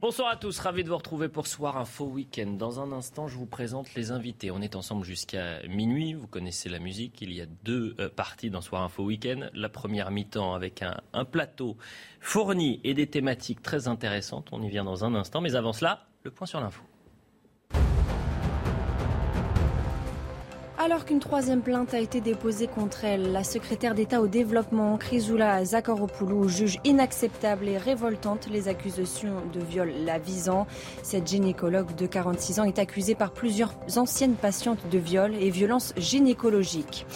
Bonsoir à tous, ravi de vous retrouver pour Soir Info Week-end. Dans un instant, je vous présente les invités. On est ensemble jusqu'à minuit. Vous connaissez la musique. Il y a deux euh, parties dans Soir Info Week-end. La première mi-temps avec un, un plateau fourni et des thématiques très intéressantes. On y vient dans un instant. Mais avant cela, le point sur l'info. Alors qu'une troisième plainte a été déposée contre elle, la secrétaire d'État au développement, Chrysoula Zakharopoulou, juge inacceptable et révoltante les accusations de viol la visant. Cette gynécologue de 46 ans est accusée par plusieurs anciennes patientes de viol et violences gynécologiques.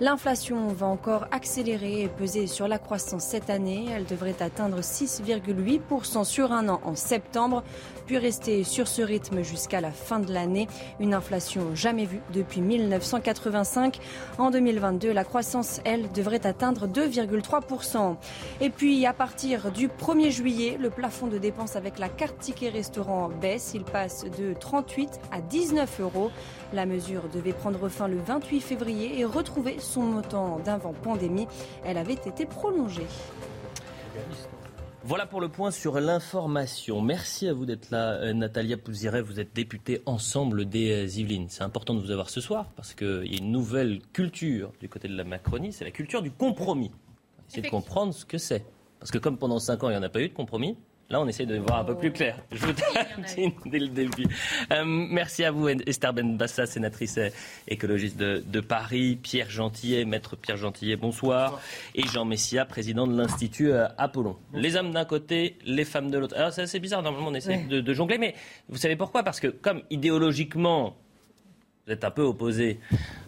L'inflation va encore accélérer et peser sur la croissance cette année. Elle devrait atteindre 6,8% sur un an en septembre, puis rester sur ce rythme jusqu'à la fin de l'année. Une inflation jamais vue depuis 1985. En 2022, la croissance, elle, devrait atteindre 2,3%. Et puis, à partir du 1er juillet, le plafond de dépenses avec la carte ticket restaurant baisse. Il passe de 38 à 19 euros. La mesure devait prendre fin le 28 février et retrouver son montant d'avant pandémie. Elle avait été prolongée. Voilà pour le point sur l'information. Merci à vous d'être là, euh, Natalia Pouziret. Vous êtes députée ensemble des euh, Yvelines. C'est important de vous avoir ce soir parce qu'il y a une nouvelle culture du côté de la Macronie. C'est la culture du compromis. Essayez de comprendre ce que c'est. Parce que comme pendant cinq ans, il n'y en a pas eu de compromis, Là, on essaie de voir un peu plus clair. Je vous dès le début. Euh, merci à vous, Esther Benbassa, sénatrice écologiste de, de, Paris, Pierre Gentillet, maître Pierre Gentillet, bonsoir, et Jean Messia, président de l'Institut euh, Apollon. Les hommes d'un côté, les femmes de l'autre. Alors, c'est assez bizarre, normalement, on essaie de, de jongler, mais vous savez pourquoi? Parce que, comme idéologiquement, vous êtes un peu opposés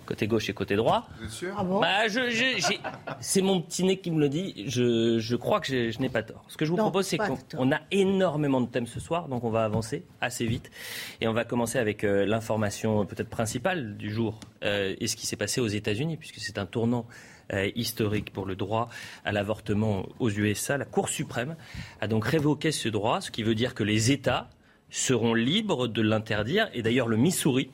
côté gauche et côté droit. Vous êtes sûr? Ah bon? Bah, je, je- j'ai- c'est mon petit nez qui me le dit. Je, je crois que je n'ai pas tort. Ce que je vous Non, propose, c'est qu'on a énormément de thèmes ce soir, donc on va avancer assez vite. Et on va commencer avec euh, l'information peut-être principale du jour euh, et ce qui s'est passé aux États-Unis, puisque c'est un tournant euh, historique pour le droit à l'avortement aux USA. La Cour suprême a donc révoqué ce droit, ce qui veut dire que les États seront libres de l'interdire. Et d'ailleurs, le Missouri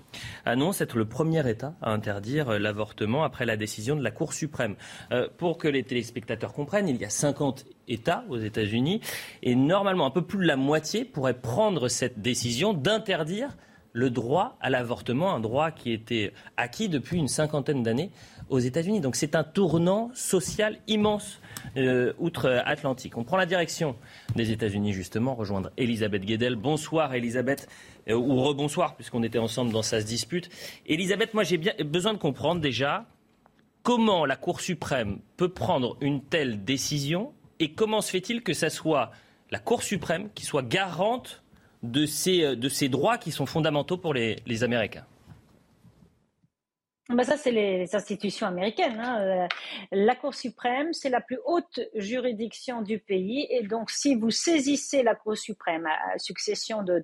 annonce être le premier État à interdire l'avortement après la décision de la Cour suprême. Euh, pour que les téléspectateurs comprennent, il y a 50 États aux États-Unis et normalement un peu plus de la moitié pourraient prendre cette décision d'interdire le droit à l'avortement, un droit qui était acquis depuis une cinquantaine d'années aux États-Unis. Donc c'est un tournant social immense euh, outre-Atlantique. On prend la direction des États-Unis justement, rejoindre Elisabeth Guedel. Bonsoir Elisabeth, euh, ou rebonsoir puisqu'on était ensemble dans sa dispute. Elisabeth, moi j'ai bien besoin de comprendre déjà comment la Cour suprême peut prendre une telle décision et comment se fait-il que ça soit la Cour suprême qui soit garante de ces, euh, droits qui sont fondamentaux pour les Américains? Ben ça, c'est les, institutions américaines. hein. Euh, La Cour suprême, c'est la plus haute juridiction du pays. Et donc, si vous saisissez la Cour suprême à succession de,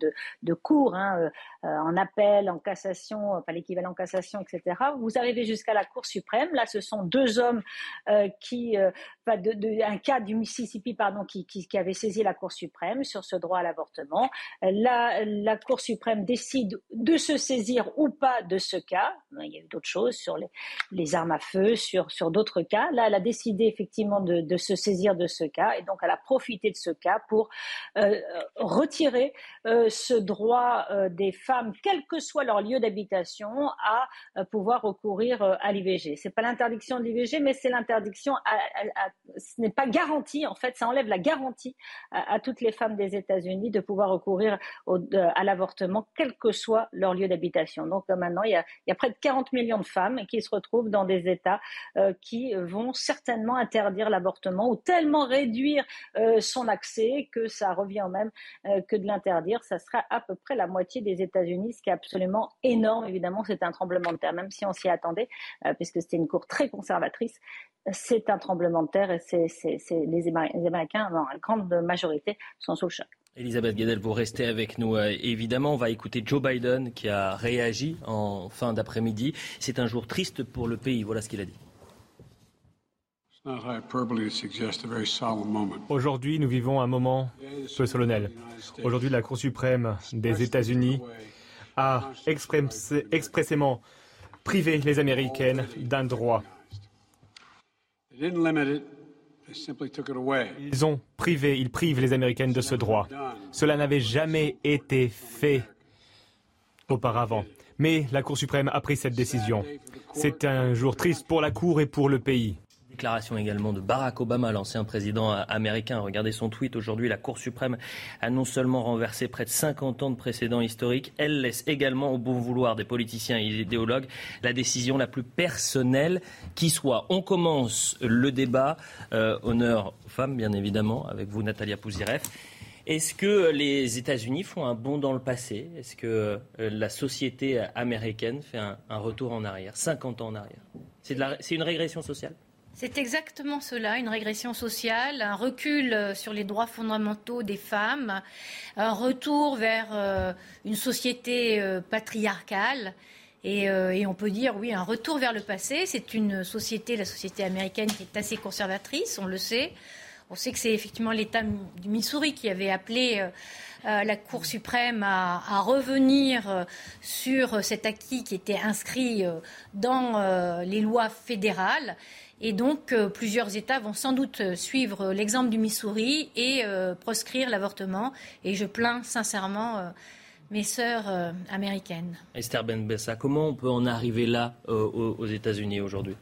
cours, hein, euh, en appel, en cassation, enfin l'équivalent en cassation, etc., vous arrivez jusqu'à la Cour suprême. Là, ce sont deux hommes euh, qui, euh, un cas du Mississippi, pardon, qui, avait saisi la Cour suprême sur ce droit à l'avortement. Euh, La, Cour suprême décide de se saisir ou pas de ce cas. Il y a eu d'autres choses sur les, armes à feu, sur, d'autres cas. Là, elle a décidé effectivement de, se saisir de ce cas et donc elle a profité de ce cas pour euh, retirer euh, ce droit euh, des femmes, quel que soit leur lieu d'habitation, à euh, pouvoir recourir euh, à l'IVG. C'est pas l'interdiction de l'IVG, mais c'est l'interdiction. À, ce n'est pas garanti. En fait, ça enlève la garantie à, toutes les femmes des États-Unis de pouvoir recourir à l'avortement, quel que soit leur lieu d'habitation. Donc euh, maintenant, il y, a, près de 40 millions de de femmes qui se retrouvent dans des États qui vont certainement interdire l'avortement ou tellement réduire son accès que ça revient au même que de l'interdire. Ça sera à peu près la moitié des États-Unis, ce qui est absolument énorme. Évidemment, c'est un tremblement de terre, même si on s'y attendait, puisque c'était une cour très conservatrice c'est un tremblement de terre et c'est, les, Américains, dans la grande majorité, sont sous le choc. Elisabeth Guedel, vous restez avec nous. Euh, évidemment, on va écouter Joe Biden qui a réagi en fin d'après-midi. C'est un jour triste pour le pays. Voilà ce qu'il a dit. Aujourd'hui, nous vivons un moment peu solennel. Aujourd'hui, la Cour suprême des États-Unis a expressément privé les Américaines d'un droit ils ont privé, ils privent les Américaines de ce droit. Cela n'avait jamais été fait auparavant. Mais la Cour suprême a pris cette décision. C'est un jour triste pour la Cour et pour le pays. Déclaration également de Barack Obama, l'ancien président américain. Regardez son tweet aujourd'hui. La Cour suprême a non seulement renversé près de 50 ans de précédents historiques, elle laisse également au bon vouloir des politiciens et idéologues la décision la plus personnelle qui soit. On commence le débat. Euh, honneur aux femmes, bien évidemment, avec vous, Natalia Pouzireff. Est-ce que les États-Unis font un bond dans le passé? Est-ce que euh, la société américaine fait un, retour en arrière, 50 ans en arrière? C'est une régression sociale? C'est exactement cela, une régression sociale, un recul euh, sur les droits fondamentaux des femmes, un retour vers euh, une société euh, patriarcale. Et, on peut dire, oui, un retour vers le passé. C'est une société, la société américaine, qui est assez conservatrice, on le sait. On sait que c'est effectivement l'État du Missouri qui avait appelé la Cour suprême à, revenir sur cet acquis qui était inscrit dans les lois fédérales. Et donc, euh, plusieurs États vont sans doute euh, suivre l'exemple du Missouri et euh, proscrire l'avortement. Et je plains sincèrement mes sœurs américaines. Esther Benbessa, comment on peut en arriver là aux, États-Unis aujourd'hui?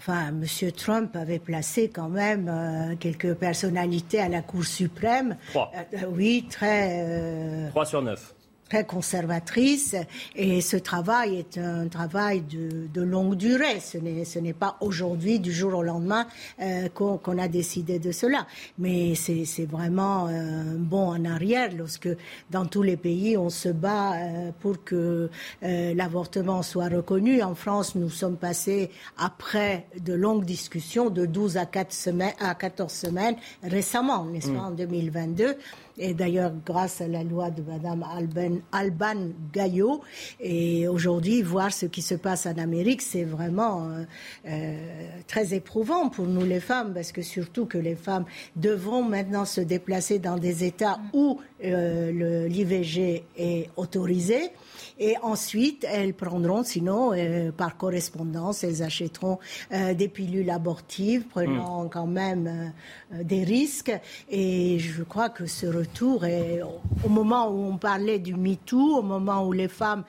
Enfin, M. Trump avait placé quand même quelques personnalités à la Cour suprême. Trois. oui, très. Trois sur neuf très conservatrice et ce travail est un travail de, longue durée. Ce n'est pas aujourd'hui, du jour au lendemain, euh, qu'on a décidé de cela. Mais c'est vraiment un bond en arrière lorsque dans tous les pays on se bat euh, pour que euh, l'avortement soit reconnu. En France, nous sommes passés après de longues discussions de 12 à, 4 semaines, à 14 semaines récemment, n'est-ce pas, mm. en 2022 et d'ailleurs grâce à la loi de Alban, Alban Gaillot. Et aujourd'hui, voir ce qui se passe en Amérique, c'est vraiment euh, euh, très éprouvant pour nous les femmes, parce que surtout que les femmes devront maintenant se déplacer dans des États où euh, l'IVG est autorisé. Et ensuite, elles prendront, sinon, euh, par correspondance, elles achèteront euh, des pilules abortives, prenant hmm. quand même euh, des risques. Et je crois que ce retour est, au moment où on parlait du MeToo, au moment où les femmes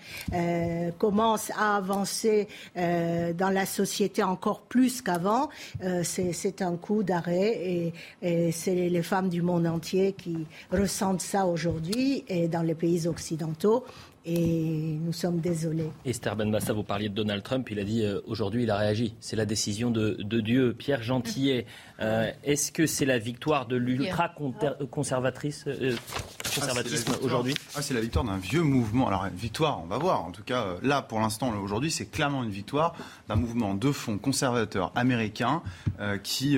commencent à avancer dans la société encore plus qu'avant, c'est un coup d'arrêt. Et, et c'est les femmes du monde entier qui ressentent ça aujourd'hui et dans les pays occidentaux et nous sommes désolés. Esther Benbassa, vous parliez de Donald Trump, il a dit euh, aujourd'hui il a réagi. C'est la décision de, Dieu. Pierre Gentillet, euh, est-ce que c'est la victoire de l'ultra-conservatrice euh, conservatisme ah, aujourd'hui? Ah, C'est la victoire d'un vieux mouvement. Alors victoire, on va voir. En tout cas, là pour l'instant, aujourd'hui, c'est clairement une victoire d'un mouvement de fond conservateur américain qui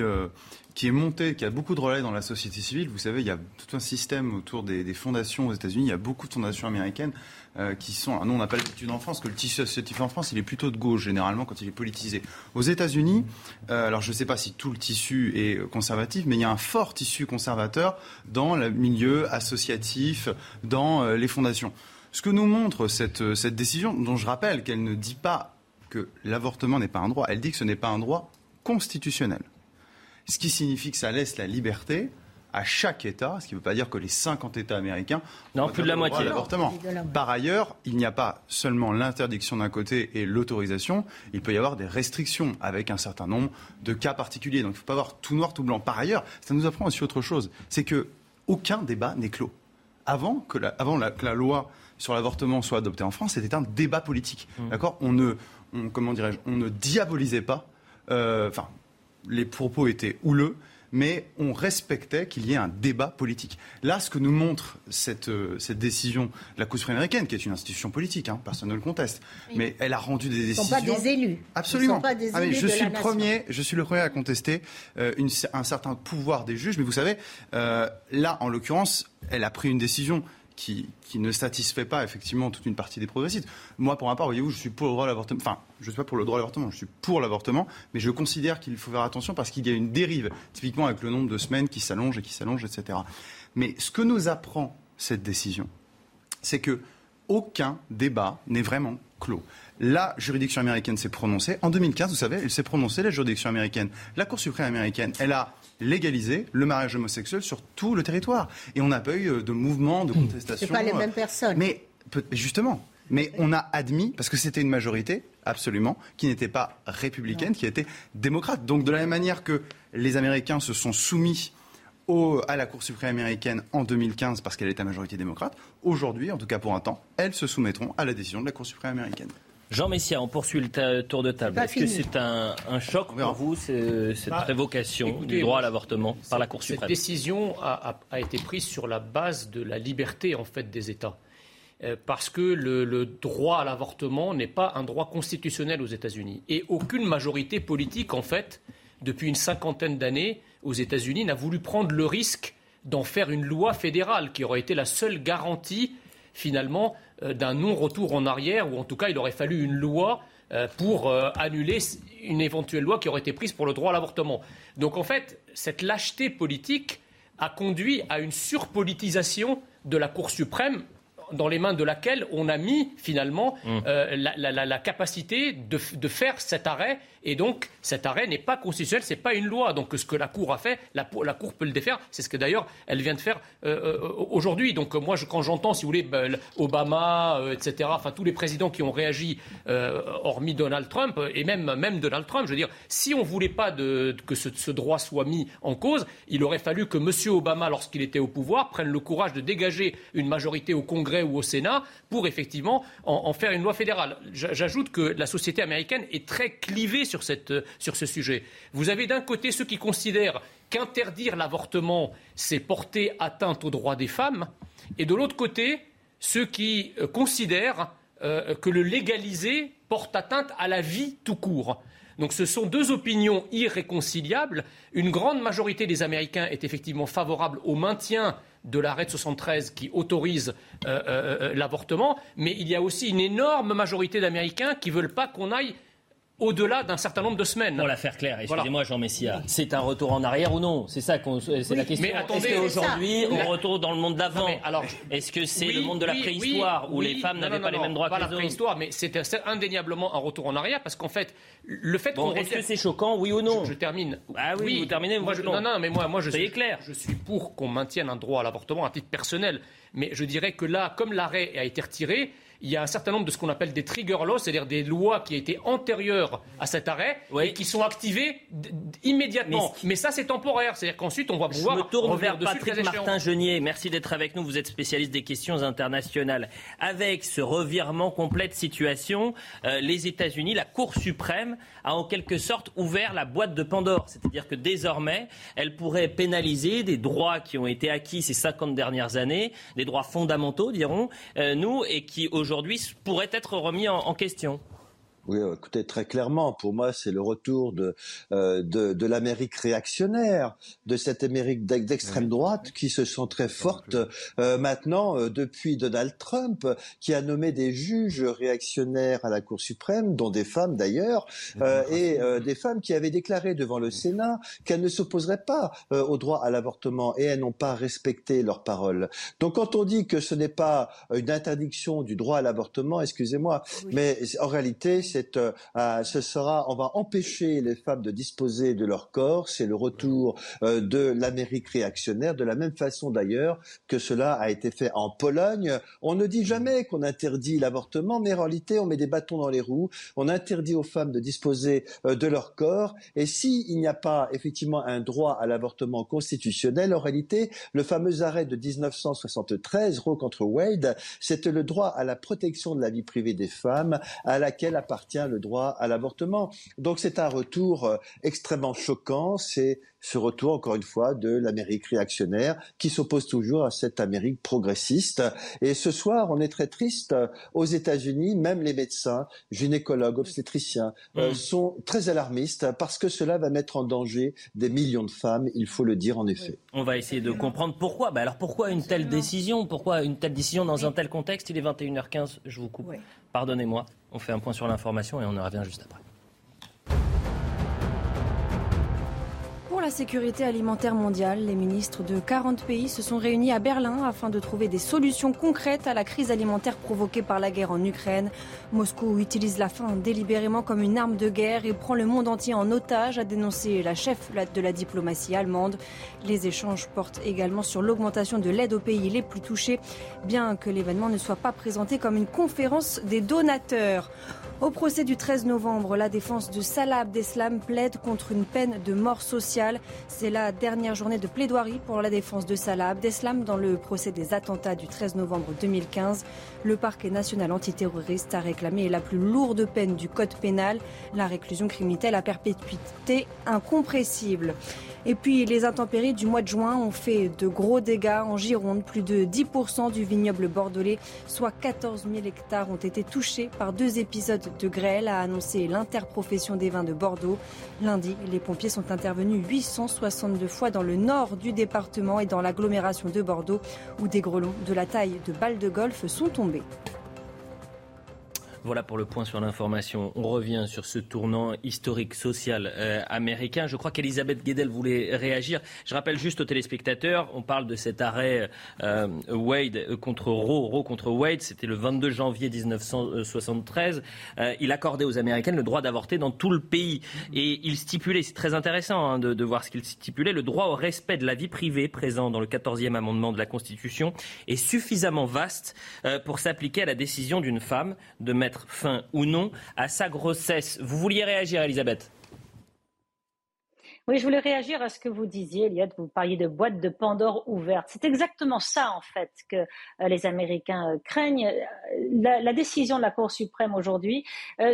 qui est monté, qui a beaucoup de relais dans la société civile. Vous savez, il y a tout un système autour des, fondations aux États-Unis. Il y a beaucoup de fondations américaines euh, qui sont. nous, on n'a pas l'habitude en France que le tissu associatif en France, il est plutôt de gauche généralement quand il est politisé. Aux États-Unis, euh, alors je ne sais pas si tout le tissu est conservatif, mais il y a un fort tissu conservateur dans le milieu associatif, dans euh, les fondations. Ce que nous montre cette décision, dont je rappelle qu'elle ne dit pas que l'avortement n'est pas un droit, elle dit que ce n'est pas un droit constitutionnel ce qui signifie que ça laisse la liberté à chaque État, ce qui ne veut pas dire que les 50 États américains non plus de la moitié l'avortement. Par ailleurs, il n'y a pas seulement l'interdiction d'un côté et l'autorisation, il peut y avoir des restrictions avec un certain nombre de cas particuliers. Donc il ne faut pas avoir tout noir tout blanc. Par ailleurs, ça nous apprend aussi autre chose, c'est que aucun débat n'est clos. Avant que la, avant que la loi sur l'avortement soit adoptée en France, c'était un débat politique. Mmh. D'accord? On ne on comment dirais-je, on ne diabolisait pas. Enfin, les propos étaient houleux mais on respectait qu'il y ait un débat politique. Là, ce que nous montre cette, euh, cette décision de la Cour suprême américaine, qui est une institution politique, hein, personne ne le conteste, mais elle a rendu des décisions. Ils ne sont pas des élus. Absolument. Pas des ah, élus je, de suis le premier, je suis le premier à contester euh, une, un certain pouvoir des juges, mais vous savez, euh, là, en l'occurrence, elle a pris une décision qui, ne satisfait pas effectivement toute une partie des progressistes. Moi, pour ma part, voyez-vous, je suis pour le droit à l'avortement. Enfin, je ne suis pas pour le droit à l'avortement, je suis pour l'avortement, mais je considère qu'il faut faire attention parce qu'il y a une dérive, typiquement avec le nombre de semaines qui s'allonge et qui s'allonge, etc. Mais ce que nous apprend cette décision, c'est que aucun débat n'est vraiment clos. La juridiction américaine s'est prononcée. En 2015, vous savez, elle s'est prononcée, la juridiction américaine. La Cour suprême américaine, elle a légaliser le mariage homosexuel sur tout le territoire. Et on n'a pas eu de mouvement, de hmm. contestation. Ce pas les mêmes personnes. Mais justement, mais on a admis, parce que c'était une majorité, absolument, qui n'était pas républicaine, qui était démocrate. Donc de la même manière que les Américains se sont soumis à la Cour suprême américaine en 2015 parce qu'elle était à majorité démocrate, aujourd'hui, en tout cas pour un temps, elles se soumettront à la décision de la Cour suprême américaine. Jean Messia, on poursuit le tour de table. Est-ce que c'est un, choc pour vous, cette bah, révocation du droit à l'avortement par la Cour suprême? Cette décision a, été prise sur la base de la liberté en fait des États. Euh, parce que le, droit à l'avortement n'est pas un droit constitutionnel aux États-Unis. Et aucune majorité politique, en fait, depuis une cinquantaine d'années aux États-Unis, n'a voulu prendre le risque d'en faire une loi fédérale qui aurait été la seule garantie, finalement, d'un non-retour en arrière, ou en tout cas il aurait fallu une loi euh, pour euh, annuler une éventuelle loi qui aurait été prise pour le droit à l'avortement. Donc en fait, cette lâcheté politique a conduit à une surpolitisation de la Cour suprême dans les mains de laquelle on a mis finalement mmh. la, capacité de, de, faire cet arrêt et donc, cet arrêt n'est pas constitutionnel, ce n'est pas une loi. Donc, ce que la Cour a fait, la, Cour peut le défaire. C'est ce que d'ailleurs elle vient de faire euh, euh, aujourd'hui. Donc, moi, quand j'entends, si vous voulez, ben, Obama, euh, etc., enfin, tous les présidents qui ont réagi, hormis Donald Trump, et même, même Donald Trump, je veux dire, si on voulait pas que ce, droit soit mis en cause, il aurait fallu que M. Obama, lorsqu'il était au pouvoir, prenne le courage de dégager une majorité au Congrès ou au Sénat pour effectivement en, faire une loi fédérale. J'ajoute que la société américaine est très clivée cette, sur ce sujet. Vous avez d'un côté ceux qui considèrent qu'interdire l'avortement, c'est porter atteinte aux droits des femmes, et de l'autre côté, ceux qui euh, considèrent euh, que le légaliser porte atteinte à la vie tout court. Donc ce sont deux opinions irréconciliables. Une grande majorité des Américains est effectivement favorable au maintien de l'arrêt de 73 qui autorise euh, l'avortement, mais il y a aussi une énorme majorité d'Américains qui ne veulent pas qu'on aille au-delà d'un certain nombre de semaines. Pour la faire claire, excusez-moi Jean Messia, c'est un retour en arrière ou non? C'est ça c'est la question. Est-ce qu'aujourd'hui on retourne dans le monde d'avant Alors, est-ce que c'est le monde de la préhistoire où les femmes n'avaient pas les mêmes droits que les hommes Pas la préhistoire, mais c'est indéniablement un retour en arrière parce qu'en fait, le fait qu'on est-ce que c'est choquant, oui ou non? je, termine. Ah oui, vous terminez. Moi, je, non. non, mais moi, moi, je suis clair. Je suis pour qu'on maintienne un droit à l'avortement à titre personnel, mais je dirais que là, comme l'arrêt a été retiré il y a un certain nombre de ce qu'on appelle des trigger laws, c'est-à-dire des lois qui étaient antérieures à cet arrêt et qui sont activées immédiatement. Mais, ça, c'est temporaire. C'est-à-dire qu'ensuite, on va pouvoir. Je me tourne vers Patrick Martin-Genier. Merci d'être avec nous. Vous êtes spécialiste des questions internationales. Avec ce revirement complet de situation, euh, les États-Unis, la Cour suprême a en quelque sorte ouvert la boîte de Pandore. C'est-à-dire que désormais, elle pourrait pénaliser des droits qui ont été acquis ces 50 dernières années, des droits fondamentaux, dirons euh, nous, et qui aujourd'hui pourraient être remis en question. Oui, écoutez, très clairement, pour moi, c'est le retour de, euh, de, de l'Amérique réactionnaire, de cette Amérique d'extrême droite qui se sent très forte euh, maintenant euh, depuis Donald Trump, qui a nommé des juges réactionnaires à la Cour suprême, dont des femmes d'ailleurs, euh, et euh, des femmes qui avaient déclaré devant le Sénat qu'elles ne s'opposeraient pas au droit à l'avortement, et elles n'ont pas respecté leurs paroles. Donc quand on dit que ce n'est pas une interdiction du droit à l'avortement, excusez-moi, mais en réalité, euh, ce sera, on va empêcher les femmes de disposer de leur corps. C'est le retour euh, de l'Amérique réactionnaire, de la même façon d'ailleurs que cela a été fait en Pologne. On ne dit jamais qu'on interdit l'avortement, mais en réalité, on met des bâtons dans les roues. On interdit aux femmes de disposer euh, de leur corps. Et s'il n'y a pas effectivement un droit à l'avortement constitutionnel, en réalité, le fameux arrêt de 1973, Roe contre Wade, c'était le droit à la protection de la vie privée des femmes, à laquelle appartient appartient le droit à l'avortement. Donc c'est un retour euh, extrêmement choquant. C'est ce retour, encore une fois, de l'Amérique réactionnaire qui s'oppose toujours à cette Amérique progressiste. Et ce soir, on est très triste. Aux États-Unis, même les médecins, gynécologues, obstétriciens, euh, mm. sont très alarmistes parce que cela va mettre en danger des millions de femmes, il faut le dire en effet. On va essayer de comprendre pourquoi. Bah alors pourquoi une telle décision? Pourquoi une telle décision dans un tel contexte? Il est 21h15, je vous coupe. Pardonnez-moi. On fait un point sur l'information et on en revient juste après. La sécurité alimentaire mondiale, les ministres de 40 pays se sont réunis à Berlin afin de trouver des solutions concrètes à la crise alimentaire provoquée par la guerre en Ukraine. Moscou utilise la faim délibérément comme une arme de guerre et prend le monde entier en otage, a dénoncé la chef de la diplomatie allemande. Les échanges portent également sur l'augmentation de l'aide aux pays les plus touchés, bien que l'événement ne soit pas présenté comme une conférence des donateurs. Au procès du 13 novembre, la défense de Salah Abdeslam plaide contre une peine de mort sociale. C'est la dernière journée de plaidoirie pour la défense de Salah Abdeslam dans le procès des attentats du 13 novembre 2015. Le parquet national antiterroriste a réclamé la plus lourde peine du code pénal, la réclusion criminelle à perpétuité incompressible. Et puis les intempéries du mois de juin ont fait de gros dégâts en Gironde. Plus de 10% du vignoble bordelais, soit 14 000 hectares, ont été touchés par deux épisodes de grêle, a annoncé l'interprofession des vins de Bordeaux. Lundi, les pompiers sont intervenus 862 fois dans le nord du département et dans l'agglomération de Bordeaux, où des grelons de la taille de balles de golf sont tombés. Voilà pour le point sur l'information. On revient sur ce tournant historique social euh, américain. Je crois qu'Elisabeth Guedel voulait réagir. Je rappelle juste aux téléspectateurs, on parle de cet arrêt euh, Wade contre Roe, Roe contre Wade. C'était le 22 janvier 1973. Euh, il accordait aux Américaines le droit d'avorter dans tout le pays. Et il stipulait, c'est très intéressant hein, de, de, voir ce qu'il stipulait, le droit au respect de la vie privée présent dans le 14e amendement de la Constitution est suffisamment vaste pour s'appliquer à la décision d'une femme de mettre fin ou non à sa grossesse. Vous vouliez réagir, Elisabeth? Oui, je voulais réagir à ce que vous disiez, Eliott. Vous parliez de boîte de Pandore ouverte. C'est exactement ça, en fait, que euh, les Américains euh, craignent. Euh, la, décision de la Cour suprême aujourd'hui,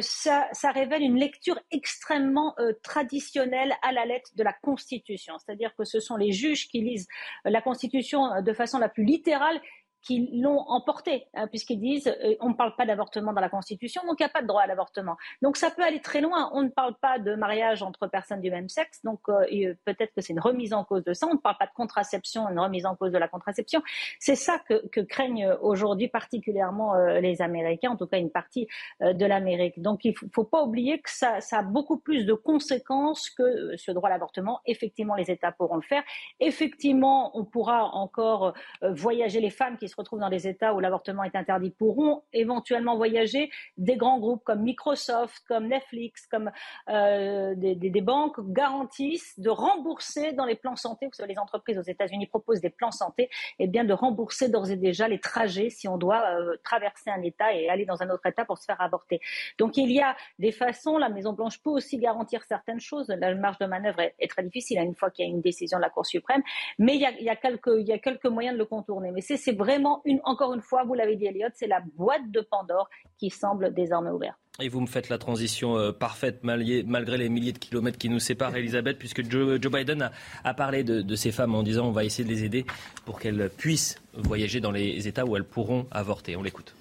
ça, révèle une lecture extrêmement traditionnelle à la lettre de la Constitution. C'est-à-dire que ce sont les juges qui lisent la Constitution de façon la plus littérale qui l'ont emporté, hein, puisqu'ils disent euh, on ne parle pas d'avortement dans la Constitution, donc il n'y a pas de droit à l'avortement. Donc ça peut aller très loin. On ne parle pas de mariage entre personnes du même sexe, donc euh, euh, peut-être que c'est une remise en cause de ça. On ne parle pas de contraception, une remise en cause de la contraception. C'est ça que, craignent aujourd'hui particulièrement les Américains, en tout cas une partie de l'Amérique. Donc il ne faut, pas oublier que ça, ça, a beaucoup plus de conséquences que ce droit à l'avortement. Effectivement, les États pourront le faire. Effectivement, on pourra encore voyager les femmes qui se retrouvent dans des États où l'avortement est interdit pourront éventuellement voyager. Des grands groupes comme Microsoft, comme Netflix, comme euh, des, banques garantissent de rembourser dans les plans santé. Vous savez, les entreprises aux États-Unis proposent des plans santé, et eh bien de rembourser d'ores et déjà les trajets si on doit euh, traverser un État et aller dans un autre État pour se faire avorter. Donc il y a des façons. La Maison Blanche peut aussi garantir certaines choses. La marge de manœuvre est, très difficile hein, une fois qu'il y a une décision de la Cour suprême, mais il y a quelques, il y a quelques moyens de le contourner. Mais c'est vraiment une, encore une fois, vous l'avez dit, Elliot, c'est la boîte de Pandore qui semble désormais ouverte. Et vous me faites la transition euh, parfaite malgré, les milliers de kilomètres qui nous séparent, Elisabeth, puisque Joe, Biden a, parlé de, ces femmes en disant on va essayer de les aider pour qu'elles puissent voyager dans les États où elles pourront avorter. On l'écoute.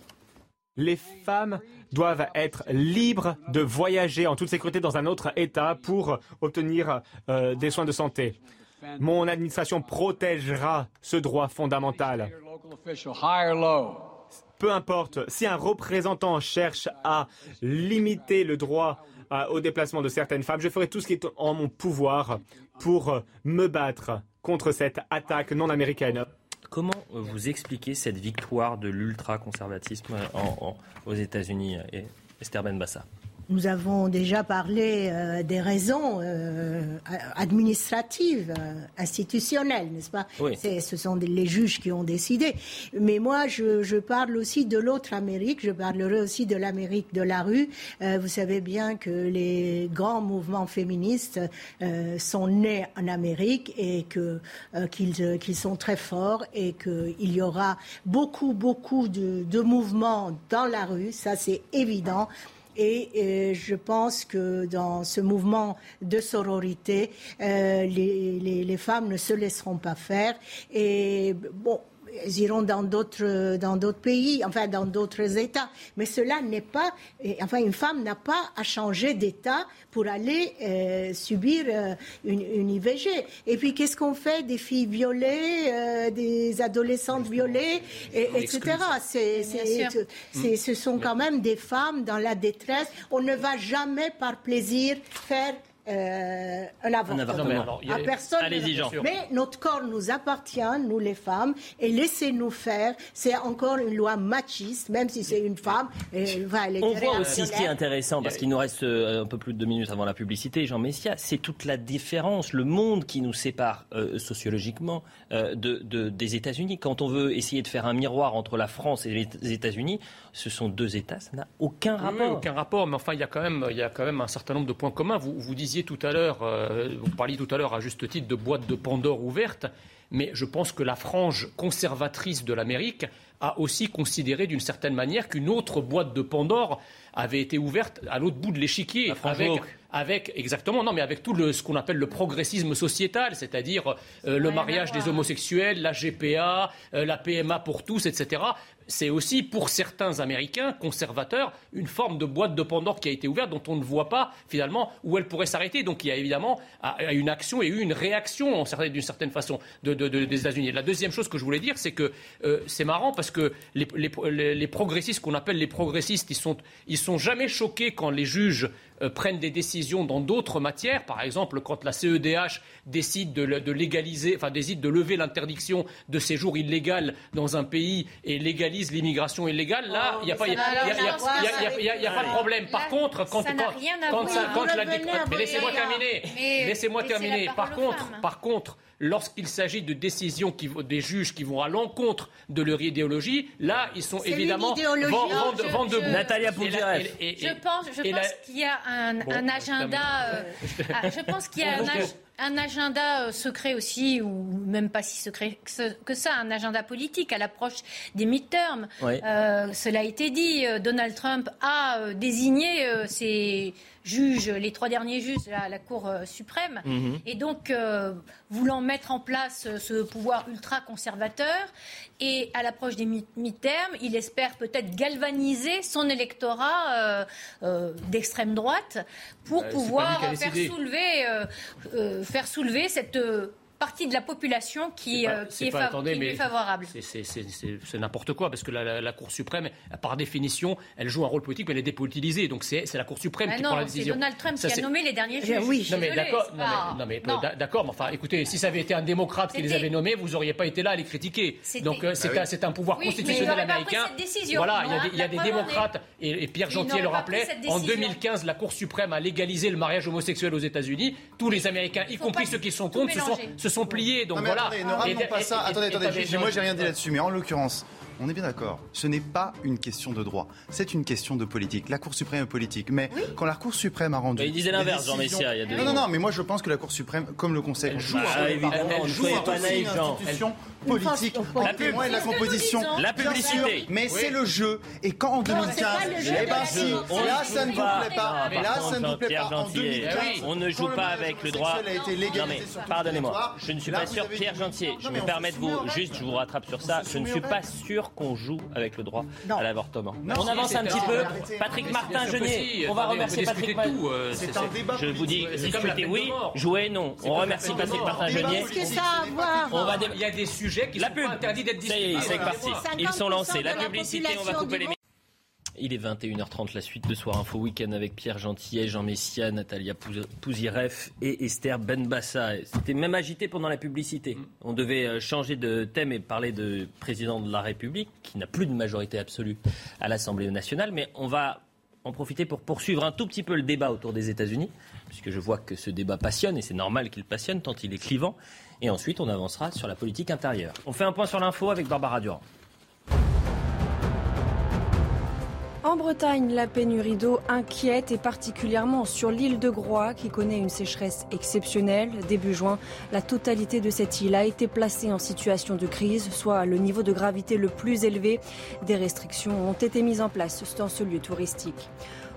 Les femmes doivent être libres de voyager en toute sécurité dans un autre État pour obtenir euh, des soins de santé. Mon administration protégera ce droit fondamental. Peu importe, si un représentant cherche à limiter le droit euh, au déplacement de certaines femmes, je ferai tout ce qui est en mon pouvoir pour me battre contre cette attaque non américaine. Comment vous expliquez cette victoire de l'ultraconservatisme aux États-Unis, Esther Benbassa? Nous avons déjà parlé euh, des raisons euh, administratives, euh, institutionnelles, n'est-ce pas? Oui. Ce sont les juges qui ont décidé. Mais moi, je, je parle aussi de l'autre Amérique. Je parlerai aussi de l'Amérique de la rue. vous savez bien que les grands mouvements féministes sont nés en Amérique et que qu'ils qu'ils sont très forts et qu'il y aura beaucoup beaucoup de, de mouvements dans la rue. Ça, c'est évident Et je pense que dans ce mouvement de sororité, les, les femmes ne se laisseront pas faire. Et bon, ils iront dans d'autres dans d'autres pays, enfin dans d'autres États. Mais cela n'est pas, enfin une femme n'a pas à changer d'État pour aller euh, subir euh, une, IVG. Et puis qu'est-ce qu'on fait? Des filles violées, euh, des adolescentes violées, et, etc. C'est, c'est, ce sont quand même des femmes dans la détresse. On ne va jamais par plaisir faire euh, un avortement. à personne. Mais notre corps nous appartient, nous les femmes, et laissez-nous faire. C'est encore une loi machiste, même si c'est une femme. Et, On voit aussi ce qui est intéressant, parce qu'il nous reste euh, un peu plus de deux minutes avant la publicité, Jean Messia, c'est toute la différence, le monde qui nous sépare euh, sociologiquement de, des États-Unis. Quand on veut essayer de faire un miroir entre la France et les États-Unis, ce sont deux États, ça n'a aucun rapport. aucun rapport, mais enfin, il y, a quand même, il y a quand même un certain nombre de points communs. Vous, vous disiez tout à l'heure, euh, vous parliez tout à l'heure à juste titre de boîte de Pandore ouverte, mais je pense que la frange conservatrice de l'Amérique a aussi considéré d'une certaine manière qu'une autre boîte de Pandore avait été ouverte à l'autre bout de l'échiquier. Avec, avec, exactement, non, mais avec tout le, ce qu'on appelle le progressisme sociétal, c'est-à-dire euh, le mariage des homosexuels, la GPA, euh, la PMA pour tous, etc c'est aussi pour certains Américains conservateurs une forme de boîte de Pandore qui a été ouverte dont on ne voit pas finalement où elle pourrait s'arrêter. Donc il y a évidemment une action et une réaction d'une certaine façon de, des États-Unis. La deuxième chose que je voulais dire, c'est que euh, c'est marrant parce que les, les progressistes qu'on appelle les progressistes, ils sont, ils sont jamais choqués quand les juges euh, prennent des décisions dans d'autres matières. Par exemple, quand la CEDH décide de, légaliser, enfin décide de lever l'interdiction de séjour illégal dans un pays et légalise l'immigration illégale, là, il n'y a, pas, de problème. Par contre, quand, quand, la, mais laissez-moi terminer. Laissez-moi terminer. Par contre, par contre lorsqu'il s'agit de décisions qui, des juges qui vont à l'encontre de leur idéologie, là, ils sont évidemment vent, debout. Natalia Je pense, je pense qu'il y a un, un agenda. Je pense qu'il y a un, un agenda euh, secret aussi, ou même pas si secret que ça, un agenda politique à l'approche des midterms. Euh, cela a été dit, euh, Donald Trump a désigné ses juges, les trois derniers juges de la, Cour suprême, mhm. et donc voulant mettre en place ce pouvoir ultra-conservateur. Et à l'approche des midterms, il espère peut-être galvaniser son électorat d'extrême droite pour pouvoir faire soulever faire soulever cette euh, partie de la population qui, est, qui est, favorable. C'est n'importe quoi, parce que la, Cour suprême, par définition, elle joue un rôle politique, mais elle est dépolitisée. Donc c'est la Cour suprême qui prend la décision. C'est Donald Trump qui a nommé les derniers juges. Oui, non, mais d'accord, non, mais, d'accord, mais enfin, écoutez, si ça avait été un démocrate qui les avait nommés, vous n'auriez pas été là à les critiquer. Donc euh, c'est ah un, pouvoir constitutionnel américain. Voilà, il y a des, démocrates, et, Pierre Gentier le rappelait, en 2015, la Cour suprême a légalisé le mariage homosexuel aux États-Unis. Tous les Américains, y compris ceux qui sont contre, se sont pliés. Donc voilà. Attendez, ne ramenons pas ça. Attendez, attendez. Moi, j'ai rien dit là-dessus. Mais en l'occurrence, on est bien d'accord. Ce n'est pas une question de droit. C'est une question de politique. La Cour suprême est politique. Mais quand la Cour suprême a rendu. il disait l'inverse, Jean Messia. Il y a non, non, non, mais moi je pense que la Cour suprême, comme le Conseil, joue, bah, évidemment, elle, joue pas une institution politique. La et la composition. La publicité. Mais c'est le jeu. Et quand en 2015, eh ben si, là ça ne vous plaît pas. Là ça ne vous plaît pas. En 2015, on ne joue pas avec le droit. Non mais pardonnez-moi, je ne suis pas sûr, Pierre Gentier. Je me permets de vous juste, je vous rattrape sur ça. Je ne suis pas sûr qu'on joue avec le droit à l'avortement. On avance un petit peu. Patrick Martin Genier, on va remercier Patrick Martin. Euh, c'est un débat. Je vous dis, discuter oui, jouer non. On remercie Patrick Martin Genier. Il y a des sujets qui sont pas interdits d'être discutés. C'est parti. Ils sont lancés. La publicité, on va couper les il est 21h30, la suite de Soir Info Week-end avec Pierre Gentillet, Jean Messia, Natalia Pouziref et Esther Benbassa. C'était même agité pendant la publicité. Mm. On devait euh, changer de thème et parler de président de la République, qui n'a plus de majorité absolue à l'Assemblée nationale. Mais on va en profiter pour poursuivre un tout petit peu le débat autour des États-Unis, puisque je vois que ce débat passionne, et c'est normal qu'il passionne tant il est clivant. Et ensuite, on avancera sur la politique intérieure. On fait un point sur l'info avec Barbara Durand. En Bretagne, la pénurie d'eau inquiète et particulièrement sur l'île de Groix qui connaît une sécheresse exceptionnelle. Début juin, la totalité de cette île a été placée en situation de crise, soit le niveau de gravité le plus élevé. Des restrictions ont été mises en place dans ce lieu touristique.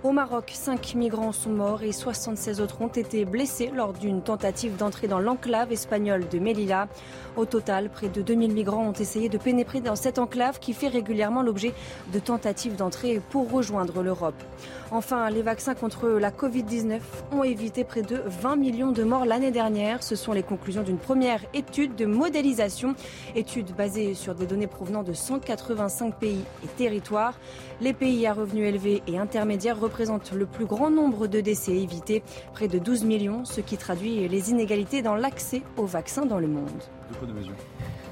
Au Maroc, 5 migrants sont morts et 76 autres ont été blessés lors d'une tentative d'entrée dans l'enclave espagnole de Melilla. Au total, près de 2000 migrants ont essayé de pénétrer dans cette enclave qui fait régulièrement l'objet de tentatives d'entrée pour rejoindre l'Europe. Enfin, les vaccins contre la Covid-19 ont évité près de 20 millions de morts l'année dernière. Ce sont les conclusions d'une première étude de modélisation, étude basée sur des données provenant de 185 pays et territoires. Les pays à revenus élevés et intermédiaires représentent le plus grand nombre de décès évités, près de 12 millions, ce qui traduit les inégalités dans l'accès aux vaccins dans le monde.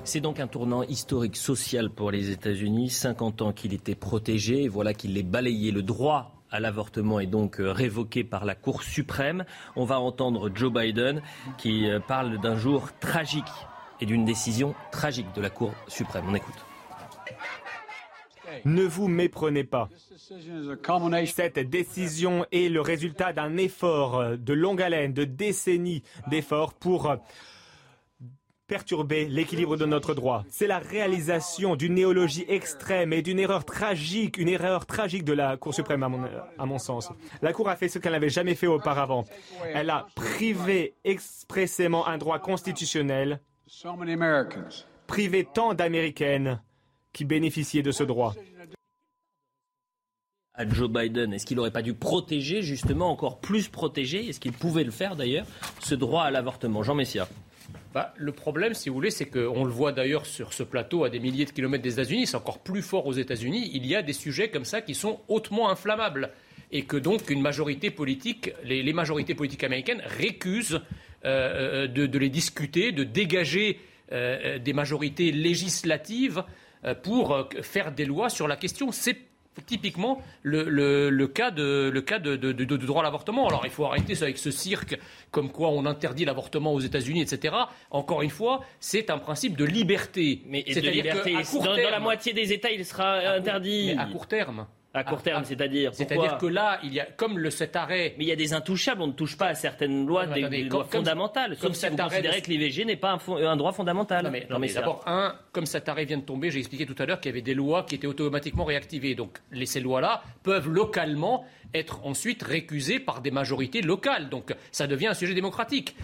C'est donc un tournant historique social pour les États-Unis. 50 ans qu'il était protégé, et voilà qu'il est balayé. Le droit à l'avortement est donc euh, révoqué par la Cour suprême. On va entendre Joe Biden qui euh, parle d'un jour tragique et d'une décision tragique de la Cour suprême. On écoute. Ne vous méprenez pas. Cette décision est le résultat d'un effort de longue haleine, de décennies d'efforts pour perturber l'équilibre de notre droit. C'est la réalisation d'une néologie extrême et d'une erreur tragique, une erreur tragique de la Cour suprême à mon, à mon sens. La Cour a fait ce qu'elle n'avait jamais fait auparavant. Elle a privé expressément un droit constitutionnel, privé tant d'Américaines qui bénéficiaient de ce droit à Joe Biden Est-ce qu'il n'aurait pas dû protéger, justement, encore plus protéger? Est-ce qu'il pouvait le faire d'ailleurs, ce droit à l'avortement? Jean Messia bah, le problème, si vous voulez, c'est qu'on le voit d'ailleurs sur ce plateau à des milliers de kilomètres des États-Unis, c'est encore plus fort aux États-Unis, il y a des sujets comme ça qui sont hautement inflammables. Et que donc une majorité politique, les, majorités politiques américaines récusent euh, euh, de, les discuter, de dégager euh, des majorités législatives pour faire des lois sur la question. Typiquement le, cas, de, le cas de, droit à l'avortement. Alors il faut arrêter ça avec ce cirque comme quoi on interdit l'avortement aux États-Unis, etc. Encore une fois, c'est un principe de liberté. Mais de liberté, dans, la moitié des États, il sera interdit. Mais à court terme. À court terme, c'est-à-dire C'est-à-dire que là, il y a, comme le, cet arrêt... Mais il y a des intouchables, on ne touche pas à certaines lois, des, lois fondamentales, comme, si vous considérez que l'IVG n'est pas un, droit fondamental. Non, mais, d'abord, un, comme cet arrêt vient de tomber, j'ai expliqué tout à l'heure qu'il y avait des lois qui étaient automatiquement réactivées. Donc ces lois-là peuvent localement être ensuite récusées par des majorités locales. Donc ça devient un sujet démocratique.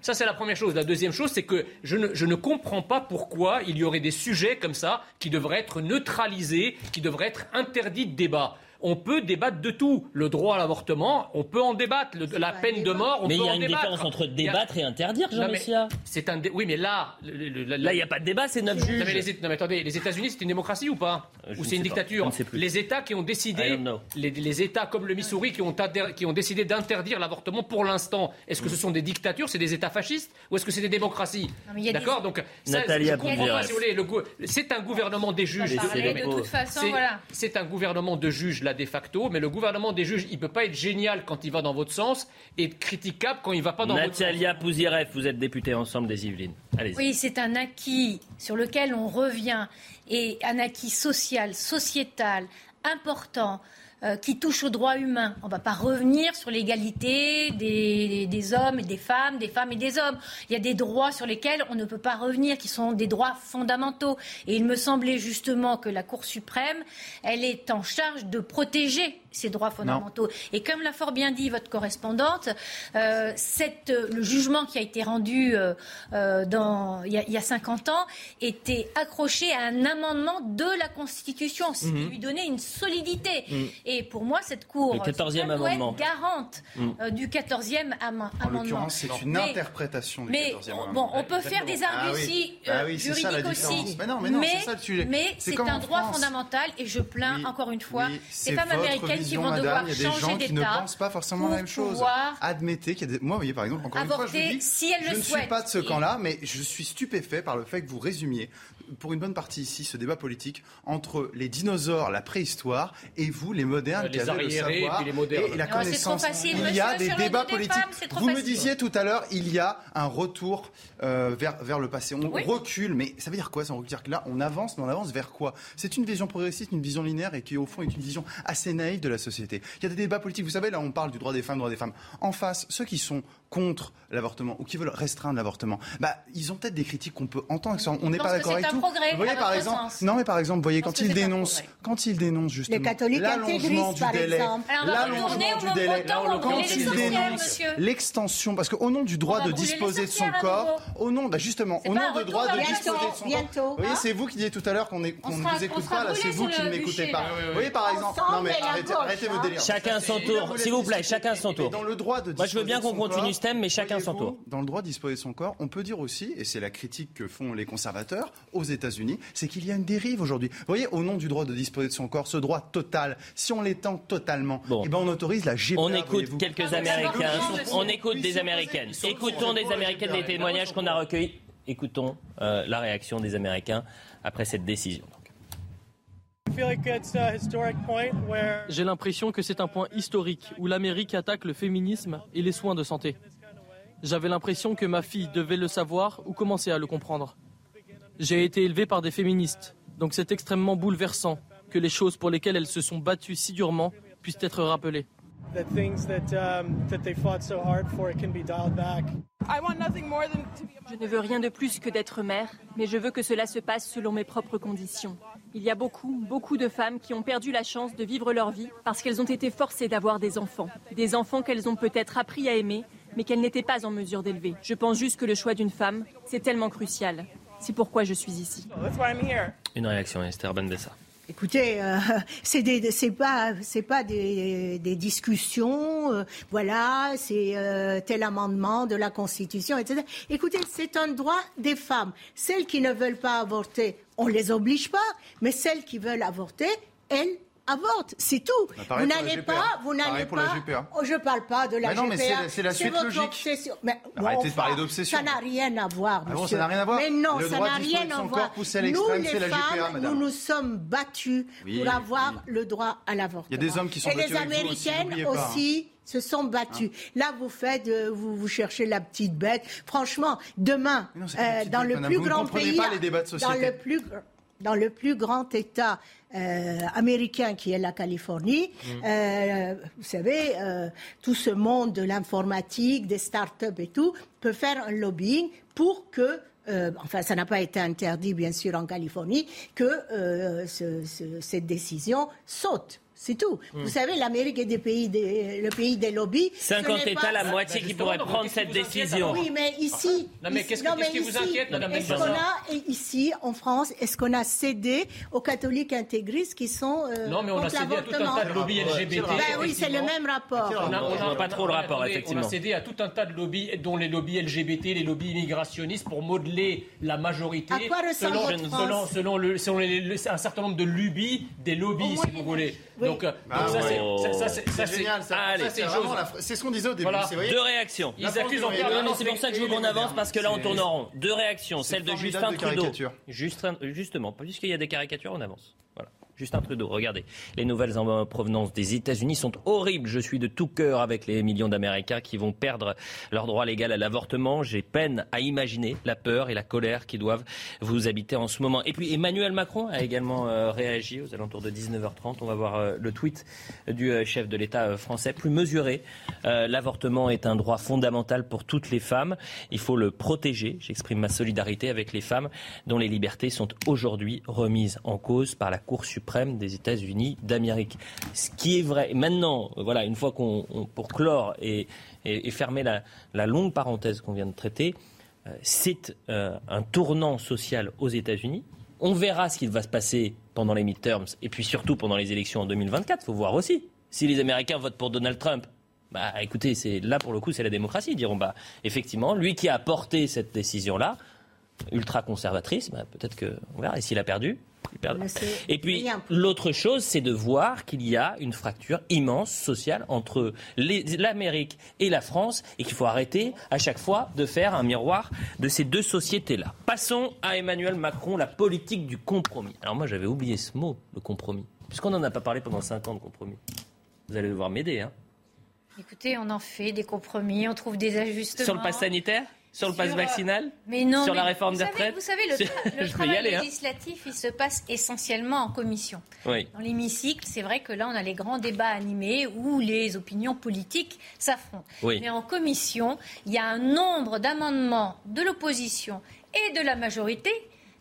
Ça, c'est la première chose. La deuxième chose, c'est que je ne, je ne comprends pas pourquoi il y aurait des sujets comme ça qui devraient être neutralisés, qui devraient être interdits de débat on peut débattre de tout. Le droit à l'avortement, on peut en débattre. la peine de mort, on peut en débattre. Mais il y a une différence entre débattre et interdire, Jean Messia. C'est un Oui, mais là... là, il n'y a pas de débat, c'est neuf juges. Non, mais, non, mais attendez, les États-Unis, c'est une démocratie ou pas euh, Ou c'est une dictature Les États qui ont décidé... Les, États comme le Missouri qui ont, qui ont décidé d'interdire l'avortement pour l'instant, est-ce que ce sont des dictatures, c'est des États fascistes Ou est-ce que c'est des démocraties D'accord Donc, Nathalie je comprends pas, si vous voulez. C'est un gouvernement des juges. De toute façon, voilà. C'est un gouvernement de juges, là, de facto, mais le gouvernement des juges, il ne peut pas être génial quand il va dans votre sens et critiquable quand il ne va pas dans votre sens. Natalia Pouziref, vous êtes députée ensemble des Yvelines. Oui, c'est un acquis sur lequel on revient et un acquis social, sociétal, important. Euh, qui touche aux droits humains. On ne va pas revenir sur l'égalité des, des, hommes et des femmes, des femmes et des hommes. Il y a des droits sur lesquels on ne peut pas revenir, qui sont des droits fondamentaux. Et il me semblait justement que la Cour suprême, elle est en charge de protéger ces droits fondamentaux. Et comme l'a fort bien dit votre correspondante, euh, cette, le jugement qui a été rendu euh, euh dans, il, y a, il y a 50 ans était accroché à un amendement de la Constitution, ce qui mhm. lui donnait une solidité. Mhm. Et pour moi, cette Cour le 14e amendement. doit être garante mhm. euh, du 14e amendement. En l'occurrence, c'est une interprétation du 14e amendement. Bon, on peut faire des arguties ah oui. ah juridiques aussi. Mais non, mais, non, c'est. Mais c'est un droit fondamental et je plains encore une fois ces femmes américaines qui vont devoir il y a des gens qui ne pensent pas forcément la même chose. Admettez qu'il y a des... Moi, vous voyez, par exemple, encore une fois, je vous dis, si je ne suis pas de ce camp-là, mais je suis stupéfait par le fait que vous résumiez pour une bonne partie ici ce débat politique entre les dinosaures, la préhistoire, et vous, les modernes, qui avez le savoir et, et la connaissance. il y a des débats politiques. vous me disiez tout à l'heure, il y a un retour euh, vers, vers le passé. On recule, mais ça veut dire quoi Ça veut dire que là, on avance, mais on avance vers quoi? C'est une vision progressiste, une vision linéaire, et qui au fond est une vision assez naïve de la société. Il y a des débats politiques. Vous savez, là, on parle du droit des femmes, droit des femmes. En face, ceux qui sont contre l'avortement ou qui veulent restreindre l'avortement, bah, ils ont peut-être des critiques qu'on peut entendre. On n'est pas d'accord avec tout. Progrès, vous voyez, par exemple, non, mais par exemple, vous voyez, quand ils dénoncent, quand ils dénoncent justement l'allongement du délai, l'allongement du délai, quand ils dénoncent l'extension, parce qu'au nom du droit de disposer de son corps, au nom, bah justement, au nom du droit de disposer de son corps. Vous voyez, c'est vous qui dites tout à l'heure qu'on ne vous écoute pas, là, c'est vous qui ne m'écoutez pas. Vous voyez, par exemple, non mais arrêtez vos délires. Chacun son tour, s'il vous plaît, chacun son tour. Dans le droit de Moi, je veux bien qu'on continue mais chacun son tour. Dans le droit de disposer de son corps, on peut dire aussi, et c'est la critique que font les conservateurs aux États-Unis, c'est qu'il y a une dérive aujourd'hui. Vous voyez, au nom du droit de disposer de son corps, ce droit total, si on l'étend totalement, eh ben on autorise la GPA. On écoute quelques Américains, on écoute des Américaines. Écoutons des Américaines des témoignages qu'on a recueillis. Écoutons euh, la réaction des Américains après cette décision. J'ai l'impression que c'est un point historique où l'Amérique attaque le féminisme et les soins de santé. J'avais l'impression que ma fille devait le savoir ou commencer à le comprendre. J'ai été élevé par des féministes, donc c'est extrêmement bouleversant que les choses pour lesquelles elles se sont battues si durement puissent être rappelées. Je ne veux rien de plus que d'être mère, mais je veux que cela se passe selon mes propres conditions. Il y a beaucoup, beaucoup de femmes qui ont perdu la chance de vivre leur vie parce qu'elles ont été forcées d'avoir des enfants. Des enfants qu'elles ont peut-être appris à aimer, mais qu'elles n'étaient pas en mesure d'élever. Je pense juste que le choix d'une femme, c'est tellement crucial. C'est pourquoi je suis ici. Une réaction, Esther Benbessa. Écoutez, euh, c'est c'est pas c'est pas des, des discussions. Euh, voilà, c'est euh, tel amendement de la Constitution, etc. Écoutez, c'est un droit des femmes. Celles qui ne veulent pas avorter, on les oblige pas, mais celles qui veulent avorter, elles avorte, c'est tout. Bah, vous n'allez pas, vous n'allez pas. Oh, je parle pas de la mais non, mais c'est la suite logique. Mais, Arrêtez de parler d'obsession. Ça n'a rien à voir, monsieur. Ah bon, ça n'a rien à voir. Mais non, ça n'a rien à voir. Nous, les femmes, nous nous sommes battus pour avoir le droit à l'avortement. Il y a des hommes qui sont Et les Américaines aussi se sont battus. Hein. Là, vous faites, euh, vous, vous cherchez la petite bête. Franchement, demain, euh, dans le plus grand pays, dans le plus dans le plus grand État euh, américain qui est la Californie. Mm. Euh, vous savez, euh, tout ce monde de l'informatique, des start-up et tout, peut faire un lobbying pour que enfin, ça n'a pas été interdit, bien sûr, en Californie, que cette décision saute. C'est tout. Vous hmm. savez, l'Amérique est des pays des, le pays des lobbies. 50 États, la moitié qui pourraient prendre cette décision. Oui, mais ici. Non, mais qu'est-ce qui vous inquiète, Madame Est-ce qu'on a, ici, en France, est-ce qu'on a cédé aux catholiques intégristes qui sont. Euh, non, mais on a cédé à tout un tas de lobbies LGBT. Ben oui, c'est le même rapport. On n'a pas trop le rapport, effectivement. On a cédé à tout un tas de lobbies, dont les lobbies LGBT, les lobbies immigrationnistes, pour modeler la majorité. À quoi ressemble selon, selon, le, selon un certain nombre de lubies, des lobbies, si vous voulez. Donc, euh, ah ça, c'est génial. c'est ce qu'on disait au début. Deux réactions. Ils accusent C'est pour ça que je veux qu'on avance parce que là on tourne en rond. Deux réactions. Celle de Justin Trudeau. Justement, puisqu'il y a des caricatures, on avance. Voilà. Justin Trudeau, regardez. Les nouvelles en provenance des États-Unis sont horribles. Je suis de tout cœur avec les millions d'Américains qui vont perdre leur droit légal à l'avortement. J'ai peine à imaginer la peur et la colère qui doivent vous habiter en ce moment. Et puis Emmanuel Macron a également euh, réagi aux alentours de 19h30. On va voir euh, le tweet du euh, chef de l'État français, plus mesuré. L'avortement est un droit fondamental pour toutes les femmes. Il faut le protéger. J'exprime ma solidarité avec les femmes dont les libertés sont aujourd'hui remises en cause par la Cour suprême des États-Unis d'Amérique. Ce qui est vrai. Maintenant, voilà, une fois qu'on, pour clore et, fermer la, longue parenthèse qu'on vient de traiter, euh, c'est euh, un tournant social aux États-Unis. On verra ce qu'il va se passer pendant les midterms et puis surtout pendant les élections en 2024. Il faut voir aussi. Si les Américains votent pour Donald Trump, bah écoutez, c'est là pour le coup, c'est la démocratie. Diront bah effectivement, lui qui a porté cette décision-là, ultra conservatrice, bah, peut-être que on verra. Et s'il a perdu, et puis l'autre chose, c'est de voir qu'il y a une fracture immense sociale entre l'Amérique et la France et qu'il faut arrêter à chaque fois de faire un miroir de ces deux sociétés-là. Passons à Emmanuel Macron, la politique du compromis. Alors moi j'avais oublié ce mot, le compromis, puisqu'on n'en a pas parlé pendant cinq ans de compromis. Vous allez devoir m'aider. Hein. Écoutez, on en fait des compromis, on trouve des ajustements. Sur le pass sanitaire? Sur le pass Sur, euh, vaccinal Mais non, Sur la réforme des retraites Vous savez, le, tra- le travail aller, hein. législatif, il se passe essentiellement en commission. Oui. Dans l'hémicycle, c'est vrai que là, on a les grands débats animés où les opinions politiques s'affrontent. Oui. Mais en commission, il y a un nombre d'amendements de l'opposition et de la majorité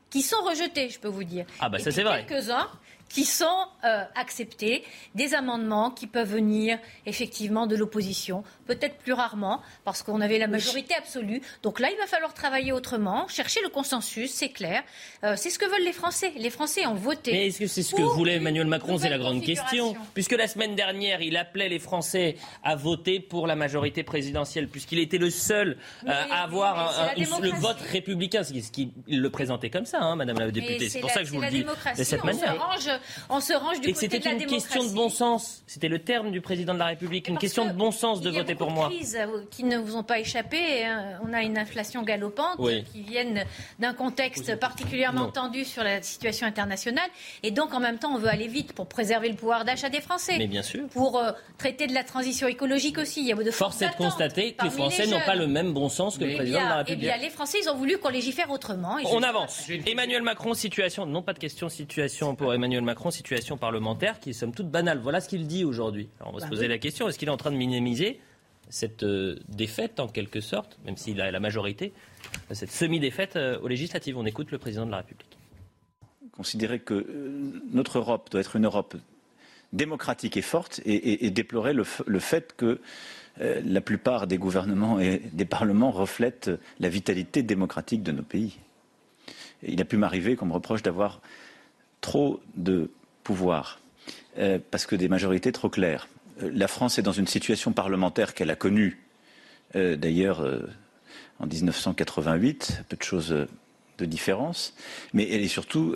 qui sont rejetés, je peux vous dire. Ah bah Et ça, c'est vrai. Quelques-uns qui sont euh, acceptés, des amendements qui peuvent venir effectivement de l'opposition, peut-être plus rarement, parce qu'on avait la majorité absolue. Donc là, il va falloir travailler autrement, chercher le consensus, c'est clair. Euh, c'est ce que veulent les Français. Les Français ont voté. Mais est-ce que c'est ce que voulait Emmanuel Macron C'est la grande question. Puisque la semaine dernière, il appelait les Français à voter pour la majorité présidentielle, puisqu'il était le seul euh, Mais- à avoir un- un- le vote républicain. Ce qui- ce qui- Il le présentait comme ça, hein, Madame la députée. C'est pour la- ça que je vous c'est le dis de cette on manière. Se range, on se range du Et que côté c'était de la une démocratie. question de bon sens. C'était le terme du président de la République. Une question que de bon sens de il y a voter beaucoup pour moi. de crises euh, qui ne vous ont pas échappé. hein. On a une inflation galopante Oui. qui viennent d'un contexte particulièrement Non. tendu sur la situation internationale. Et donc, en même temps, on veut aller vite pour préserver le pouvoir d'achat des Français. Mais bien sûr. Pour euh, traiter de la transition écologique aussi. Il y a de Force est de constater que les Français n'ont pas le même bon sens que le Eh président de la bien, eh République. bien, les Français, ils ont voulu qu'on légifère autrement. Et On avance. Emmanuel Macron, situation, non pas de question, situation pour Emmanuel Macron, situation parlementaire qui est somme toute banale. Voilà ce qu'il dit aujourd'hui. Alors on va Bah se poser oui. la question, est-ce qu'il est en train de minimiser cette euh, défaite en quelque sorte, même s'il a la majorité, cette semi-défaite euh, aux législatives? On écoute le président de la République. considérer que euh, notre Europe doit être une Europe démocratique et forte et, et- et déplorer le, le fait que euh, la plupart des gouvernements et des parlements reflètent la vitalité démocratique de nos pays. Et il a pu m'arriver qu'on me reproche d'avoir trop de pouvoir euh, parce que des majorités trop claires. Euh, La France est dans une situation parlementaire qu'elle a connue euh, d'ailleurs en 1988, peu de choses de différence, mais elle est surtout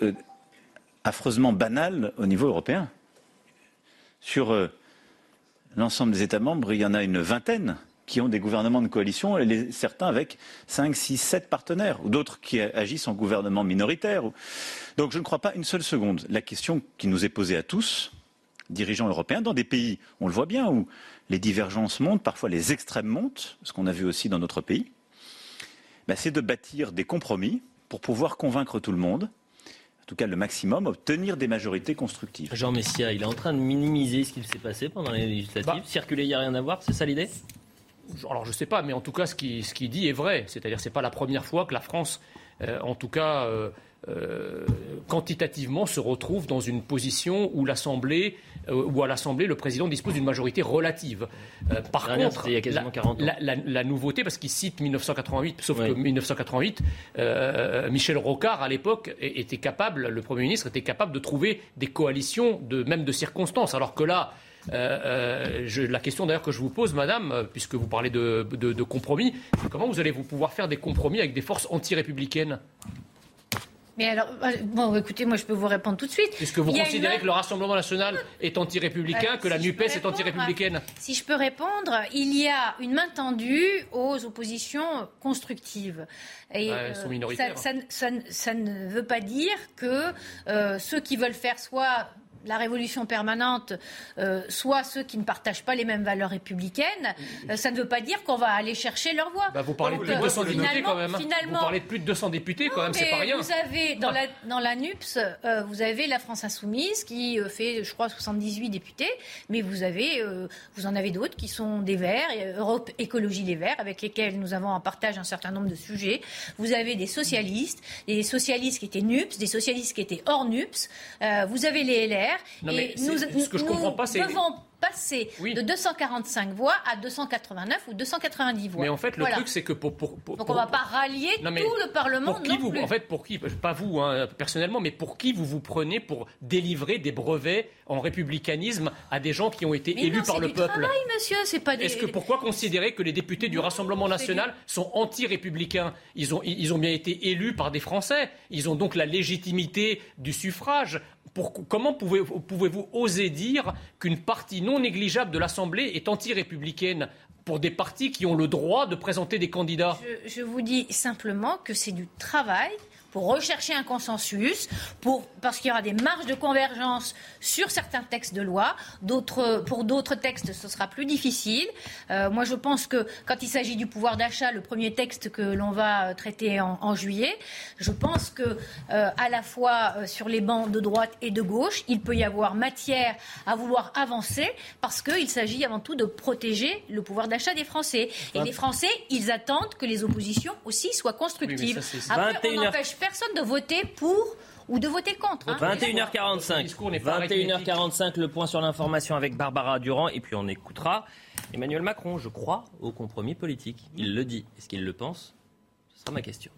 affreusement banale au niveau européen. Sur l'ensemble des États membres, il y en a une vingtaine qui ont des gouvernements de coalition, et les- certains avec 5, 6, 7 partenaires, ou d'autres qui agissent en gouvernement minoritaire. ou- Donc je ne crois pas une seule seconde. La question qui nous est posée à tous, dirigeants européens, dans des pays, on le voit bien, où les divergences montent, parfois les extrêmes montent, ce qu'on a vu aussi dans notre pays, ben, c'est de bâtir des compromis pour pouvoir convaincre tout le monde, en tout cas le maximum, obtenir des majorités constructives. Jean Messia, il est en train de minimiser ce qui s'est passé pendant les législatives. Bah. Circuler, il n'y a rien à voir, c'est ça l'idée? Alors je sais pas, mais en tout cas ce qu'il ce qu'il dit est vrai. C'est-à-dire c'est pas la première fois que la France, euh, en tout cas euh, euh, quantitativement, se retrouve dans une position où l'Assemblée, euh, où à l'Assemblée le président dispose d'une majorité relative. Euh, par La contre, c'était il y a quasiment la, 40 ans. la- la- la nouveauté, parce qu'il cite 1988, sauf Oui. que 1988, euh, Michel Rocard à l'époque était capable, le Premier ministre était capable de trouver des coalitions, de, même de circonstances, alors que là. Euh, euh, je- la question d'ailleurs que je vous pose, Madame, euh, puisque vous parlez de, de- de compromis, comment vous allez vous pouvoir faire des compromis avec des forces anti-républicaines? Mais alors, bon, écoutez, moi, je peux vous répondre tout de suite. Est-ce que vous considérez une- que le Rassemblement national est anti-républicain, que la si NUPES est anti-républicaine? Si je peux répondre, il y a une main tendue aux oppositions constructives. Et Ouais, elles sont minoritaires. ça, ça- ça- ça ne veut pas dire que euh, ceux qui veulent faire soit la révolution permanente, euh, soit ceux qui ne partagent pas les mêmes valeurs républicaines, euh, ça ne veut pas dire qu'on va aller chercher leur voix. Bah, Vous parlez de Donc, plus de euh, 200 députés finalement- quand même. hein. finalement- Vous parlez de plus de 200 députés quand même, c'est pas rien. Vous avez dans la, dans la NUPS, vous avez la France Insoumise qui fait, je crois, 78 députés, mais vous avez, vous en avez d'autres qui sont des Verts, Europe Écologie Les Verts, avec lesquels nous avons en partage un certain nombre de sujets. Vous avez des socialistes, des socialistes qui étaient NUPS, des socialistes qui étaient hors NUPS. Vous avez les LR. Non, et nous, ce que je nous comprends pas, c'est- devons passer Oui. de 245 voix à 289 ou 290 voix. Mais en fait, le Voilà. truc, c'est que pour. pour, pour- Donc on ne va pas rallier Non, tout le Parlement Pour qui non vous, plus. en fait, pour qui, pas vous hein, personnellement, mais pour qui vous vous prenez pour délivrer des brevets en républicanisme à des gens qui ont été Mais élus non, par le du peuple? travail, monsieur, c'est pas des... Est-ce que pourquoi considérer que les députés du Rassemblement national sont anti-républicains? Ils ont, ils ont bien été élus par des Français. Ils ont donc la légitimité du suffrage. Comment pouvez- pouvez-vous oser dire qu'une partie non négligeable de l'Assemblée est anti-républicaine pour des partis qui ont le droit de présenter des candidats? Je vous dis simplement que c'est du travail pour rechercher un consensus, pour, parce qu'il y aura des marges de convergence sur certains textes de loi. D'autres, pour d'autres textes, ce sera plus difficile. Euh, moi, je pense que quand il s'agit du pouvoir d'achat, le premier texte que l'on va traiter en, juillet, je pense que euh, à la fois euh, sur les bancs de droite et de gauche, il peut y avoir matière à vouloir avancer parce qu'il s'agit avant tout de protéger le pouvoir d'achat des Français. Et les Français, ils attendent que les oppositions aussi soient constructives. Après, on n'empêche personne de voter pour ou de voter contre. 21h45. Hein. 21h45, le point sur l'information avec Barbara Durand. Et puis on écoutera Emmanuel Macron, je crois, au compromis politique. Il le dit. Est-ce qu'il le pense? Ce sera ma question.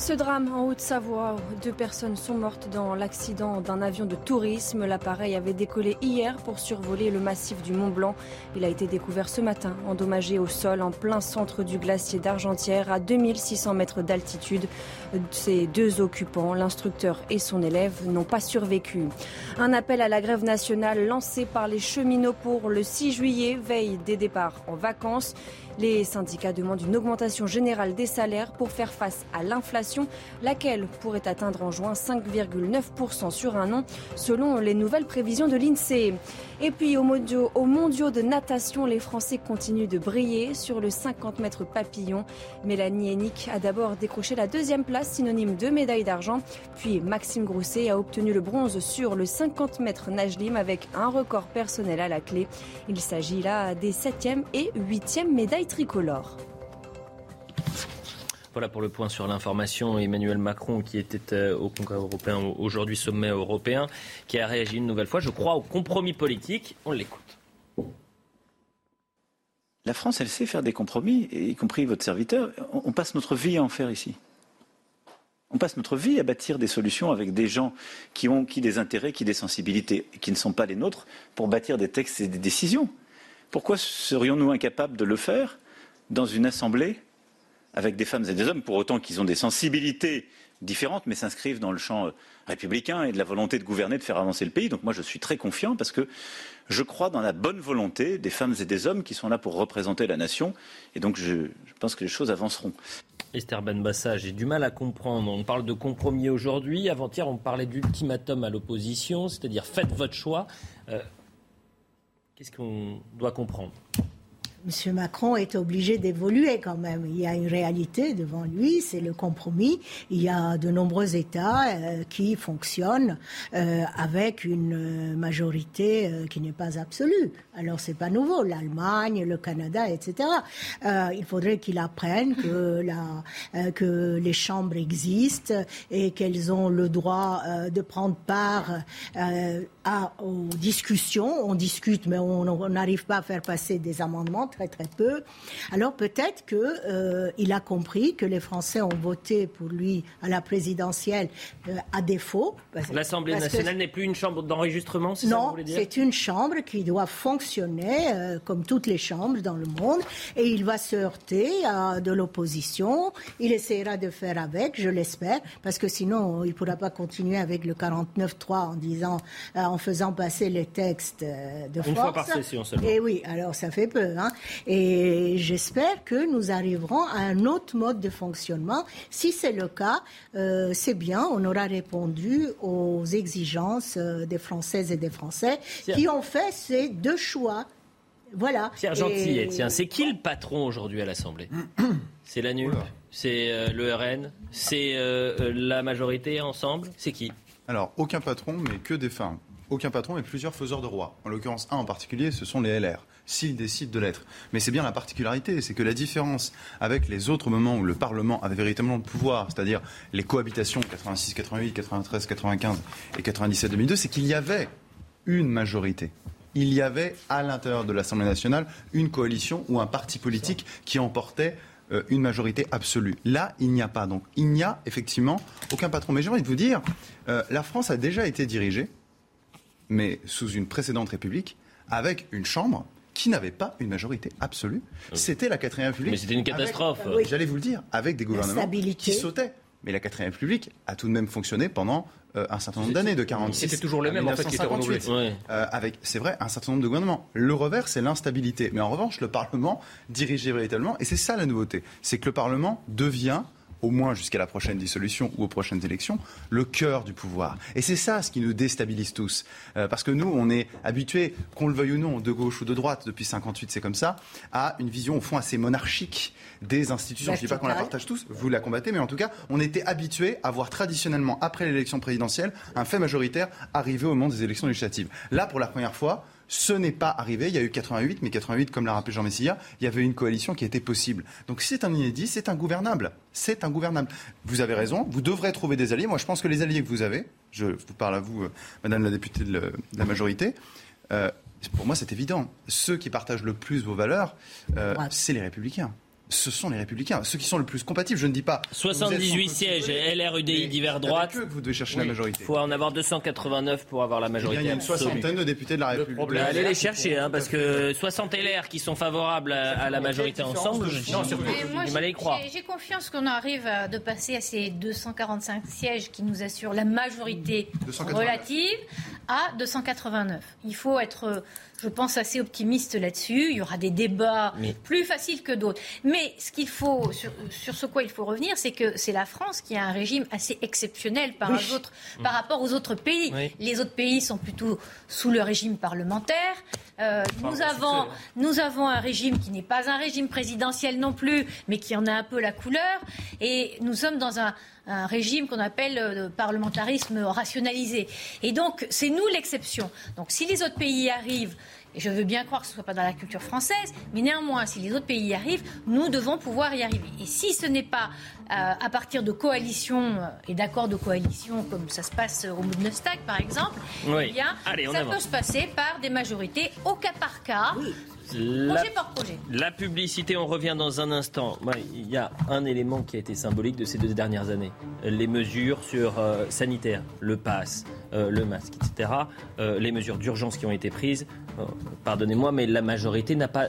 Ce drame en Haute-Savoie, deux personnes sont mortes dans l'accident d'un avion de tourisme. L'appareil avait décollé hier pour survoler le massif du Mont Blanc. Il a été découvert ce matin, endommagé au sol en plein centre du glacier d'Argentière à 2600 mètres d'altitude. Ces deux occupants, l'instructeur et son élève, n'ont pas survécu. Un appel à la grève nationale lancé par les cheminots pour le 6 juillet, veille des départs en vacances. Les syndicats demandent une augmentation générale des salaires pour faire face à l'inflation, laquelle pourrait atteindre en juin 5,9% sur un an, selon les nouvelles prévisions de l'INSEE. Et puis aux mondiaux, aux mondiaux de natation, les Français continuent de briller sur le 50 mètres papillon. Mélanie Hennick a d'abord décroché la deuxième place, synonyme de médaille d'argent. Puis Maxime Grousset a obtenu le bronze sur le 50 mètres nage avec un record personnel à la clé. Il s'agit là des 7e et 8e médailles Voilà pour le point sur l'information. Emmanuel Macron, qui était euh, au Congrès européen, aujourd'hui sommet européen, qui a réagi une nouvelle fois, je crois, au compromis politique. On l'écoute. La France, elle sait faire des compromis, y compris votre serviteur. On passe notre vie à en faire ici. On passe notre vie à bâtir des solutions avec des gens qui ont qui des intérêts, qui des sensibilités, qui ne sont pas les nôtres, pour bâtir des textes et des décisions. Pourquoi serions-nous incapables de le faire dans une assemblée avec des femmes et des hommes, pour autant qu'ils ont des sensibilités différentes, mais s'inscrivent dans le champ euh, républicain et de la volonté de gouverner, de faire avancer le pays. Donc moi, je suis très confiant parce que je crois dans la bonne volonté des femmes et des hommes qui sont là pour représenter la nation. Et donc, je, pense que les choses avanceront. Esther Benbassa, j'ai du mal à comprendre. On parle de compromis aujourd'hui. Avant-hier, on parlait d'ultimatum à l'opposition, c'est-à-dire faites votre choix. Euh, qu'est-ce qu'on doit comprendre? M. Macron est obligé d'évoluer quand même. Il y a une réalité devant lui, c'est le compromis. Il y a de nombreux États euh, qui fonctionnent euh, avec une majorité euh, qui n'est pas absolue. Alors c'est pas nouveau. L'Allemagne, le Canada, etc. il faudrait qu'il apprenne que, la, que les chambres existent et qu'elles ont le droit de prendre part à, aux discussions. On discute, mais on n'arrive pas à faire passer des amendements très très peu. Alors peut-être qu'il euh, a compris que les Français ont voté pour lui à la présidentielle euh, à défaut. L'Assemblée nationale n'est plus une chambre d'enregistrement, c'est ça Non, c'est une chambre qui doit fonctionner euh, comme toutes les chambres dans le monde et il va se heurter à de l'opposition. Il essaiera de faire avec, je l'espère, parce que sinon il ne pourra pas continuer avec le 49-3 en disant, en faisant passer les textes de force. Une fois par session seulement. Et oui, alors ça fait peu. Hein. Et j'espère que nous arriverons à un autre mode de fonctionnement. Si c'est le cas, euh, c'est bien, on aura répondu aux exigences euh, des Françaises et des Français qui ont fait ces deux choix. Voilà. Pierre Gentil, tiens, c'est qui le patron aujourd'hui à l'Assemblée C'est la NUP C'est euh, le RN C'est la majorité ensemble C'est qui Alors, aucun patron, mais que des femmes. Aucun patron, mais plusieurs faiseurs de roi. En l'occurrence, un en particulier, ce sont les LR s'il décide de l'être. Mais c'est bien la particularité, c'est que la différence avec les autres moments où le Parlement avait véritablement le pouvoir, c'est-à-dire les cohabitations 86, 88, 93, 95 et 97, 2002, c'est qu'il y avait une majorité il y avait à l'intérieur de l'Assemblée nationale une coalition ou un parti politique qui emportait euh, une majorité absolue. Là, il n'y a pas. Donc, il n'y a effectivement aucun patron. Mais j'ai envie de vous dire, euh, la France a déjà été dirigée, mais sous une précédente République, avec une Chambre qui n'avait pas une majorité absolue. C'était la quatrième République. Mais c'était une catastrophe. J'allais vous le dire, avec des gouvernements qui sautaient. Mais la 4 République a tout de même fonctionné pendant euh, un certain nombre d'années, de 46 C'était toujours les mêmes, en fait, qui étaient renouvelés. Euh, avec, c'est vrai, un certain nombre de gouvernements. Le revers, c'est l'instabilité. Mais en revanche, le Parlement dirigeait véritablement, et c'est ça la nouveauté, c'est que le Parlement devient au moins jusqu'à la prochaine dissolution ou aux prochaines élections, le cœur du pouvoir. Et c'est ça ce qui nous déstabilise tous. Euh, parce que nous, on est habitués, qu'on le veuille ou non, de gauche ou de droite, depuis 58 c'est comme ça, à une vision au fond assez monarchique des institutions. Je ne dis pas qu'on la partage tous, vous la combattez, mais en tout cas, on était habitués à voir traditionnellement, après l'élection présidentielle, un fait majoritaire arriver au moment des élections législatives. Là, pour la première fois, ce n'est pas arrivé. Il y a eu 88, mais 88, comme l'a rappelé Jean Messia, il y avait une coalition qui était possible. Donc c'est un inédit, c'est ingouvernable. C'est ingouvernable. Vous avez raison, vous devrez trouver des alliés. Moi, je pense que les alliés que vous avez, je vous parle à vous, euh, Madame la députée de, la majorité, euh, pour moi, c'est évident. Ceux qui partagent le plus vos valeurs, euh, c'est les républicains ce sont les républicains, ceux qui sont le plus compatibles. Je ne dis pas. 78 sièges, LR, UDI, divers droite. que vous devez chercher la majorité. Il faut en avoir 289 pour avoir la majorité. il y a une soixantaine de députés de la République. Allez les chercher, hein, parce que 60 LR qui sont favorables à, la majorité ensemble, j'ai mal à y croire. J'ai confiance qu'on arrive à, de passer à ces 245 sièges qui nous assurent la majorité relative à 289. Il faut être je pense, assez optimiste là-dessus. Il y aura des débats plus faciles que d'autres. Mais ce qu'il faut, sur, ce quoi il faut revenir, c'est que c'est la France qui a un régime assez exceptionnel par, par rapport aux autres pays. Les autres pays sont plutôt sous le régime parlementaire. Euh, nous, avons, nous avons un régime qui n'est pas un régime présidentiel non plus, mais qui en a un peu la couleur. Et nous sommes dans un, un régime qu'on appelle le parlementarisme rationalisé. Et donc, c'est nous l'exception. Donc, si les autres pays y arrivent, et je veux bien croire que ce ne soit pas dans la culture française, mais néanmoins, si les autres pays y arrivent, nous devons pouvoir y arriver. Et si ce n'est pas euh, à partir de coalitions euh, et d'accords de coalition, comme ça se passe au Bundestag, par exemple, eh bien, ça peut se passer par des majorités au cas par cas. La, La publicité, on revient dans un instant. Il y a un élément qui a été symbolique de ces deux dernières années. Les mesures sur euh, sanitaires, le pass, euh, le masque, etc. Euh, les mesures d'urgence qui ont été prises. Pardonnez-moi, mais la majorité n'a pas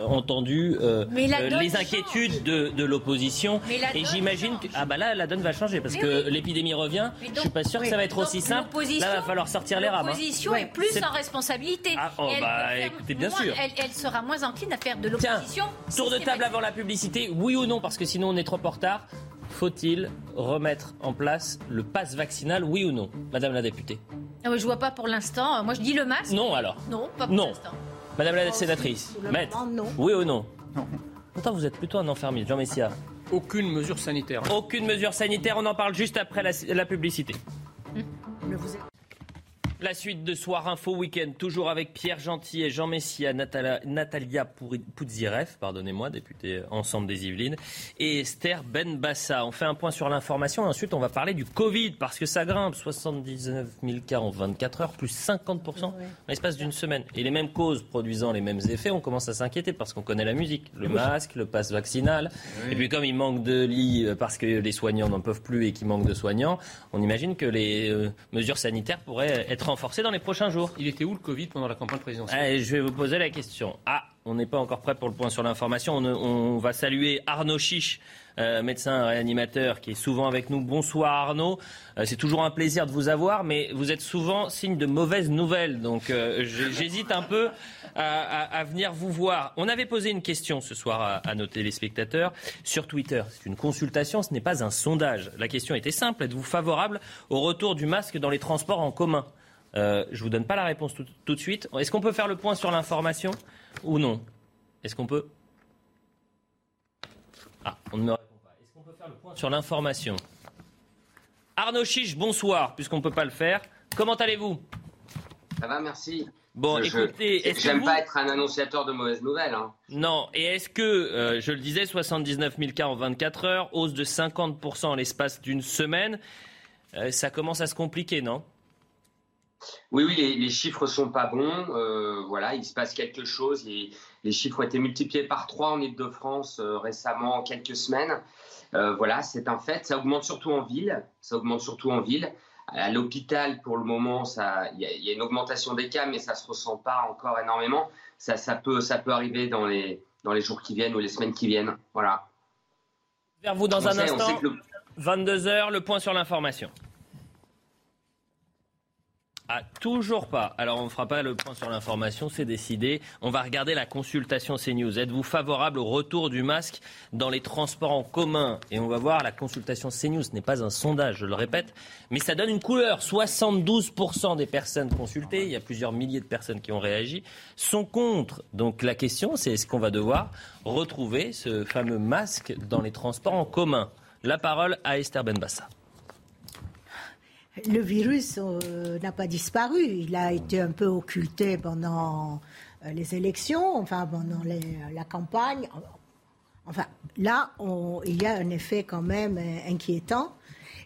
entendu les inquiétudes de, l'opposition. Et j'imagine que ah bah là, la donne va changer parce que l'épidémie revient. Je je suis pas sûr que ça va être aussi simple. Là, il va falloir sortir les rames. Hein. L'opposition est plus en responsabilité. Ah, oh, bah, écoutez, bien sûr elle sera moins encline à faire de l'opposition. Tour de table avant la publicité, oui ou non, parce que sinon on est trop en retard. Faut-il remettre en place le pass vaccinal, oui ou non, Madame la députée? Ah Je vois pas pour l'instant. Moi je dis le masque. Non alors. Non, pas pour l'instant. Madame la sénatrice, maître, oui ou non? Non. Pourtant vous êtes plutôt un enfermiste, Jean Messia. Aucune mesure sanitaire. Aucune mesure sanitaire, on en parle juste après la, publicité. Vous la suite de Soir Info Week-end, toujours avec Pierre Gentil et Jean Messia, Natalia Poudzireff, pardonnez-moi, député Ensemble des Yvelines, et Esther Benbassa. On fait un point sur l'information et ensuite on va parler du Covid parce que ça grimpe 79 000 cas en 24 heures, plus 50% en l'espace d'une semaine. Et les mêmes causes produisant les mêmes effets, on commence à s'inquiéter parce qu'on connaît la musique, le masque, le passe vaccinal. Et puis comme il manque de lits euh, parce que les soignants n'en peuvent plus et qu'il manque de soignants, on imagine que les euh, mesures sanitaires pourraient être renforcé dans les prochains jours. Il était où le Covid pendant la campagne présidentielle eh, Je vais vous poser la question. Ah, on n'est pas encore prêt pour le point sur l'information. On, va saluer Arnaud Chiche, euh, médecin réanimateur, qui est souvent avec nous. Bonsoir Arnaud. Euh, c'est toujours un plaisir de vous avoir, mais vous êtes souvent signe de mauvaises nouvelles. Donc euh, j'hésite un peu à, venir vous voir. On avait posé une question ce soir à, à nos téléspectateurs sur Twitter. C'est une consultation, ce n'est pas un sondage. La question était simple. Êtes-vous favorable au retour du masque dans les transports en commun? Euh, je ne vous donne pas la réponse tout, de suite. Est-ce qu'on peut faire le point sur l'information ou non? Est-ce qu'on peut? Ah, on ne me répond pas. Est-ce qu'on peut faire le point sur l'information? Arnaud Chiche, bonsoir, puisqu'on ne peut pas le faire. Comment allez-vous? Ça va, merci. Bon, écoutez, est-ce J'aime pas être un annonciateur de mauvaises nouvelles. Hein. Non, et est-ce que, euh, je le disais, 79 000 cas en 24 heures, hausse de 50% en l'espace d'une semaine, euh, ça commence à se compliquer, non? Oui, oui, les, les, chiffres sont pas bons. Euh, voilà, il se passe quelque chose. Les, les, chiffres ont été multipliés par trois en Ile-de-France euh, récemment, en quelques semaines. Euh, voilà, c'est un fait. Ça augmente surtout en ville. Ça augmente surtout en ville. À l'hôpital, pour le moment, il y, a une augmentation des cas, mais ça se ressent pas encore énormément. Ça, ça, peut, ça peut arriver dans les, dans les jours qui viennent ou les semaines qui viennent. Voilà. Vers vous dans un instant. 22h, le point sur l'information. Ah, toujours pas. Alors, on ne fera pas le point sur l'information, c'est décidé. On va regarder la consultation CNews. Êtes-vous favorable au retour du masque dans les transports en commun? Et on va voir la consultation CNews. N'est pas un sondage, je le répète, mais ça donne une couleur. 72% des personnes consultées, il y a plusieurs milliers de personnes qui ont réagi, sont contre. Donc, la question, c'est est-ce qu'on va devoir retrouver ce fameux masque dans les transports en commun? La parole à Esther Benbassa le virus euh, n'a pas disparu. Il a été un peu occulté pendant euh, les élections, enfin pendant la campagne. Enfin, là, il y a un effet quand même euh, inquiétant.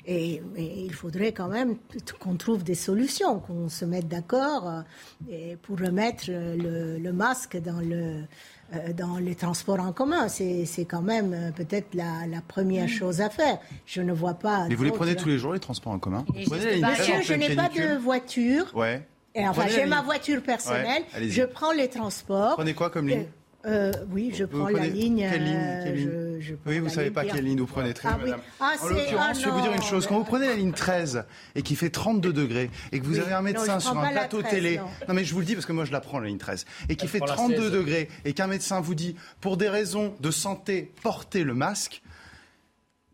Et, il faudrait quand même qu'on trouve des solutions, qu'on se mette d'accord pour remettre le masque dans le, euh, dans les transports en commun. C'est quand même euh, peut-être la, la, première mm. chose à faire. Je ne vois pas. Mais vous les prenez tous les jours, les transports en commun Monsieur, je n'ai pas de voiture. Ouais. Et enfin, j'ai ma voiture personnelle. je prends les transports. Prenez quoi comme ligne euh, oui, je prends la ligne. Quelle ligne, quelle ligne Oui, vous ne savez pas quelle ligne vous prenez. Très ah, bien, madame. Ah, en l'occurrence, je vais vous dire une chose. Quand vous prenez la ligne 13 et qui fait 32 degrés et que vous avez un médecin sur un plateau télé. Non. mais je vous le dis parce que moi je la prends, la ligne 13. Et qui fait 32 degrés et qu'un médecin vous dit, pour des raisons de santé, portez le masque.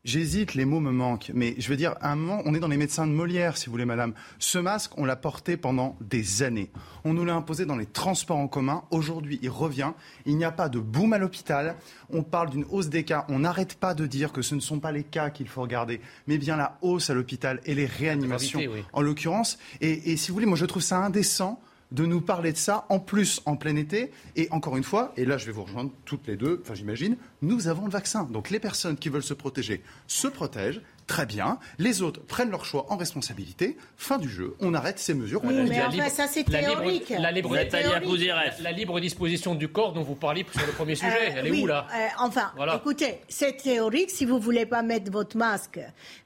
J'hésite, les mots me manquent. Mais je veux dire, à un moment, on est dans les médecins de Molière, si vous voulez, madame. Ce masque, on l'a porté pendant des années. On nous l'a imposé dans les transports en commun. Aujourd'hui, il revient. Il n'y a pas de boom à l'hôpital. On parle d'une hausse des cas. On n'arrête pas de dire que ce ne sont pas les cas qu'il faut regarder, mais bien la hausse à l'hôpital et les réanimations, en l'occurrence. Et, et si vous voulez, moi, je trouve ça indécent de nous parler de ça, en plus en plein été. Et encore une fois, et là je vais vous rejoindre toutes les deux, enfin j'imagine, nous avons le vaccin. Donc les personnes qui veulent se protéger se protègent. Très bien. Les autres prennent leur choix en responsabilité. Fin du jeu. On arrête ces mesures. Oui, mais enfin, ça c'est théorique. La libre, la, libre, disposition du corps dont vous parliez sur le premier euh, sujet, elle est où là euh, Enfin, écoutez, c'est théorique. Si vous voulez pas mettre votre masque,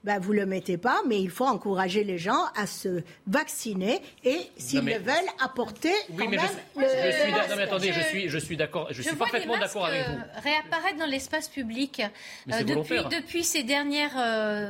ben vous le mettez pas. Mais il faut encourager les gens à se vacciner et s'ils le veulent apporter. Oui, mais je, suis, non, mais attendez, je suis, je suis d'accord. Je, suis parfaitement d'accord avec vous. Réapparaître dans l'espace public euh, depuis, depuis ces dernières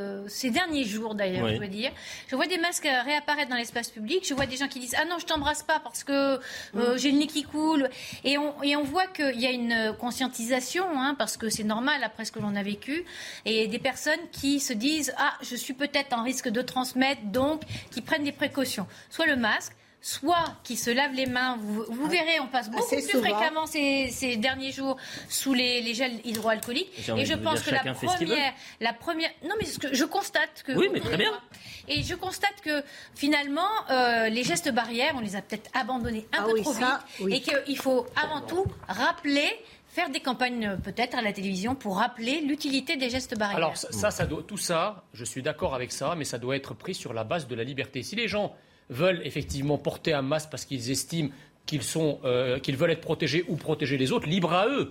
euh, ces derniers jours d'ailleurs, je veux dire. Je vois des masques réapparaître dans l'espace public. Je vois des gens qui disent ah non je t'embrasse pas parce que euh, j'ai le nez qui coule. Et on, et on voit qu'il y a une conscientisation hein, parce que c'est normal après ce que l'on a vécu et des personnes qui se disent ah je suis peut-être en risque de transmettre donc qui prennent des précautions. Soit le masque soit qui se lavent les mains. Vous, vous verrez, on passe beaucoup plus fréquemment ces, ces, derniers jours sous les, les gels hydroalcooliques. Et je pense que la première, la première, non mais ce que je constate que oui, mais très bien. Et je constate que finalement, euh, les gestes barrières, on les a peut-être abandonnés un ah peu trop vite, et qu'il faut avant tout rappeler faire des campagnes euh, peut-être à la télévision pour rappeler l'utilité des gestes barrières. Alors ça, ça doit, tout ça, je suis d'accord avec ça, mais ça doit être pris sur la base de la liberté. Si les gens veulent effectivement porter un masque parce qu'ils estiment qu'ils euh, qu'ils veulent être protégés ou protéger les autres, libre à eux.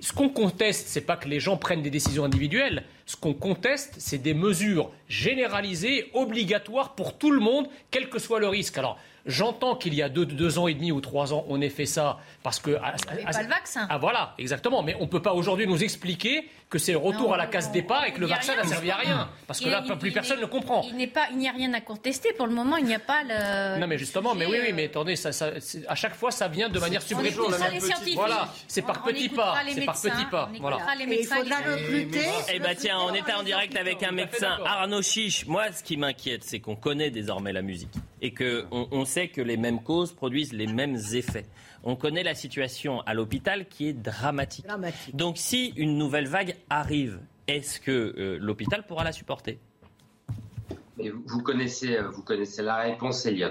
Ce qu'on conteste, ce n'est pas que les gens prennent des décisions individuelles. Ce qu'on conteste, c'est des mesures généralisées, obligatoires pour tout le monde, quel que soit le risque. Alors, J'entends qu'il y a deux, ans et demi ou trois ans, on ait fait ça parce que. Ah, pas le vaccin. Ah voilà, exactement. Mais on ne peut pas aujourd'hui nous expliquer que c'est le retour à la case des pas et que le vaccin n'a servi à rien. Parce que là, plus personne ne comprend. Il n'y a rien à contester. Pour le moment, il n'y a pas le. Non, mais justement, mais oui, oui, mais attendez, ça, à chaque fois, ça vient de manière subreptice. Voilà, c'est par petits pas. C'est par petits pas. Voilà. Il faudra recruter. Eh bien, tiens, on était en direct avec un médecin, Arnaud Chiche. Moi, ce qui m'inquiète, c'est qu'on connaît désormais la musique et qu'on on sait que les mêmes causes produisent les mêmes effets. On connaît la situation à l'hôpital qui est dramatique. Donc si une nouvelle vague arrive, est-ce que euh, l'hôpital pourra la supporter? Vous connaissez, euh, vous connaissez la réponse, Elliot.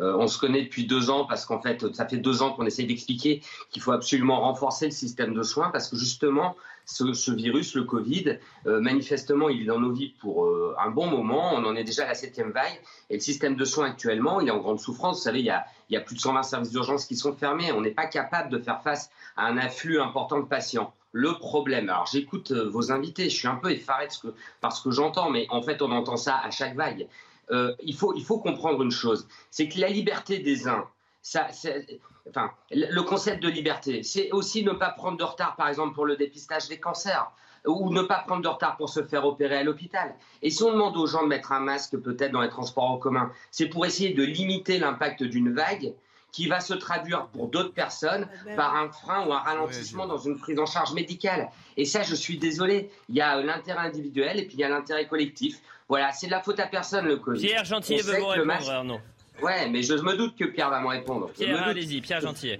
Euh, on se connaît depuis deux ans parce qu'en fait, ça fait deux ans qu'on essaye d'expliquer qu'il faut absolument renforcer le système de soins parce que justement, ce, virus, le Covid, euh, manifestement, il est dans nos vies pour euh, un bon moment. On en est déjà à la septième vague. Et le système de soins actuellement, il est en grande souffrance. Vous savez, il y a, plus de 120 services d'urgence qui sont fermés. On n'est pas capable de faire face à un afflux important de patients. Le problème, alors j'écoute vos invités, je suis un peu effaré ce que, ce que j'entends, mais en fait, on entend ça à chaque vague. Euh, il, faut, il faut comprendre une chose, c'est que la liberté des uns, enfin, le concept de liberté, c'est aussi ne pas prendre de retard, par exemple, pour le dépistage des cancers. ou ne pas prendre de retard pour se faire opérer à l'hôpital. Et si on demande aux gens de mettre un masque peut-être dans les transports en commun, c'est pour essayer de limiter l'impact d'une vague qui va se traduire pour d'autres personnes Ah ben par un frein ou un ralentissement dans une prise en charge médicale. Et ça, je suis désolé. Il y a l'intérêt individuel et puis il y a l'intérêt collectif. Voilà, c'est de la faute à personne le Covid. Pierre Gentillet On veut vous répondre, masque- Arnaud. Ouais, mais je me doute que Pierre va me répondre. Pierre, allez-y, Pierre Gentillet.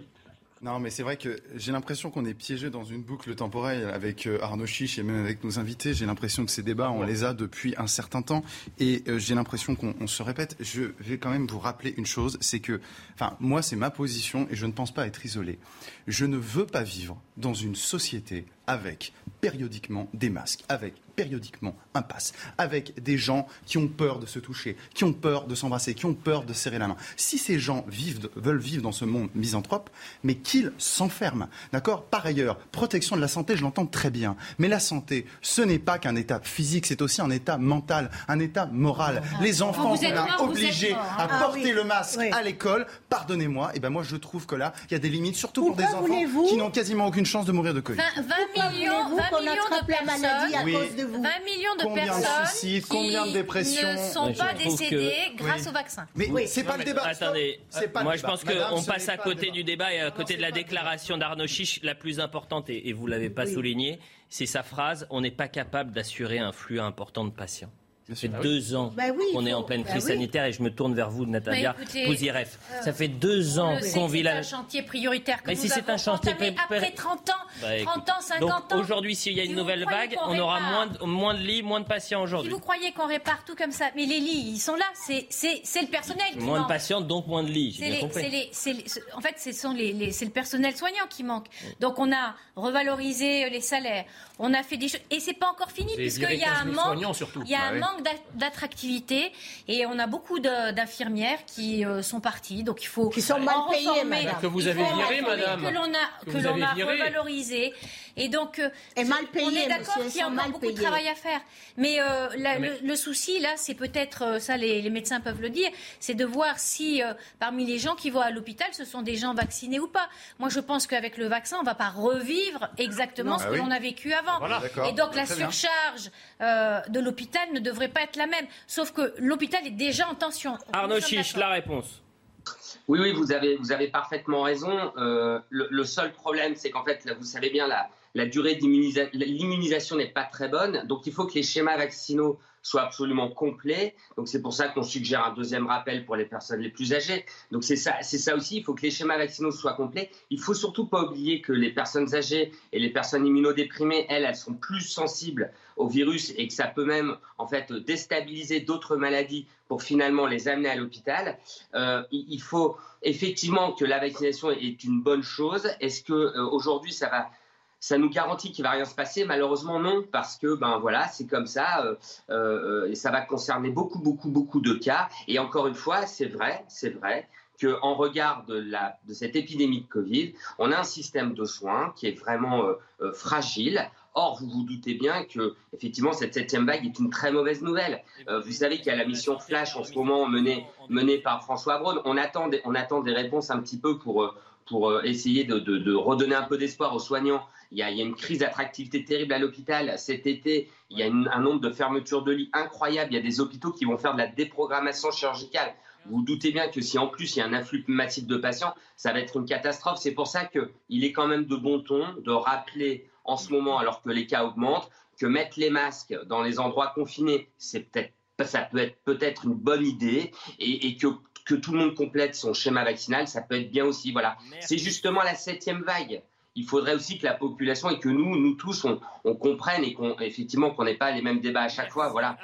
Non, mais c'est vrai que j'ai l'impression qu'on est piégé dans une boucle temporelle avec euh, Arnaud Chiche et même avec nos invités. J'ai l'impression que ces débats, on les a depuis un certain temps et euh, j'ai l'impression qu'on on se répète. Je vais quand même vous rappeler une chose, c'est que, enfin, moi, c'est ma position et je ne pense pas être isolé. Je ne veux pas vivre dans une société avec périodiquement des masques, avec périodiquement un pass, avec des gens qui ont peur de se toucher, qui ont peur de s'embrasser, qui ont peur de serrer la main. Si ces gens vivent, veulent vivre dans ce monde misanthrope, mais qu'ils s'enferment, d'accord? Par ailleurs, protection de la santé, je l'entends très bien, mais la santé, ce n'est pas qu'un état physique, c'est aussi un état mental, un état moral. Les enfants sont mort, obligés à. Ah porter oui. le masque Oui. à l'école. Pardonnez-moi, et ben moi je trouve que là, il y a des limites, surtout Pourquoi pour des enfants qui n'ont quasiment aucune chance de mourir de Covid. 20, 20 Pourquoi millions, voulez-vous 20 qu'on millions attrape de la maladie à Oui. cause de vous 20 millions de Combien de personnes suicides, qui combien de dépressions ne sont Ouais, pas décédées que- grâce Oui. au vaccin. Mais Oui. c'est pas Non, le débat. Attendez, le moi je pense qu'on passe à côté débat. du débat et à Non, côté de la déclaration d'Arnaud Chiche, la plus importante, et, et vous ne l'avez pas souligné, c'est sa phrase on n'est pas capable d'assurer un flux important de patients. Ça fait sûr. deux ans Bah oui, qu'on est en pleine bah crise oui. sanitaire et je me tourne vers vous, Natalia Bah, Pouziref. euh, Ça fait deux ans qu'on vit c'est la. un chantier prioritaire que Mais nous si c'est un chantier après 30 ans, Bah, 30 écoute, ans, 50 Donc ans. aujourd'hui, s'il y a Si une nouvelle vague, on aura moins de, moins de lits, moins de patients Si aujourd'hui. vous croyez qu'on répare tout comme ça, mais les lits, ils sont là, c'est c'est- c'est le personnel qui Moins de manque. patients, donc moins de lits. C'est bien les- compris. c'est les- c'est les- c'est- en fait, ce sont les, les- c'est le personnel soignant qui manque. Donc, on a revalorisé les salaires, on a fait des choses, et c'est pas encore fini puisqu'il y a 15 un 000 manque, manque d'attractivité, et on a beaucoup d'infirmières qui euh, sont parties. Donc, il faut Qui sont mal en payées, reformer. madame. Que vous avez viré, madame. Que l'on a, Que l'on a revalorisé, et donc euh, Et mal on est d'accord qu'il y a encore beaucoup de travail à faire. Mais, euh, la- Mais- Le, le souci, là, c'est peut-être, euh, ça les, les médecins peuvent le dire, c'est de voir si euh, parmi les gens qui vont à l'hôpital, ce sont des gens vaccinés ou pas. Moi, je pense qu'avec le vaccin, on ne va pas revivre exactement ce Ah que oui. l'on a vécu avant. Voilà. Et donc, la Très bien. surcharge euh, de l'hôpital ne devrait pas être la même. Sauf que l'hôpital est déjà en tension. Arnaud Chiche, la réponse. Oui, oui, vous avez, vous avez parfaitement raison. Euh, le, le seul problème, c'est qu'en fait, là, vous savez bien, la, la durée d'immunisa- l'immunisation n'est pas très bonne. Donc, il faut que les schémas vaccinaux soient absolument complets. Donc, c'est pour ça qu'on suggère un deuxième rappel pour les personnes les plus âgées. Donc, c'est ça, c'est ça aussi. Il faut que les schémas vaccinaux soient complets. Il faut surtout pas oublier que les personnes âgées et les personnes immunodéprimées, elles, elles sont plus sensibles au virus et que ça peut même, en fait, déstabiliser d'autres maladies pour finalement les amener à l'hôpital. Euh, il il faut effectivement que la vaccination est une bonne chose. Est-ce que euh, aujourd'hui ça va ça nous garantit qu'il va rien se passer Malheureusement non, parce que ben voilà, c'est comme ça, euh, euh, ça va concerner beaucoup, beaucoup, beaucoup de cas. Et encore une fois, c'est vrai, c'est vrai que en regard de, la, de cette épidémie de Covid, on a un système de soins qui est vraiment euh, fragile. Or, vous vous doutez bien que effectivement cette septième vague est une très mauvaise nouvelle. Vous savez qu'il y a la mission Flash en ce moment menée, menée par François Braun. On attend, des, on attend des réponses un petit peu pour, pour euh, essayer de, redonner un peu d'espoir aux soignants. Il y, a, une crise d'attractivité terrible à l'hôpital. Cet été, il y a un nombre de fermetures de lits incroyable. Il y a des hôpitaux qui vont faire de la déprogrammation chirurgicale. Vous vous doutez bien que si en plus il y a un afflux massif de patients, ça va être une catastrophe. C'est pour ça qu'il est quand même de bon ton de rappeler en ce moment, alors que les cas augmentent, que mettre les masques dans les endroits confinés, c'est peut-être ça peut être peut-être une bonne idée et que, que tout le monde complète son schéma vaccinal, ça peut être bien aussi. Voilà. C'est justement la septième vague. Il faudrait aussi que la population et que nous, nous tous, on, on comprenne et qu'on effectivement qu'on n'ait pas les mêmes débats à chaque fois. Voilà.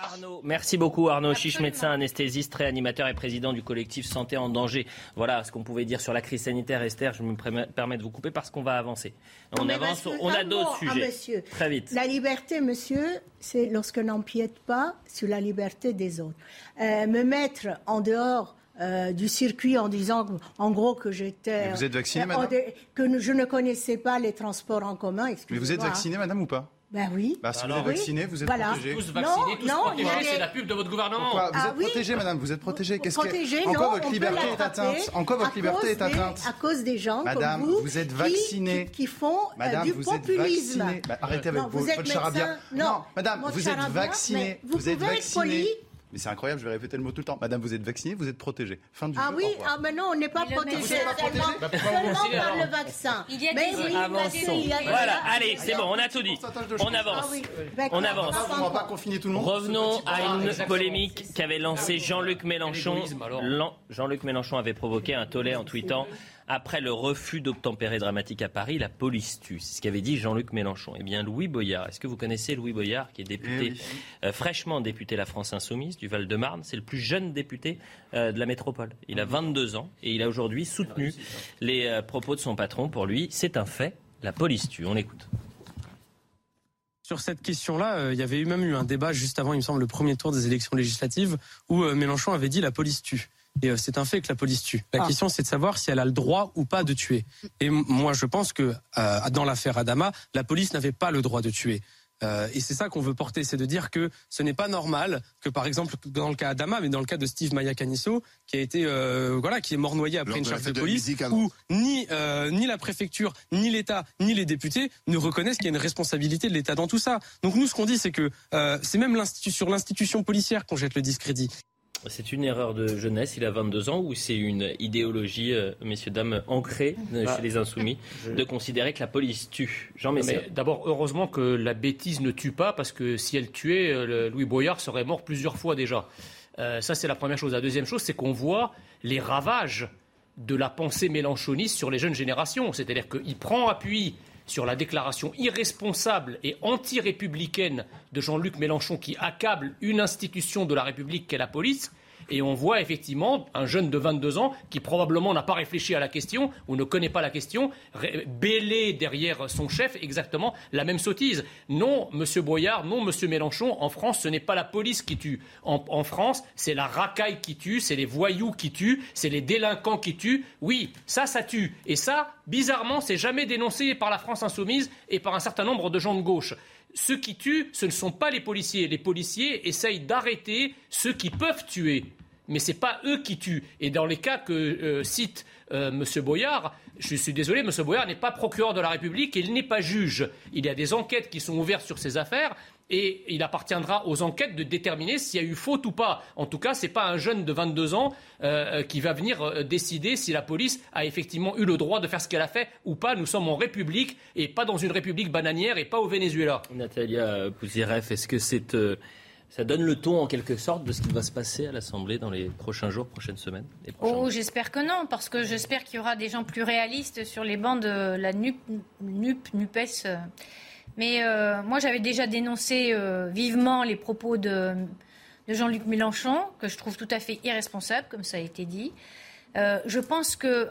Merci beaucoup Arnaud Chiche, médecin anesthésiste, réanimateur et président du collectif Santé en danger. Voilà ce qu'on pouvait dire sur la crise sanitaire. Esther, je me permets de vous couper parce qu'on va avancer. On Mais avance, on a d'autres ah, sujets. monsieur. Très vite. La liberté, monsieur, c'est lorsqu'on n'empiète pas sur la liberté des autres. Euh, me mettre en dehors euh, du circuit en disant, en gros, que j'étais... Vous êtes vaccinée, euh, madame Que je ne connaissais pas les transports en commun, Mais vous êtes vaccinée, madame, ou pas? Ben oui. Bah, si Alors, vous êtes vacciné, vous êtes Voilà. protégé. Tous vaccinés, tous non, protégés, c'est la pub de votre gouvernement. Pourquoi Vous Ah êtes oui. protégé, madame, vous êtes protégé. Qu'est-ce que- Protégé, En non, votre liberté est atteinte En quoi à votre liberté cause est des- atteinte À cause des gens Madame, comme vous, vous êtes qui- vaccinée. qui, qui font euh, Madame, du vous populisme. êtes vaccinée. Bah, arrêtez avec Non, vos- vous êtes votre charabia. Non, madame, vous êtes mais vous pouvez être vaccinée. poli. Mais c'est incroyable, je vais répéter le mot tout le temps. Madame, vous êtes vaccinée, vous êtes protégée. Fin du Ah jeu. oui, ah mais non, on n'est pas protégé seulement, protégé Bah, par le vaccin. Il y a mais des- oui, Avançons. Voilà, allez, c'est bon, on a tout dit. On Ah avance. oui. On avance. Ah, on va pas confiner tout le monde. Revenons à une Exactement. polémique qu'avait lancée Jean-Luc Mélenchon. Jean-Luc Mélenchon avait provoqué un tollé en tweetant après le refus d'obtempérer dramatique à Paris, la police tue. C'est ce qu'avait dit Jean-Luc Mélenchon. Eh bien, Louis Boyard, est-ce que vous connaissez Louis Boyard, qui est député, Eh oui. euh, fraîchement député La France Insoumise du Val-de-Marne? C'est le plus jeune député euh, de la métropole. Il a 22 ans et il a aujourd'hui soutenu les euh, propos de son patron. Pour lui, c'est un fait. La police tue. On l'écoute. Sur cette question-là, euh, il y avait eu même eu un débat juste avant, il me semble, le premier tour des élections législatives, où euh, Mélenchon avait dit la police tue. Et euh, c'est un fait que la police tue. La Ah. question, c'est de savoir si elle a le droit ou pas de tuer. Et moi, je pense que euh, dans l'affaire Adama, la police n'avait pas le droit de tuer. Euh, et c'est ça qu'on veut porter, c'est de dire que ce n'est pas normal que, par exemple, dans le cas Adama, mais dans le cas de Steve Maya Canisso, qui a été, euh, voilà, qui est mort noyé après Lors une charge de police, où ni euh, ni la préfecture, ni l'État, ni les députés ne reconnaissent qu'il y a une responsabilité de l'État dans tout ça. Donc nous, ce qu'on dit, c'est que euh, c'est même sur l'institution policière qu'on jette le discrédit. C'est une erreur de jeunesse, il a 22 ans, ou c'est une idéologie, euh, messieurs, dames, ancrée euh, Bah, chez les insoumis, de considérer que la police tue Jean Messia. D'abord, heureusement que la bêtise ne tue pas, parce que si elle tuait, euh, Louis Boyard serait mort plusieurs fois déjà. Ça, c'est la première chose. La deuxième chose, c'est qu'on voit les ravages de la pensée mélanchoniste sur les jeunes générations. C'est-à-dire qu'il prend appui sur la déclaration irresponsable et anti-républicaine de Jean-Luc Mélenchon qui accable une institution de la République qu'est la police. Et on voit effectivement un jeune de 22 ans qui probablement n'a pas réfléchi à la question ou ne connaît pas la question, bêler derrière son chef exactement la même sottise. Non, Monsieur Boyard, non, Monsieur Mélenchon, en France, ce n'est pas la police qui tue. En, en France, c'est la racaille qui tue, c'est les voyous qui tuent, c'est les délinquants qui tuent. Oui, ça, ça tue. Et ça, bizarrement, c'est jamais dénoncé par la France insoumise et par un certain nombre de gens de gauche. Ceux qui tuent, ce ne sont pas les policiers. Les policiers essayent d'arrêter ceux qui peuvent tuer. Mais ce n'est pas eux qui tuent. Et dans les cas que euh, cite euh, M. Boyard, je suis désolé, M. Boyard n'est pas procureur de la République et il n'est pas juge. Il y a des enquêtes qui sont ouvertes sur ces affaires et il appartiendra aux enquêtes de déterminer s'il y a eu faute ou pas. En tout cas, ce n'est pas un jeune de 22 ans euh, qui va venir euh, décider si la police a effectivement eu le droit de faire ce qu'elle a fait ou pas. Nous sommes en République et pas dans une République bananière et pas au Venezuela. Natalia Pouziref, est-ce que c'est, euh, ça donne le ton en quelque sorte de ce qui va se passer à l'Assemblée dans les prochains jours, prochaines semaines les prochains Oh, j'espère que non, parce que j'espère qu'il y aura des gens plus réalistes sur les bancs de la NUP, NUP NUPES. Mais euh, moi, j'avais déjà dénoncé euh, vivement les propos de, de Jean-Luc Mélenchon, que je trouve tout à fait irresponsable, comme ça a été dit. Euh, je pense que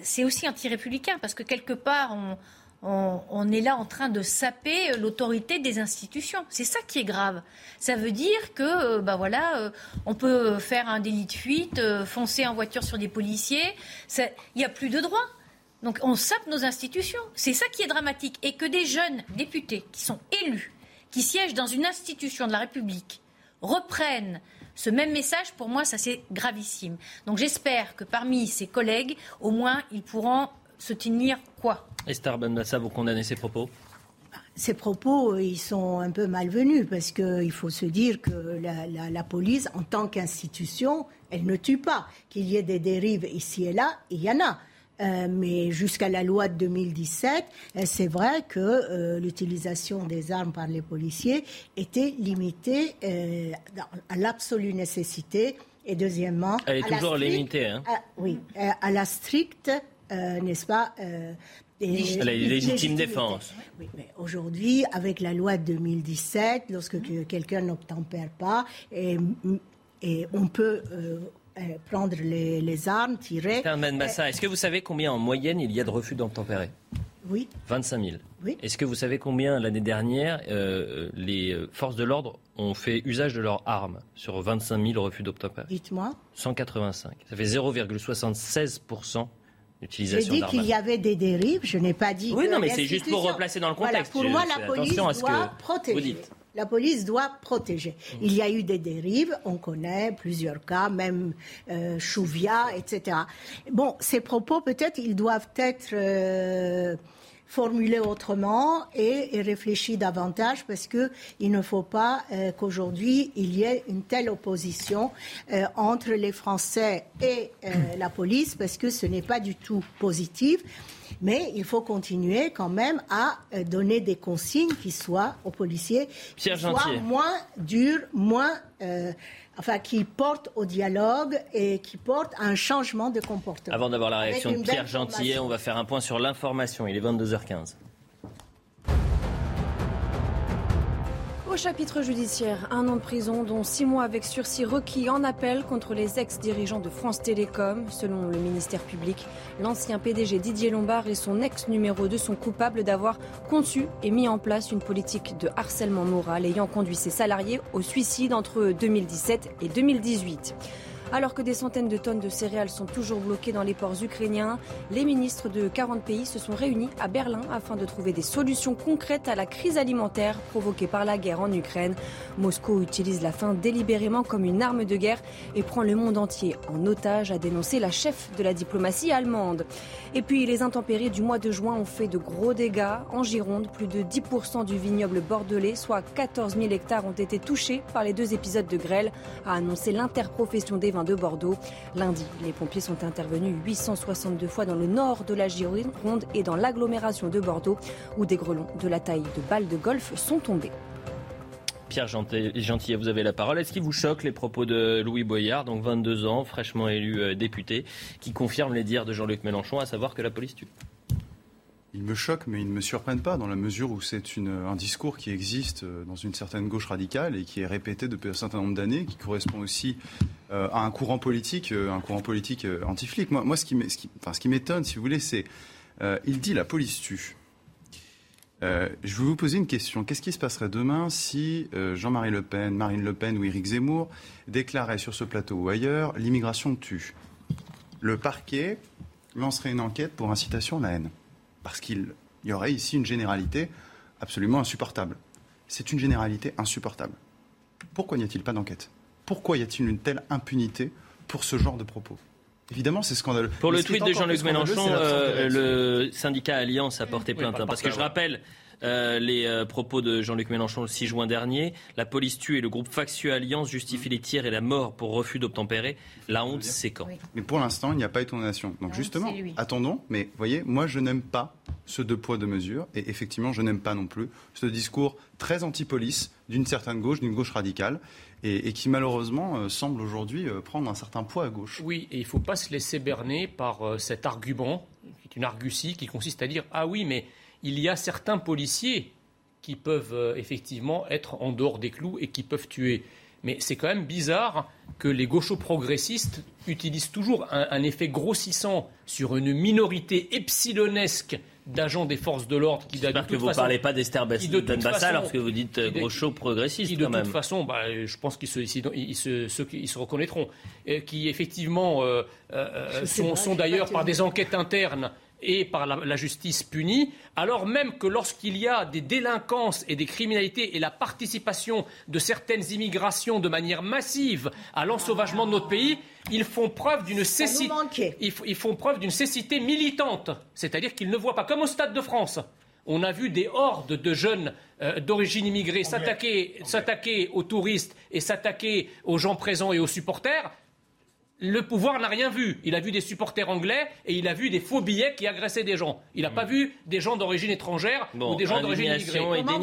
c'est aussi anti-républicain, parce que quelque part, on, on, est là en train de saper euh, l'autorité des institutions. C'est ça qui est grave. Ça veut dire que, euh, bah voilà, euh, on peut faire un délit de fuite, foncer en voiture sur des policiers. Il n'y a plus de droit. Donc on sape nos institutions. C'est ça qui est dramatique. Et que des jeunes députés qui sont élus, qui siègent dans une institution de la République, reprennent ce même message, pour moi, ça c'est gravissime. Donc j'espère que parmi ses collègues, au moins, ils pourront se tenir quoi Esther Benbassa, vous condamnez ces propos Ces propos, euh, ils sont un peu malvenus parce qu'il faut se dire que la, la- la police, en tant qu'institution, elle ne tue pas. Qu'il y ait des dérives ici et là, il y en a. Euh, mais jusqu'à la loi de 2017, euh, c'est vrai que euh, l'utilisation des armes par les policiers était limitée euh, à l'absolue nécessité. Et deuxièmement, Elle est à la toujours stricte- limitée, hein. à- oui, à la stricte, euh, n'est-ce pas euh, et- la légitime défense. Oui, mais aujourd'hui, avec la loi de 2017, lorsque que- quelqu'un n'obtempère pas, et, et on peut euh, euh, prendre les, les armes, tirer. Esther Benbassa, est-ce que vous savez combien en moyenne il y a de refus d'obtempérer? Oui. 25 000. Oui. Est-ce que vous savez combien l'année dernière euh, les euh, forces de l'ordre ont fait usage de leurs armes sur 25 000 refus d'obtempérer? Dites-moi. 185. Ça fait 0,76% J'ai dit qu'il y avait des dérives, je n'ai pas dit. Oui, non, mais c'est juste pour replacer dans le contexte. pour moi, la police doit protéger. La police doit protéger. Il y a eu des dérives, on connaît plusieurs cas, même euh, Chouvia, etc. Bon, ces propos, peut-être, ils doivent être euh, formulés autrement et, réfléchis davantage parce que il ne faut pas euh, qu'aujourd'hui il y ait une telle opposition euh, entre les Français et euh, la police parce que ce n'est pas du tout positif. Mais il faut continuer quand même à donner des consignes qui soient aux policiers, qui soient moins dures, moins, euh, enfin, qui portent au dialogue et qui portent à un changement de comportement. Avant d'avoir la réaction de Pierre Gentillet, on va faire un point sur l'information. Il est 22h15. Au chapitre judiciaire, un an de prison, dont six mois avec sursis requis en appel contre les ex-dirigeants de France Télécom. Selon le ministère public, l'ancien PDG Didier Lombard et son ex-numéro 2 sont coupables d'avoir conçu et mis en place une politique de harcèlement moral ayant conduit ses salariés au suicide entre 2017 et 2018. Alors que des centaines de tonnes de céréales sont toujours bloquées dans les ports ukrainiens, les ministres de 40 pays se sont réunis à Berlin afin de trouver des solutions concrètes à la crise alimentaire provoquée par la guerre en Ukraine. Moscou utilise la faim délibérément comme une arme de guerre et prend le monde entier en otage, a dénoncé la chef de la diplomatie allemande. Et puis les intempéries du mois de juin ont fait de gros dégâts. En Gironde, plus de 10% du vignoble bordelais, soit 14 000 hectares, ont été touchés par les deux épisodes de grêle, a annoncé l'interprofession des de Bordeaux. Lundi, les pompiers sont intervenus 862 fois dans le nord de la Gironde et dans l'agglomération de Bordeaux, où des grelons de la taille de balles de golf sont tombés. Pierre Gentillet, vous avez la parole. Est-ce qu'il vous choque les propos de Louis Boyard, donc 22 ans, fraîchement élu euh, député, qui confirme les dires de Jean-Luc Mélenchon, à savoir que la police tue? Ils me choquent, mais ils ne me surprennent pas dans la mesure où c'est un discours qui existe euh, dans une certaine gauche radicale et qui est répété depuis un certain nombre d'années, qui correspond aussi euh, à un courant politique, euh, un courant politique anti-flic. Moi, moi, ce qui m'étonne, si vous voulez, c'est il dit la police tue. je vais vous poser une question. Qu'est-ce qui se passerait demain si Jean-Marie Le Pen, Marine Le Pen ou Éric Zemmour déclaraient sur ce plateau ou ailleurs l'immigration tue Le parquet lancerait une enquête pour incitation à la haine parce qu'il y aurait ici une généralité absolument insupportable. C'est une généralité insupportable. Pourquoi n'y a-t-il pas d'enquête? Pourquoi y a-t-il une telle impunité pour ce genre de propos? Évidemment, c'est scandaleux. Pour le tweet de Jean-Luc Mélenchon, euh, le syndicat Alliance a porté plainte. Hein, parce que je rappelle, euh, les euh, propos de Jean-Luc Mélenchon le 6 juin dernier. La police tue et le groupe factieux Alliance justifie les tirs et la mort pour refus d'obtempérer. La honte, c'est quand Mais pour l'instant, il n'y a pas étonnation. Donc justement, attendons. Mais vous voyez, moi, je n'aime pas ce deux poids, deux mesures. Et effectivement, je n'aime pas non plus ce discours très anti-police d'une certaine gauche, d'une gauche radicale. Et, qui malheureusement euh, semble aujourd'hui prendre un certain poids à gauche. Oui, et il ne faut pas se laisser berner par cet argument, qui est une argutie, qui consiste à dire Ah oui, mais il y a certains policiers qui peuvent euh, effectivement être en dehors des clous et qui peuvent tuer. Mais c'est quand même bizarre que les gauchos progressistes utilisent toujours un, effet grossissant sur une minorité epsilonesque d'agents des forces de l'ordre qui J'espère que vous ne parlez pas d'Esther Benbassa lorsque vous dites euh, gauchos progressistes. Qui, de toute façon, bah, je pense qu'ils se, se, reconnaîtront, euh, qui effectivement sont d'ailleurs par des enquêtes internes et par la, justice punie, alors même que lorsqu'il y a des délinquances et des criminalités et la participation de certaines immigrations de manière massive à l'ensauvagement de notre pays, ils font preuve d'une cécité, ils, font preuve d'une cécité militante, c'est-à-dire qu'ils ne voient pas comme au Stade de France. On a vu des hordes de jeunes euh, d'origine immigrée s'attaquer aux touristes et s'attaquer aux gens présents et aux supporters le pouvoir n'a rien vu. Il a vu des supporters anglais et il a vu des faux billets qui agressaient des gens. Il n'a pas hmm. vu des gens d'origine étrangère ou des gens d'origine immigrée. donc,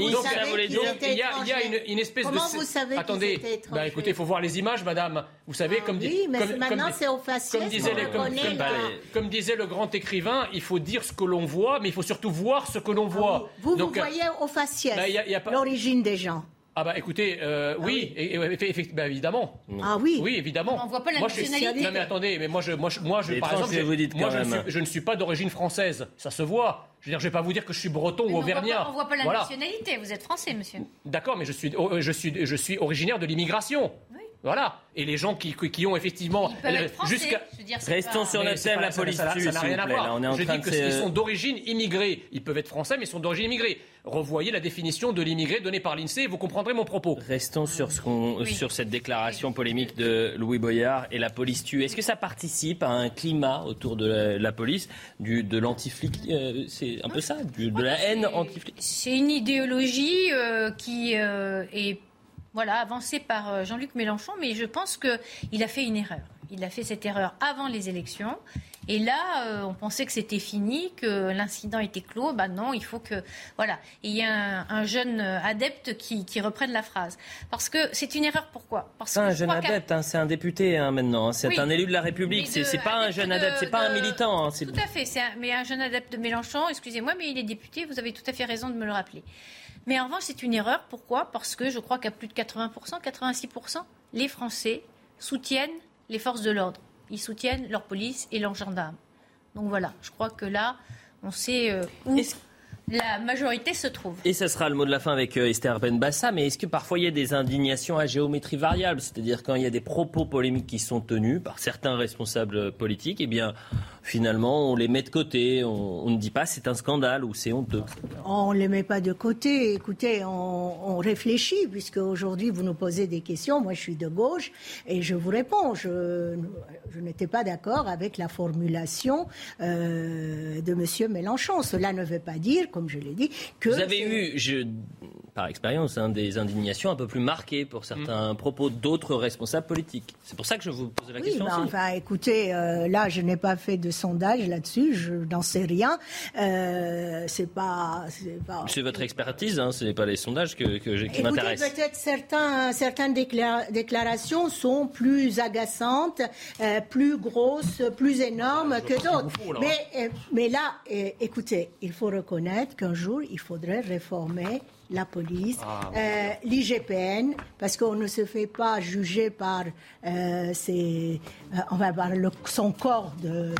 il y a, une, espèce Comment de. Vous savez Attendez, bah, écoutez, il faut voir les images, madame. Vous savez, ah comme, oui, mais maintenant c'est au faciès, comme, disait, comme, disait le grand écrivain, il faut dire ce que l'on voit, mais il faut surtout voir ce que l'on ah voit. Vous, vous voyez au faciès bah, l'origine des gens. Ah bah écoutez, euh, ah oui, et, bah, évidemment. Ah oui. Oui, évidemment. On voit pas la moi, nationalité. non mais attendez, mais moi je, moi, moi je, par exemple, je, moi, je, ne suis, je, ne suis, pas d'origine française, ça se voit. Je veux dire, je vais pas vous dire que je suis breton ou auvergnat. On voit pas, voit pas la nationalité. Vous êtes français, monsieur. D'accord, mais je suis, oh, je suis, je suis originaire de l'immigration. Oui. Voilà. Et les gens qui, qui ont effectivement jusqu'à restons sur notre thème la police ça n'a rien à voir. on est en Je train dis qu'ils sont d'origine immigrée. Ils peuvent être français, mais ils sont d'origine immigrée. Revoyez la définition de l'immigré donnée par l'Insee, vous comprendrez mon propos. Restons sur, ce qu'on, sur cette déclaration polémique de Louis Boyard et la police tue. Est-ce que ça participe à un climat autour de la, police, du, de l'antiflic euh, C'est un peu ça, de la haine antiflic? C'est une idéologie euh, qui euh, est voilà, avancé par euh, Jean-Luc Mélenchon, mais je pense qu'il a fait une erreur. Il a fait cette erreur avant les élections. Et là, euh, on pensait que c'était fini, que l'incident était clos. Ben non, il faut que. Voilà. Il y a un, jeune adepte qui, reprenne la phrase. Parce que c'est une erreur, pourquoi? Parce que un jeune adepte, hein, c'est un député hein, maintenant. Hein. c'est un élu de la République. C'est pas un jeune adepte, c'est pas un militant. tout à fait. mais un jeune adepte de Mélenchon, excusez-moi, mais il est député, vous avez tout à fait raison de me le rappeler. Mais en revanche, c'est une erreur. Pourquoi? Parce que je crois qu'à plus de 80%, 86%, les Français soutiennent les forces de l'ordre. Ils soutiennent leur police et leurs gendarmes. Donc voilà, je crois que là, on sait euh, où la majorité se trouve. Et ce sera le mot de la fin avec euh, Esther Benbassa. Mais est-ce que parfois il y a des indignations à géométrie variable? C'est-à-dire quand il y a des propos polémiques qui sont tenus par certains responsables politiques, eh bien finalement, on les met de côté. On, ne dit pas c'est un scandale ou c'est honteux. On ne les met pas de côté. Écoutez, on, réfléchit, puisque aujourd'hui, vous nous posez des questions. Moi, je suis de gauche et je vous réponds. Je, n'étais pas d'accord avec la formulation euh, de M. Mélenchon. Cela ne veut pas dire, comme je l'ai dit, que. Vous avez eu, je, par expérience, hein, des indignations un peu plus marquées pour certains mm. propos d'autres responsables politiques. C'est pour ça que je vous pose la oui, question. Ben, enfin, écoutez, euh, là, je n'ai pas fait de sondage là-dessus, je n'en sais rien. Euh, c'est pas, c'est votre expertise, hein, ce n'est pas les sondages que, que qui m'intéressent. Peut-être certains, certaines déclarations sont plus agaçantes, euh, plus grosses, plus énormes que d'autres. Mais, euh, mais là, écoutez, il faut reconnaître qu'un jour, il faudrait réformer la police, ah, euh, l'IGPN, parce qu'on ne se fait pas juger par, euh, ses, euh, par le, son corps de,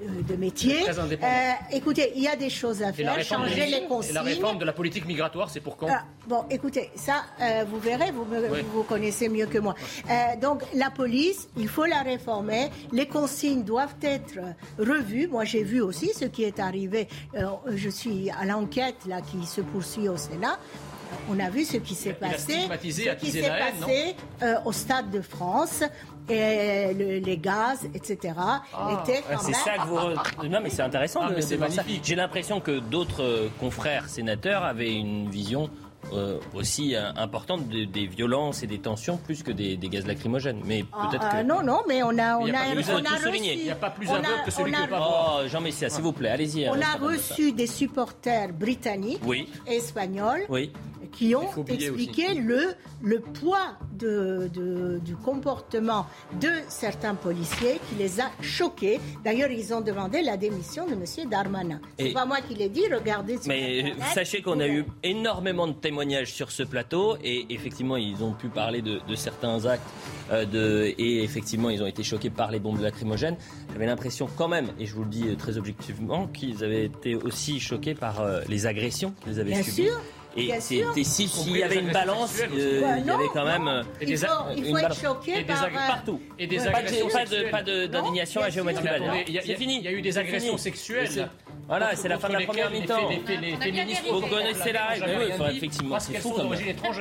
de métier. Euh, écoutez, il y a des choses à faire, changer les consignes. Et la réforme de la politique migratoire, c'est pour quand ah, Bon, écoutez, ça, euh, vous verrez, vous, vous connaissez mieux que moi. Euh, donc, la police, il faut la réformer. Les consignes doivent être revues. Moi, j'ai vu aussi ce qui est arrivé. je suis à l'enquête là qui se poursuit au Sénat on a vu ce qui s'est passé, ce qui s'est passé au Stade de France et les gaz, etc. Ah, c'est ça que vous. Non, mais c'est intéressant. Ah, c'est magnifique. J'ai l'impression que d'autres euh, confrères sénateurs avaient une vision euh, aussi euh, importante des violences et des tensions plus que des, gaz lacrymogènes. Mais ah, peut-être que... non, non, mais on a, on a, reçu... Il n'y a pas plus aveugle que celui qui Oh, Jean Messia, s'il vous plaît, allez-y. On a reçu des supporters britanniques, oui. espagnols, oui qui ont expliqué le, le poids de, du comportement de certains policiers qui les a choqués. D'ailleurs, ils ont demandé la démission de M. Darmanin. C'est pas moi qui l'ai dit, regardez. Mais sachez qu'on a eu énormément de témoignages sur ce plateau et effectivement, ils ont pu parler de, certains actes euh, de, et effectivement, ils ont été choqués par les bombes lacrymogènes. J'avais l'impression quand même, et je vous le dis très objectivement, qu'ils avaient été aussi choqués par euh, les agressions qu'ils avaient Bien subies. Sûr. Et s'il y avait une balance, euh, il y avait quand même. Euh, il faut, il faut être choqué par. Euh, partout. Et des agressions pas d'indignation à géométrie variable. C'est fini. Il y a eu des agressions sexuelles. Voilà, c'est la fin de la première mi-temps. Vous connaissez la règle. Oui, effectivement, c'est fou.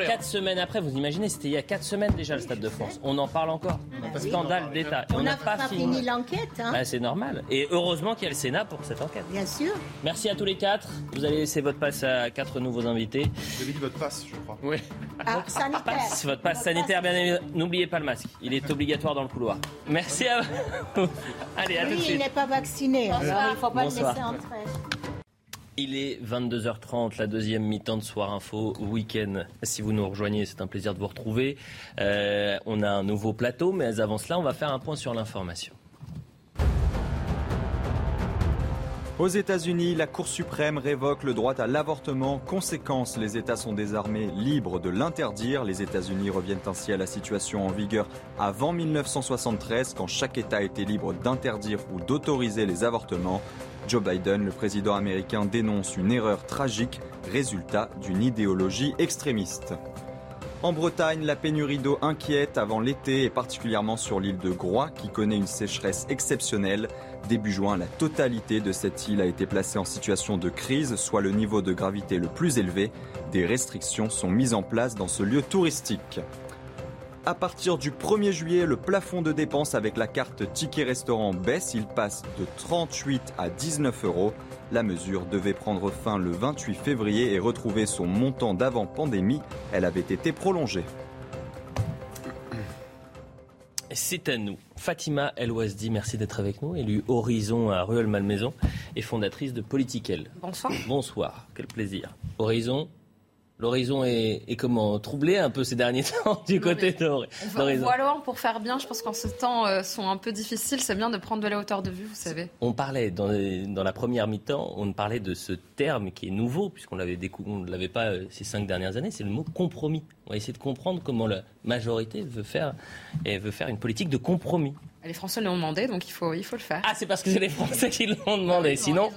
Quatre semaines après, vous imaginez, c'était il y a quatre semaines déjà le Stade de France. On en parle encore. Bah Scandale d'État. On n'a pas fini l'enquête. Hein. Bah, c'est normal. Et heureusement qu'il y a le Sénat pour cette enquête. Bien sûr. Merci à tous les quatre. Vous allez laisser votre passe à quatre nouveaux invités. Avez dit votre passe, je crois. Oui. Ah, sanitaire. Votre passe sanitaire, bien évidemment. N'oubliez pas le masque. Il est obligatoire dans le couloir. Merci à vous. Allez, à tout de suite. il n'est pas vacciné. Alors il ne faut pas le laisser entrer. Il est 22h30, la deuxième mi-temps de Soir Info Week-end. Si vous nous rejoignez, c'est un plaisir de vous retrouver. Euh, on a un nouveau plateau, mais avant cela, on va faire un point sur l'information. Aux États-Unis, la Cour suprême révoque le droit à l'avortement. Conséquence, les États sont désarmés libres de l'interdire. Les États-Unis reviennent ainsi à la situation en vigueur avant 1973, quand chaque État était libre d'interdire ou d'autoriser les avortements. Joe Biden, le président américain, dénonce une erreur tragique, résultat d'une idéologie extrémiste. En Bretagne, la pénurie d'eau inquiète avant l'été et particulièrement sur l'île de Groix qui connaît une sécheresse exceptionnelle. Début juin, la totalité de cette île a été placée en situation de crise, soit le niveau de gravité le plus élevé. Des restrictions sont mises en place dans ce lieu touristique. À partir du 1er juillet, le plafond de dépenses avec la carte ticket restaurant baisse. Il passe de 38 à 19 euros. La mesure devait prendre fin le 28 février et retrouver son montant d'avant pandémie. Elle avait été prolongée. C'est à nous. Fatima El Ouazdi, merci d'être avec nous, élue Horizon à Rueil-Malmaison et fondatrice de Politiquel. Bonsoir. Bonsoir, quel plaisir. Horizon, L'horizon est, est, comment troublé un peu ces derniers temps du côté d'horizon. Voilà, pour faire bien, je pense qu'en ce temps euh, sont un peu difficiles, c'est bien de prendre de la hauteur de vue, vous savez. On parlait dans, dans la première mi-temps, on parlait de ce terme qui est nouveau puisqu'on l'avait ne l'avait pas euh, ces cinq dernières années, c'est le mot compromis. On va essayer de comprendre comment la majorité veut faire et veut faire une politique de compromis. Les Français l'ont demandé, donc il faut, il faut le faire. Ah, c'est parce que c'est les Français qui l'ont demandé. Sinon,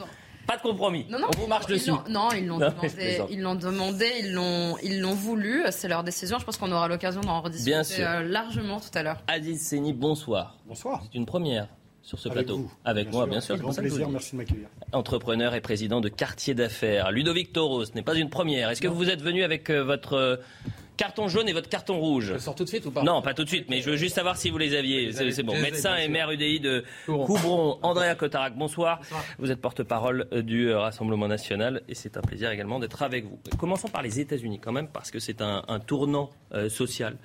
pas de compromis. Non, non, on vous marche dessus. Non, ils l'ont demandé, ils l'ont demandé, ils l'ont, ils l'ont voulu. C'est leur décision. Je pense qu'on aura l'occasion d'en rediscuter euh, largement tout à l'heure. Aziz Seni, bonsoir. Bonsoir. C'est une première sur ce Avec plateau. vous. Avec Bien moi, sûr. bien sûr. Grand plaisir, merci de m'accueillir. Entrepreneur et président de Quartier d'affaires. Ludovic Toro, ce n'est pas une première. Est-ce que vous êtes venu avec euh, votre euh, carton jaune et votre carton rouge Je sors tout de suite ou pas Non, pas tout de suite, mais je veux juste savoir si vous les aviez. C'est bon. Médecin et maire UDI de Coubron, Andrea Cotarac, bonsoir. Vous êtes porte-parole du Rassemblement national et c'est un plaisir également d'être avec vous. Commençons par les États-Unis quand même, parce que c'est un, un tournant euh, social.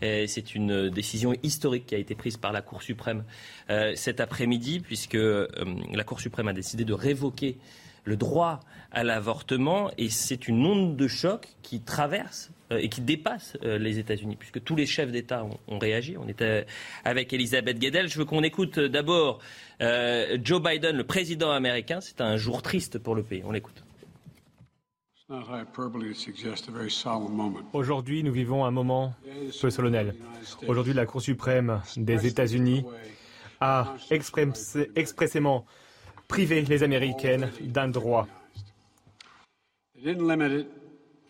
C'est une décision historique qui a été prise par la Cour suprême euh, cet après-midi, puisque euh, la Cour suprême a décidé de révoquer le droit à l'avortement et c'est une onde de choc qui traverse euh, et qui dépasse euh, les États-Unis, puisque tous les chefs d'État ont, ont réagi. On était avec Elisabeth Guedel. Je veux qu'on écoute euh, d'abord euh, Joe Biden, le président américain. C'est un jour triste pour le pays. On l'écoute. It's not hyperbole to suggest a very solemn moment. Aujourd'hui, nous vivons un moment peu solennel. Aujourd'hui, la Cour suprême des États-Unis a express- expressément privé les Américaines d'un droit. They didn't limit it,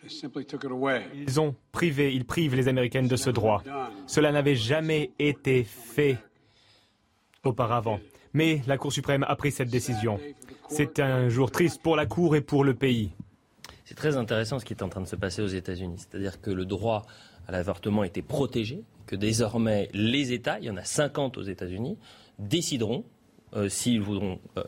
they simply took it away. Ils ont privé, ils privent les Américaines de ce droit. Cela n'avait jamais été fait auparavant. Mais la Cour suprême a pris cette décision. C'est un jour triste pour la Cour et pour le pays. C'est très intéressant ce qui est en train de se passer aux États-Unis. C'est-à-dire que le droit à l'avortement était protégé, que désormais les États, il y en a 50 aux États-Unis, décideront euh, s'ils voudront euh,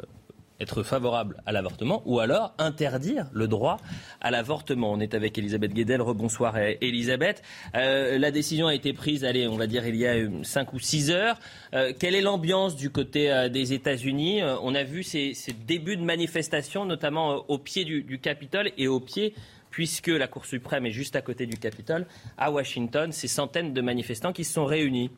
être favorables à l'avortement ou alors interdire le droit à l'avortement. On est avec Elisabeth Guedel. Rebonsoir eh, Elisabeth. Euh, la décision a été prise, on va dire il y a 5 ou 6 heures. Euh, quelle est l'ambiance du côté euh, des États-Unis? Euh, On a vu ces, débuts de manifestations, notamment euh, au pied du, du Capitole et au pied puisque la Cour suprême est juste à côté du Capitole, à Washington, ces centaines de manifestants qui se sont réunis.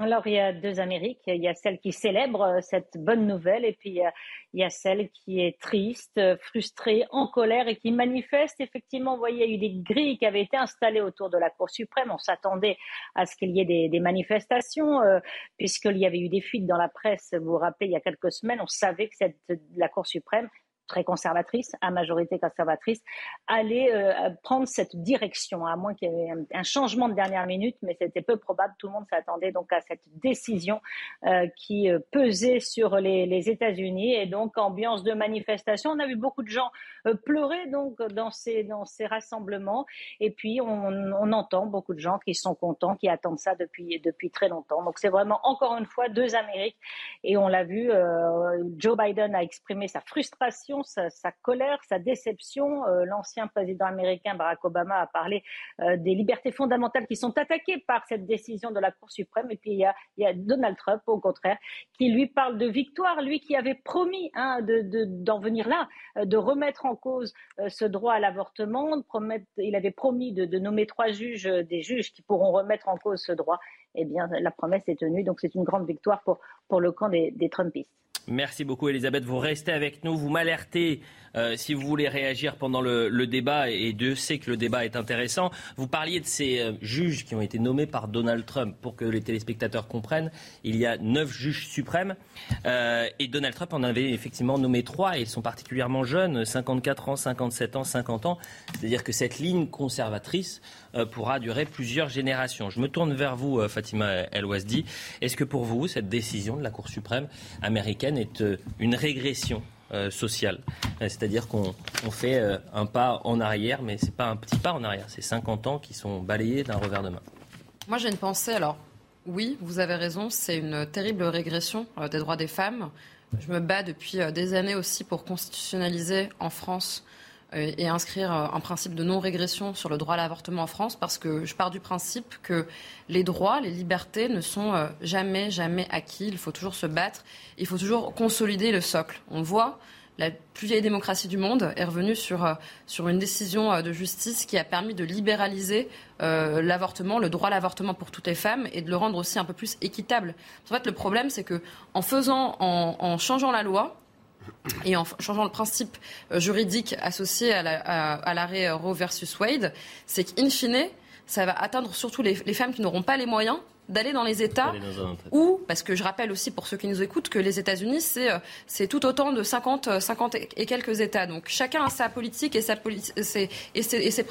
Alors, il y a deux Amériques. Il y a celle qui célèbre euh, cette bonne nouvelle et puis il y a, il y a celle qui est triste, euh, frustrée, en colère et qui manifeste. Effectivement, vous voyez, il y a eu des grilles qui avaient été installées autour de la Cour suprême. On s'attendait à ce qu'il y ait des, manifestations euh, puisqu'il y avait eu des fuites dans la presse. Vous vous rappelez, il y a quelques semaines, on savait que cette, la Cour suprême très conservatrice, à majorité conservatrice, allait euh, prendre cette direction, à moins qu'il y ait un, changement de dernière minute, mais c'était peu probable. Tout le monde s'attendait donc à cette décision euh, qui euh, pesait sur les, États-Unis et donc ambiance de manifestation. On a vu beaucoup de gens pleurer donc dans ces dans ces rassemblements et puis on, on entend beaucoup de gens qui sont contents, qui attendent ça depuis depuis très longtemps. Donc c'est vraiment encore une fois deux Amériques et on l'a vu. Joe Biden a exprimé sa frustration sa, colère, sa déception. Euh, L'ancien président américain Barack Obama a parlé euh, des libertés fondamentales qui sont attaquées par cette décision de la Cour suprême. Et puis il y a, Donald Trump, au contraire, qui lui parle de victoire, lui qui avait promis hein, d'en de, d'en venir là, euh, de remettre en cause ce droit à l'avortement. Il avait promis de, nommer trois juges, des juges qui pourront remettre en cause ce droit. Eh bien, la promesse est tenue. Donc c'est une grande victoire pour, pour le camp des, des Trumpistes. Merci beaucoup Elisabeth. Vous restez avec nous, vous m'alertez euh, si vous voulez réagir pendant le, débat, et Dieu sait que le débat est intéressant. Vous parliez de ces euh, juges qui ont été nommés par Donald Trump. Pour que les téléspectateurs comprennent, il y a neuf juges suprêmes euh, et Donald Trump en avait effectivement nommé trois ils sont particulièrement jeunes, 54 ans, 57 ans, 50 ans. C'est-à-dire que cette ligne conservatrice pourra durer plusieurs générations. Je me tourne vers vous, Fatima El Ouazdi. Est-ce que pour vous, cette décision de la Cour suprême américaine est une régression euh, social. Euh, c'est-à-dire qu'on fait euh, un pas en arrière, mais ce n'est pas un petit pas en arrière, c'est 50 ans qui sont balayés d'un revers de main. Moi j'ai une pensée, alors oui, vous avez raison, c'est une terrible régression des droits des femmes. Je me bats depuis des années aussi pour constitutionnaliser en France et inscrire un principe de non-régression sur le droit à l'avortement en France parce que je pars du principe que les droits, les libertés ne sont euh, jamais, jamais acquis. Il faut toujours se battre. Il faut toujours consolider le socle. On voit. La plus vieille démocratie du monde est revenue sur, euh, sur une décision euh, de justice qui a permis de libéraliser l'avortement, le droit à l'avortement pour toutes les femmes et de le rendre aussi un peu plus équitable. En fait, le problème, c'est que en faisant, en changeant la loi, et en changeant le principe euh, juridique associé à l'arrêt Roe versus Wade, c'est qu'in fine, ça va atteindre surtout les femmes qui n'auront pas les moyens d'aller dans les États où, parce que je rappelle aussi pour ceux qui nous écoutent que les États-Unis, c'est, euh, c'est tout autant de 50, 50 euh, et quelques États. Donc chacun a sa politique et, sa et, ses, et, ses, et, ses,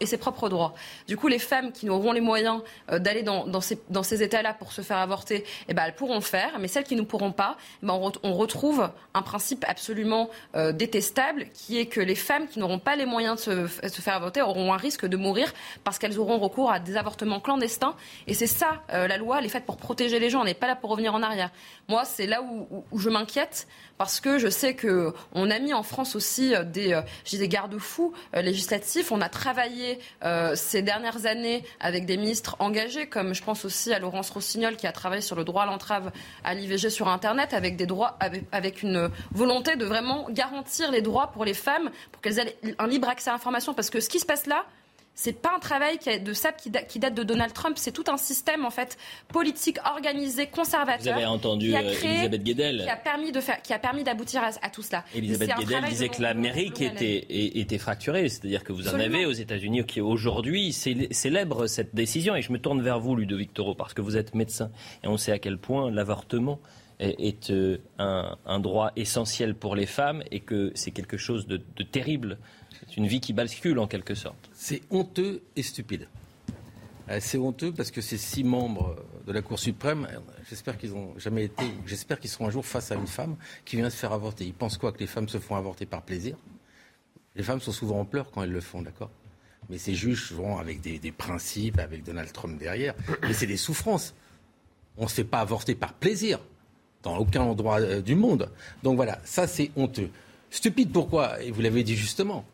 et, ses, propres droits. Du coup, les femmes qui n'auront les moyens euh, d'aller dans, dans, ces, dans ces États-là pour se faire avorter, eh ben, elles pourront le faire. Mais celles qui ne pourront pas, eh ben, on, retrouve un principe absolument détestable qui est que les femmes qui n'auront pas les moyens de se, se faire avorter auront un risque de mourir parce qu'elles auront recours à des avortements clandestins. Et c'est ça euh, la loi, elle est faite pour protéger les gens, on n'est pas là pour revenir en arrière. Moi, c'est là où, je m'inquiète parce que je sais que on a mis en France aussi euh, des, euh, des garde-fous législatifs. On a travaillé ces dernières années avec des ministres engagés, comme je pense aussi à Laurence Rossignol qui a travaillé sur le droit à l'entrave à l'IVG sur Internet, avec des droits, avec, une volonté de vraiment garantir les droits pour les femmes, pour qu'elles aient un libre accès à l'information. Parce que ce qui se passe là, c'est pas un travail qui de SAP qui, date de Donald Trump, c'est tout un système en fait politique organisé, conservateur. Vous avez entendu qui a euh, Elisabeth Guedel. Qui a permis de faire, qui a permis d'aboutir à, tout cela. Elisabeth Guedel disait que l'Amérique était, était fracturée, c'est-à-dire que vous en avez aux États-Unis qui aujourd'hui célèbrent cette décision. Et je me tourne vers vous, Ludovic Toro, parce que vous êtes médecin et on sait à quel point l'avortement est, euh, un, droit essentiel pour les femmes et que c'est quelque chose de terrible c'est une vie qui bascule en quelque sorte. C'est honteux et stupide. Euh, c'est honteux parce que ces six membres de la Cour suprême, j'espère qu'ils ont jamais été, j'espère qu'ils seront un jour face à une femme qui vient se faire avorter. Ils pensent quoi Que les femmes se font avorter par plaisir? Les femmes sont souvent en pleurs quand elles le font, d'accord? Mais ces juges vont avec des, principes, avec Donald Trump derrière, mais c'est des souffrances. On ne se fait pas avorter par plaisir dans aucun endroit euh, du monde. Donc voilà, ça c'est honteux. Stupide pourquoi? Et vous l'avez dit justement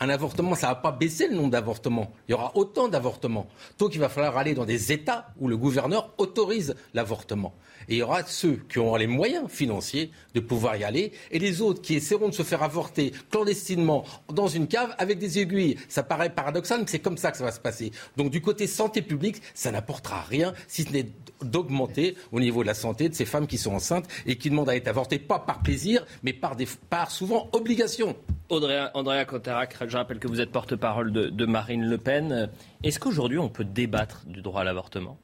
un avortement, ça va pas baisser le nombre d'avortements. Il y aura autant d'avortements. Donc il va falloir aller dans des États où le gouverneur autorise l'avortement. Et il y aura ceux qui auront les moyens financiers de pouvoir y aller et les autres qui essaieront de se faire avorter clandestinement dans une cave avec des aiguilles. Ça paraît paradoxal, mais c'est comme ça que ça va se passer. Donc du côté santé publique, ça n'apportera rien si ce n'est d'augmenter au niveau de la santé de ces femmes qui sont enceintes et qui demandent à être avortées pas par plaisir, mais par, des, par souvent obligation. Audrey, Andrea Cotarac, je rappelle que vous êtes porte-parole de, Marine Le Pen. Est-ce qu'aujourd'hui on peut débattre du droit à l'avortement?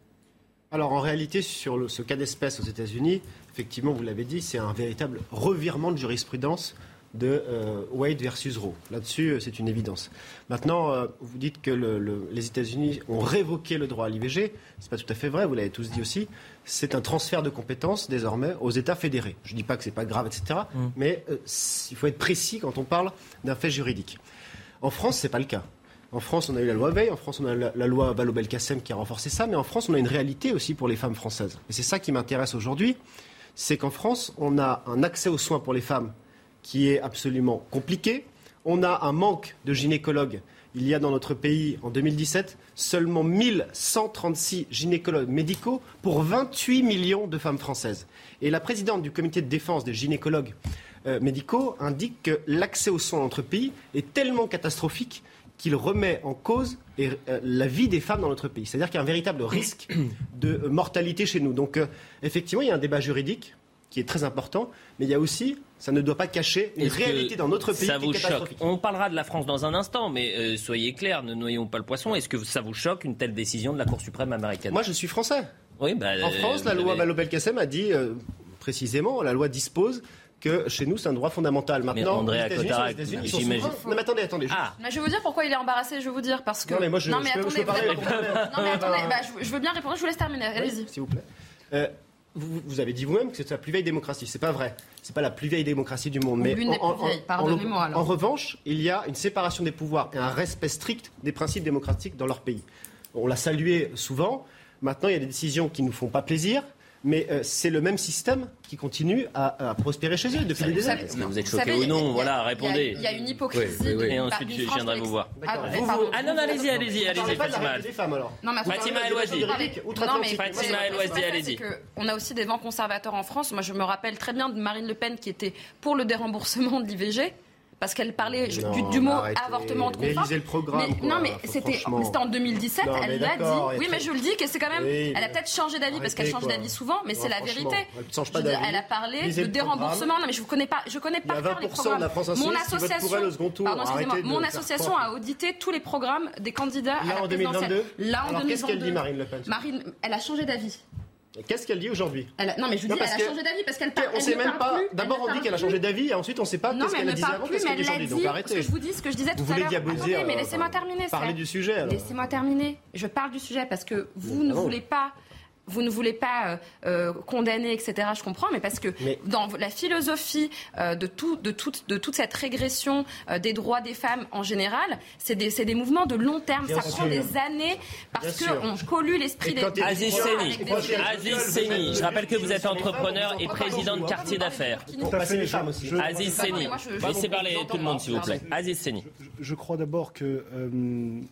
Alors en réalité, sur ce cas d'espèce aux États-Unis, effectivement, vous l'avez dit, c'est un véritable revirement de jurisprudence de euh, Wade versus Roe. Là-dessus, euh, c'est une évidence. Maintenant, euh, vous dites que les États-Unis ont révoqué le droit à l'IVG. Ce n'est pas tout à fait vrai, vous l'avez tous dit aussi. C'est un transfert de compétences désormais aux États fédérés. Je ne dis pas que ce n'est pas grave, etc. Mm. Mais il faut être précis quand on parle d'un fait juridique. En France, ce n'est pas le cas. En France, on a eu la loi Veil, en France, on a la, la loi Vallaud-Belkacem qui a renforcé ça, mais en France, on a une réalité aussi pour les femmes françaises. Et c'est ça qui m'intéresse aujourd'hui, c'est qu'en France, on a un accès aux soins pour les femmes qui est absolument compliqué. On a un manque de gynécologues. Il y a dans notre pays, en 2017, seulement 1136 gynécologues médicaux pour 28 millions de femmes françaises. Et la présidente du comité de défense des gynécologues euh, médicaux indique que l'accès aux soins dans notre pays est tellement catastrophique qu'il remet en cause euh, la vie des femmes dans notre pays. C'est-à-dire qu'il y a un véritable risque de mortalité chez nous. Donc, euh, effectivement, il y a un débat juridique qui est très important, mais il y a aussi, ça ne doit pas cacher une réalité dans notre pays ça qui vous choque? On parlera de la France dans un instant, mais euh, soyez clairs, ne noyons pas le poisson. Est-ce que ça vous choque une telle décision de la Cour suprême américaine? Moi, je suis français. Oui, bah, En France, la loi avez- Vallaud-Belkacem a dit euh, précisément, la loi dispose que chez nous, c'est un droit fondamental. Maintenant, ils sont j'imagine. Non, mais attendez, attendez. je- Mais je vais vous dire pourquoi il est embarrassé, je vais vous dire. Parce que. Non, mais moi, je- attendez, peux parler, vous- pour moi-même. Non, mais attendez, bah, je, je veux bien répondre, je vous laisse terminer, allez-y. S'il vous plaît. Euh, vous, vous avez dit vous-même que c'est la plus vieille démocratie. C'est pas vrai. C'est pas la plus vieille démocratie du monde. Ou Mais l'une des plus vieilles, pardonnez-moi, en- alors. En revanche, il y a une séparation des pouvoirs et un respect strict des principes démocratiques dans leur pays. On l'a salué souvent. Maintenant, il y a des décisions qui nous font pas plaisir. Mais euh, c'est le même système qui continue à, à prospérer chez eux depuis des savez- années. Est-ce que vous êtes choqué ou non a- Voilà, répondez. Il y a une hypocrisie. Oui, oui, oui. Et ensuite, je viendrai vous voir. Ah, Vous, vous- Ah non, allez-y, allez-y, allez-y, Fatima. Fatima El Fatima El allez-y. On a aussi des vents conservateurs en France. Moi, je me rappelle très bien de Marine Le Pen qui était pour le déremboursement de l'IVG. Parce qu'elle parlait Non, du, du mot arrêtez. avortement de Mais le programme, Mais- quoi. non, mais c'était en 2017, Non, elle l'a dit. Oui, mais je le dis que c'est quand même. Oui, elle a peut-être changé d'avis parce qu'elle change d'avis souvent, mais c'est la vérité. elle change pas dire. Elle a parlé Lisez de déremboursement. Non, mais je vous connais pas. Je connais cœur les 20% programmes. de la France Mon vote pour association. elle au tour. Pardon, Mon association a audité tous les programmes des candidats à Là, la en 2022 présidentielle. Là, en Alors, qu'est-ce 2022. qu'elle dit, Marine Le Pen? Marine, elle a changé d'avis. Qu'est-ce qu'elle dit aujourd'hui Non, mais je vous Non, dis, parce elle a changé d'avis parce qu'elle On parle. elle sait ne même parle pas. D'abord, on dit qu'elle a changé d'avis et ensuite, on ne sait pas Non, qu'est-ce qu'elle elle a dit avant, qu'est-ce qu'elle dit aujourd'hui. Donc arrêtez. je vous dis ce que je disais tout Vous à voulez l'heure. Attendez, alors, mais laissez-moi terminer. parlez du sujet. Laissez-moi terminer. Je parle du sujet parce que vous ne non. voulez pas. Vous ne voulez pas euh, euh, condamner, etc. Je comprends, mais parce que Mais- dans la philosophie euh, de, tout, de, toute, de toute cette régression euh, des droits des femmes en général, c'est des, mouvements de long terme. Bien ça prend sûr. des années parce qu'on collue l'esprit des a des Aziz Seni, je rappelle que vous êtes entrepreneur et président de quartier d'affaires. Aziz Seni, laissez parler tout le monde s'il vous plaît. Aziz Seni. Je crois d'abord que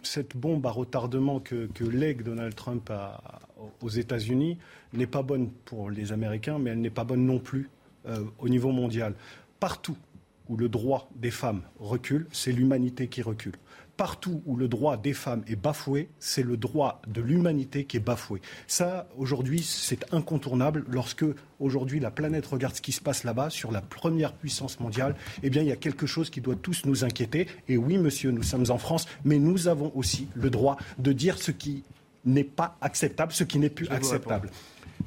cette bombe à retardement que, que lègue Donald Trump à- aux États-Unis n'est pas bonne pour les Américains, mais elle n'est pas bonne non plus euh, au niveau mondial. Partout où le droit des femmes recule, c'est l'humanité qui recule. Partout où le droit des femmes est bafoué, c'est le droit de l'humanité qui est bafoué. Ça, aujourd'hui, c'est incontournable. Lorsque, aujourd'hui, la planète regarde ce qui se passe là-bas, sur la première puissance mondiale, eh bien, il y a quelque chose qui doit tous nous inquiéter. Et oui, monsieur, nous sommes en France, mais nous avons aussi le droit de dire ce qui n'est pas acceptable, ce qui n'est plus acceptable.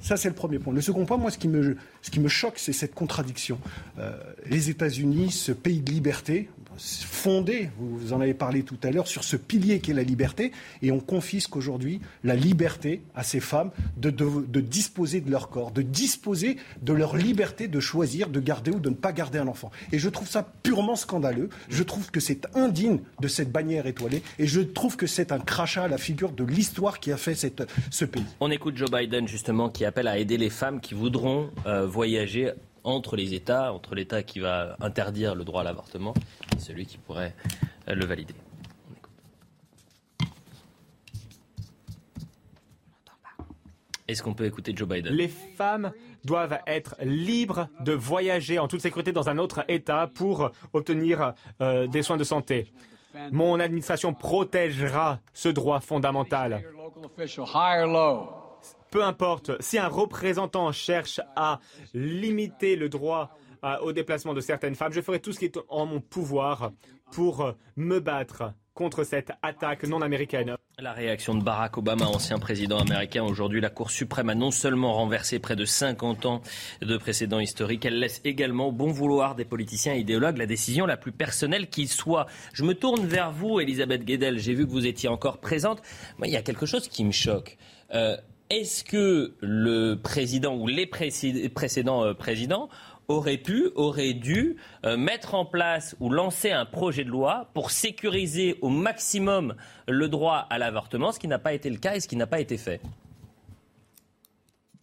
Ça, c'est le premier point. Le second point, moi, ce qui me, ce qui me choque, c'est cette contradiction. Euh, les États-Unis, ce pays de liberté, fondé, vous en avez parlé tout à l'heure, sur ce pilier qu'est la liberté, et on confisque aujourd'hui la liberté à ces femmes de, disposer de leur corps, de disposer de leur liberté de choisir de garder ou de ne pas garder un enfant. Et je trouve ça purement scandaleux. Je trouve que c'est indigne de cette bannière étoilée, et je trouve que c'est un crachat à la figure de l'histoire qui a fait ce pays. On écoute Joe Biden justement qui appelle à aider les femmes qui voudront euh, voyager entre les États, entre l'État qui va interdire le droit à l'avortement et celui qui pourrait euh, le valider. Est-ce qu'on peut écouter Joe Biden? Les femmes doivent être libres de voyager en toute sécurité dans un autre État pour obtenir euh, des soins de santé. Mon administration protégera ce droit fondamental. Peu importe, si un représentant cherche à limiter le droit euh, au déplacement de certaines femmes, je ferai tout ce qui est en mon pouvoir pour euh, me battre contre cette attaque non américaine. La réaction de Barack Obama, ancien président américain. Aujourd'hui, la Cour suprême a non seulement renversé près de 50 ans de précédents historiques, elle laisse également au bon vouloir des politiciens et idéologues la décision la plus personnelle qui soit. Je me tourne vers vous, Elisabeth Guedel. J'ai vu que vous étiez encore présente. Il y a quelque chose qui me choque. Euh, Est-ce que le président ou les précé- précédents euh, présidents auraient pu, auraient dû euh, mettre en place ou lancer un projet de loi pour sécuriser au maximum le droit à l'avortement, ce qui n'a pas été le cas et ce qui n'a pas été fait?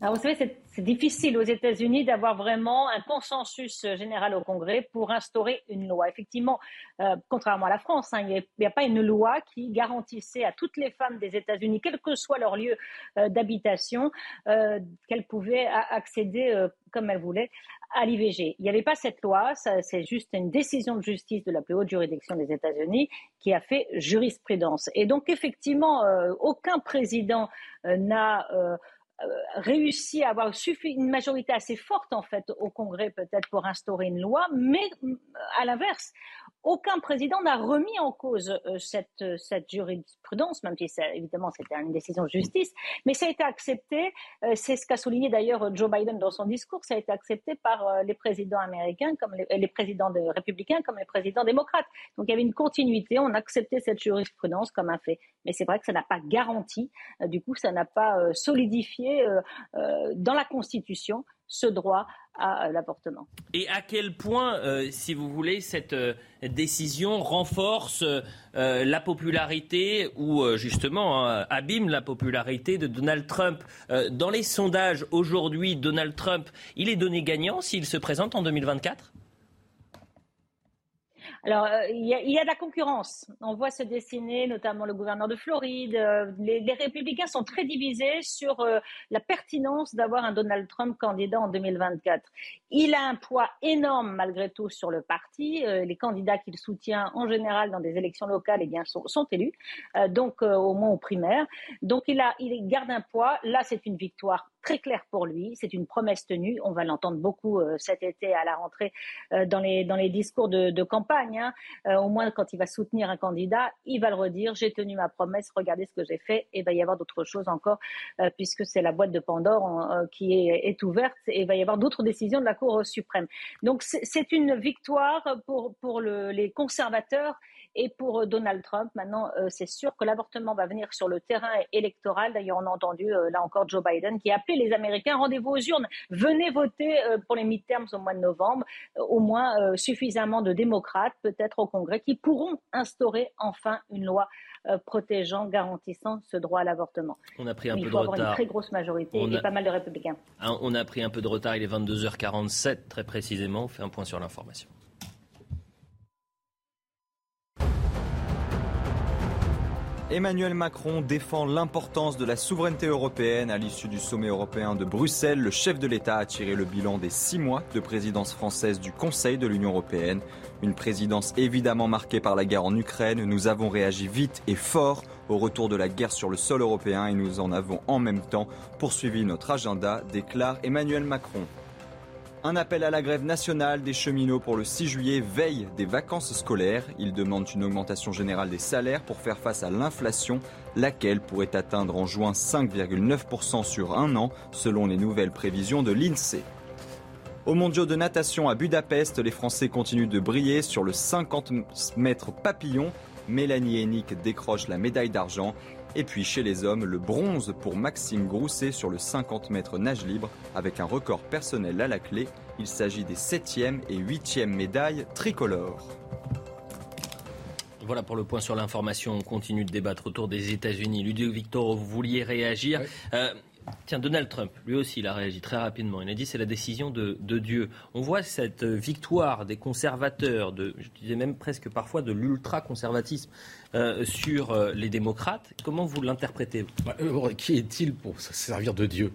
Alors, vous savez, c'est- difficile aux États-Unis d'avoir vraiment un consensus euh, général au Congrès pour instaurer une loi. Effectivement, euh, contrairement à la France, hein, il n'y a- pas une loi qui garantissait à toutes les femmes des États-Unis, quel que soit leur lieu euh, d'habitation, qu'elles pouvaient accéder comme elles voulaient à l'IVG. Il n'y avait pas cette loi, c'est juste une décision de justice de la plus haute juridiction des États-Unis qui a fait jurisprudence. Et donc, effectivement, aucun président n'a... euh, réussi à avoir une majorité assez forte en fait au Congrès peut-être pour instaurer une loi, mais à l'inverse, aucun président n'a remis en cause euh, cette, euh, cette jurisprudence, même si évidemment c'était une décision de justice, mais ça a été accepté, euh, c'est ce qu'a souligné d'ailleurs Joe Biden dans son discours, ça a été accepté par les présidents américains, comme les, présidents républicains, comme les présidents démocrates. Donc il y avait une continuité, on a accepté cette jurisprudence comme un fait. Mais c'est vrai que ça n'a pas garanti, du coup ça n'a pas solidifié dans la Constitution ce droit à l'avortement. Et à quel point, euh, si vous voulez, cette euh, décision renforce euh, la popularité ou justement abîme la popularité de Donald Trump? Dans les sondages aujourd'hui, Donald Trump, il est donné gagnant s'il se présente en 2024 alors, euh, il y, a, y, a, de la concurrence. On voit se dessiner notamment le gouverneur de Floride. Euh, les, les républicains sont très divisés sur euh, la pertinence d'avoir un Donald Trump candidat en 2024. Il a un poids énorme malgré tout sur le parti. les candidats qu'il soutient en général dans des élections locales eh bien, sont, sont élus, donc au moins aux primaires. Donc il, a, il garde un poids. Là, c'est une victoire très clair pour lui. C'est une promesse tenue. On va l'entendre beaucoup euh, cet été à la rentrée euh, dans, les, dans les discours de, campagne. Hein. Euh, au moins, quand il va soutenir un candidat, il va le redire. J'ai tenu ma promesse. Regardez ce que j'ai fait. Et il va y avoir d'autres choses encore, puisque c'est la boîte de Pandore qui est, ouverte. Et il va y avoir d'autres décisions de la Cour suprême. Donc, c'est une victoire pour, pour le, les conservateurs et pour euh, Donald Trump, maintenant, euh, c'est sûr que l'avortement va venir sur le terrain électoral. D'ailleurs, on a entendu euh, là encore Joe Biden qui a appelé les Américains rendez-vous aux urnes. Venez voter pour les midterms au mois de novembre. Au moins suffisamment de démocrates, peut-être au Congrès, qui pourront instaurer enfin une loi protégeant, garantissant ce droit à l'avortement. On a pris un peu de retard. Il faut avoir une très grosse majorité et pas mal de républicains. On a pris un peu de retard. Il est 22h47 très précisément. On fait un point sur l'information. Emmanuel Macron défend l'importance de la souveraineté européenne. À l'issue du sommet européen de Bruxelles, le chef de l'État a tiré le bilan des six mois de présidence française du Conseil de l'Union européenne. Une présidence évidemment marquée par la guerre en Ukraine. Nous avons réagi vite et fort au retour de la guerre sur le sol européen et nous en avons en même temps poursuivi notre agenda, déclare Emmanuel Macron. Un appel à la grève nationale des cheminots pour le 6 juillet veille des vacances scolaires. Ils demandent une augmentation générale des salaires pour faire face à l'inflation, laquelle pourrait atteindre en juin 5,9% sur un an, selon les nouvelles prévisions de l'INSEE. Au mondiaux de natation à Budapest, les Français continuent de briller sur le 50 mètres papillon. Mélanie Hennick décroche la médaille d'argent. Et puis chez les hommes, le bronze pour Maxime Grousset sur le 50 mètres nage libre avec un record personnel à la clé. Il s'agit des 7e et 8e médailles tricolores. Voilà pour le point sur l'information. On continue de débattre autour des États-Unis. Ludo Victor, vous vouliez réagir. Euh, Tiens, Donald Trump, lui aussi, il a réagi très rapidement. Il a dit c'est la décision de, Dieu. On voit cette victoire des conservateurs, de, je disais même presque parfois de l'ultra-conservatisme euh, sur euh, les démocrates. Comment vous l'interprétez bah, euh, Qui est-il pour se servir de Dieu?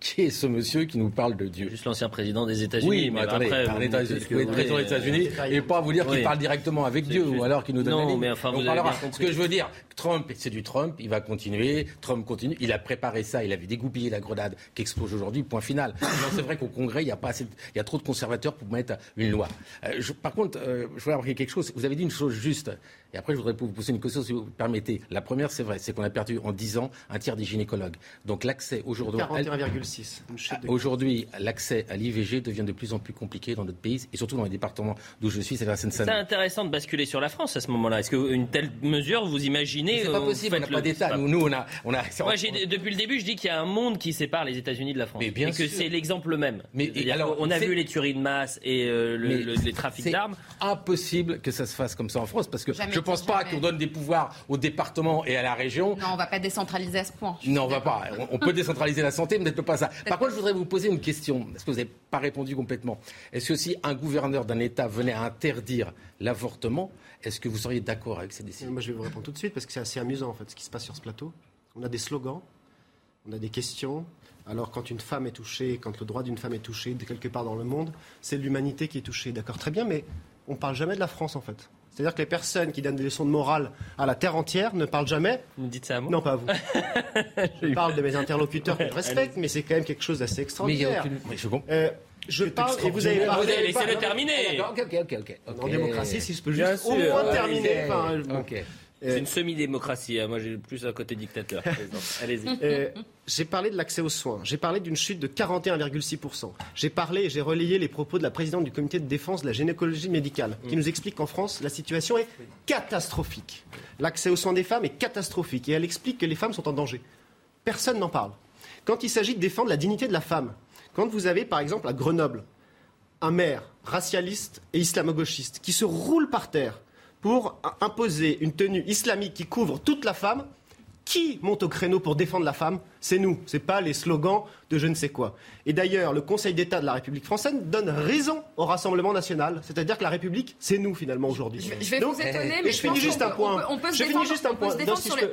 Qui est ce monsieur qui nous parle de Dieu? Juste l'ancien président des États-Unis. Oui, mais, attendez, après, vous, président des États-Unis et pas vous dire qu'il parle directement avec Dieu ou alors qu'il nous donne non, mais enfin, vous avez Ce que je veux dire, Trump, c'est du Trump, il va continuer. Trump continue. Il a préparé ça, il avait dégoupillé la grenade qui explose aujourd'hui. Point final. c'est vrai qu'au Congrès, il y a pas assez, il y a trop de conservateurs pour mettre une loi. Euh, par contre, euh, je voudrais remarquer quelque chose. Vous avez dit une chose juste. Et après, je voudrais vous poser une question, si vous permettez. La première, c'est vrai, c'est qu'on a perdu en 10 ans un tiers des gynécologues. Donc l'accès aujourd'hui... 41,6. Aujourd'hui, l'accès à l'IVG devient de plus en plus compliqué dans notre pays, et surtout dans les départements d'où je suis, c'est la Seine-Saint-Denis. C'est intéressant de basculer sur la France à ce moment-là. Est-ce qu'une telle mesure, vous imaginez... C'est pas euh, possible, on n'a pas d'État. Nous, on a... On a... Moi, depuis le début, je dis qu'il y a un monde qui sépare les États-Unis de la France. Mais bien et que c'est l'exemple même. Mais alors, on a vu les tueries de masse et euh, les trafics d'armes. C'est impossible que ça se fasse comme ça en France, parce que je pense pas qu'on donne des pouvoirs au département et à la région. Non, on va pas décentraliser à ce point. Non, on va pas. On peut décentraliser la santé, mais peut pas ça. Par contre, je voudrais vous poser une question, parce que vous n'avez pas répondu complètement? Est-ce que si un gouverneur d'un État venait à interdire l'avortement, est-ce que vous seriez d'accord avec cette décision? Moi, je vais vous répondre tout de suite, parce que c'est assez amusant, en fait, ce qui se passe sur ce plateau. On a des slogans, on a des questions. Alors, quand une femme est touchée, quand le droit d'une femme est touché de quelque part dans le monde, c'est l'humanité qui est touchée. D'accord, très bien, mais on parle jamais de la France, en fait. C'est-à-dire que les personnes qui donnent des leçons de morale à la terre entière ne parlent jamais. Dites ça à moi Non, pas à vous. je parle de mes interlocuteurs ouais, que je respecte, mais c'est quand même quelque chose d'assez extraordinaire. Mais il euh, je parle et vous avez parlé. Laissez-le terminer. Ok, ok, ok. En démocratie, si je peux juste au moins terminer. Ouais. Euh, C'est une semi-démocratie. Hein. Moi, j'ai plus un côté dictateur. Allez-y. Euh, j'ai parlé de l'accès aux soins. J'ai parlé d'une chute de 41,6%. J'ai parlé et j'ai relayé les propos de la présidente du comité de défense de la gynécologie médicale, qui mm. nous explique qu'en France, la situation est catastrophique. L'accès aux soins des femmes est catastrophique. Et elle explique que les femmes sont en danger. Personne n'en parle. Quand il s'agit de défendre la dignité de la femme, quand vous avez, par exemple, à Grenoble, un maire racialiste et islamo-gauchiste qui se roule par terre pour imposer une tenue islamique qui couvre toute la femme. Qui monte au créneau pour défendre la femme? c'est nous. C'est pas les slogans de je ne sais quoi. Et d'ailleurs, le Conseil d'État de la République française donne raison au Rassemblement national. C'est-à-dire que la République, c'est nous finalement aujourd'hui. Je, vais vous étonner, mais je, finis juste un point. On peut, se défendre, sur les...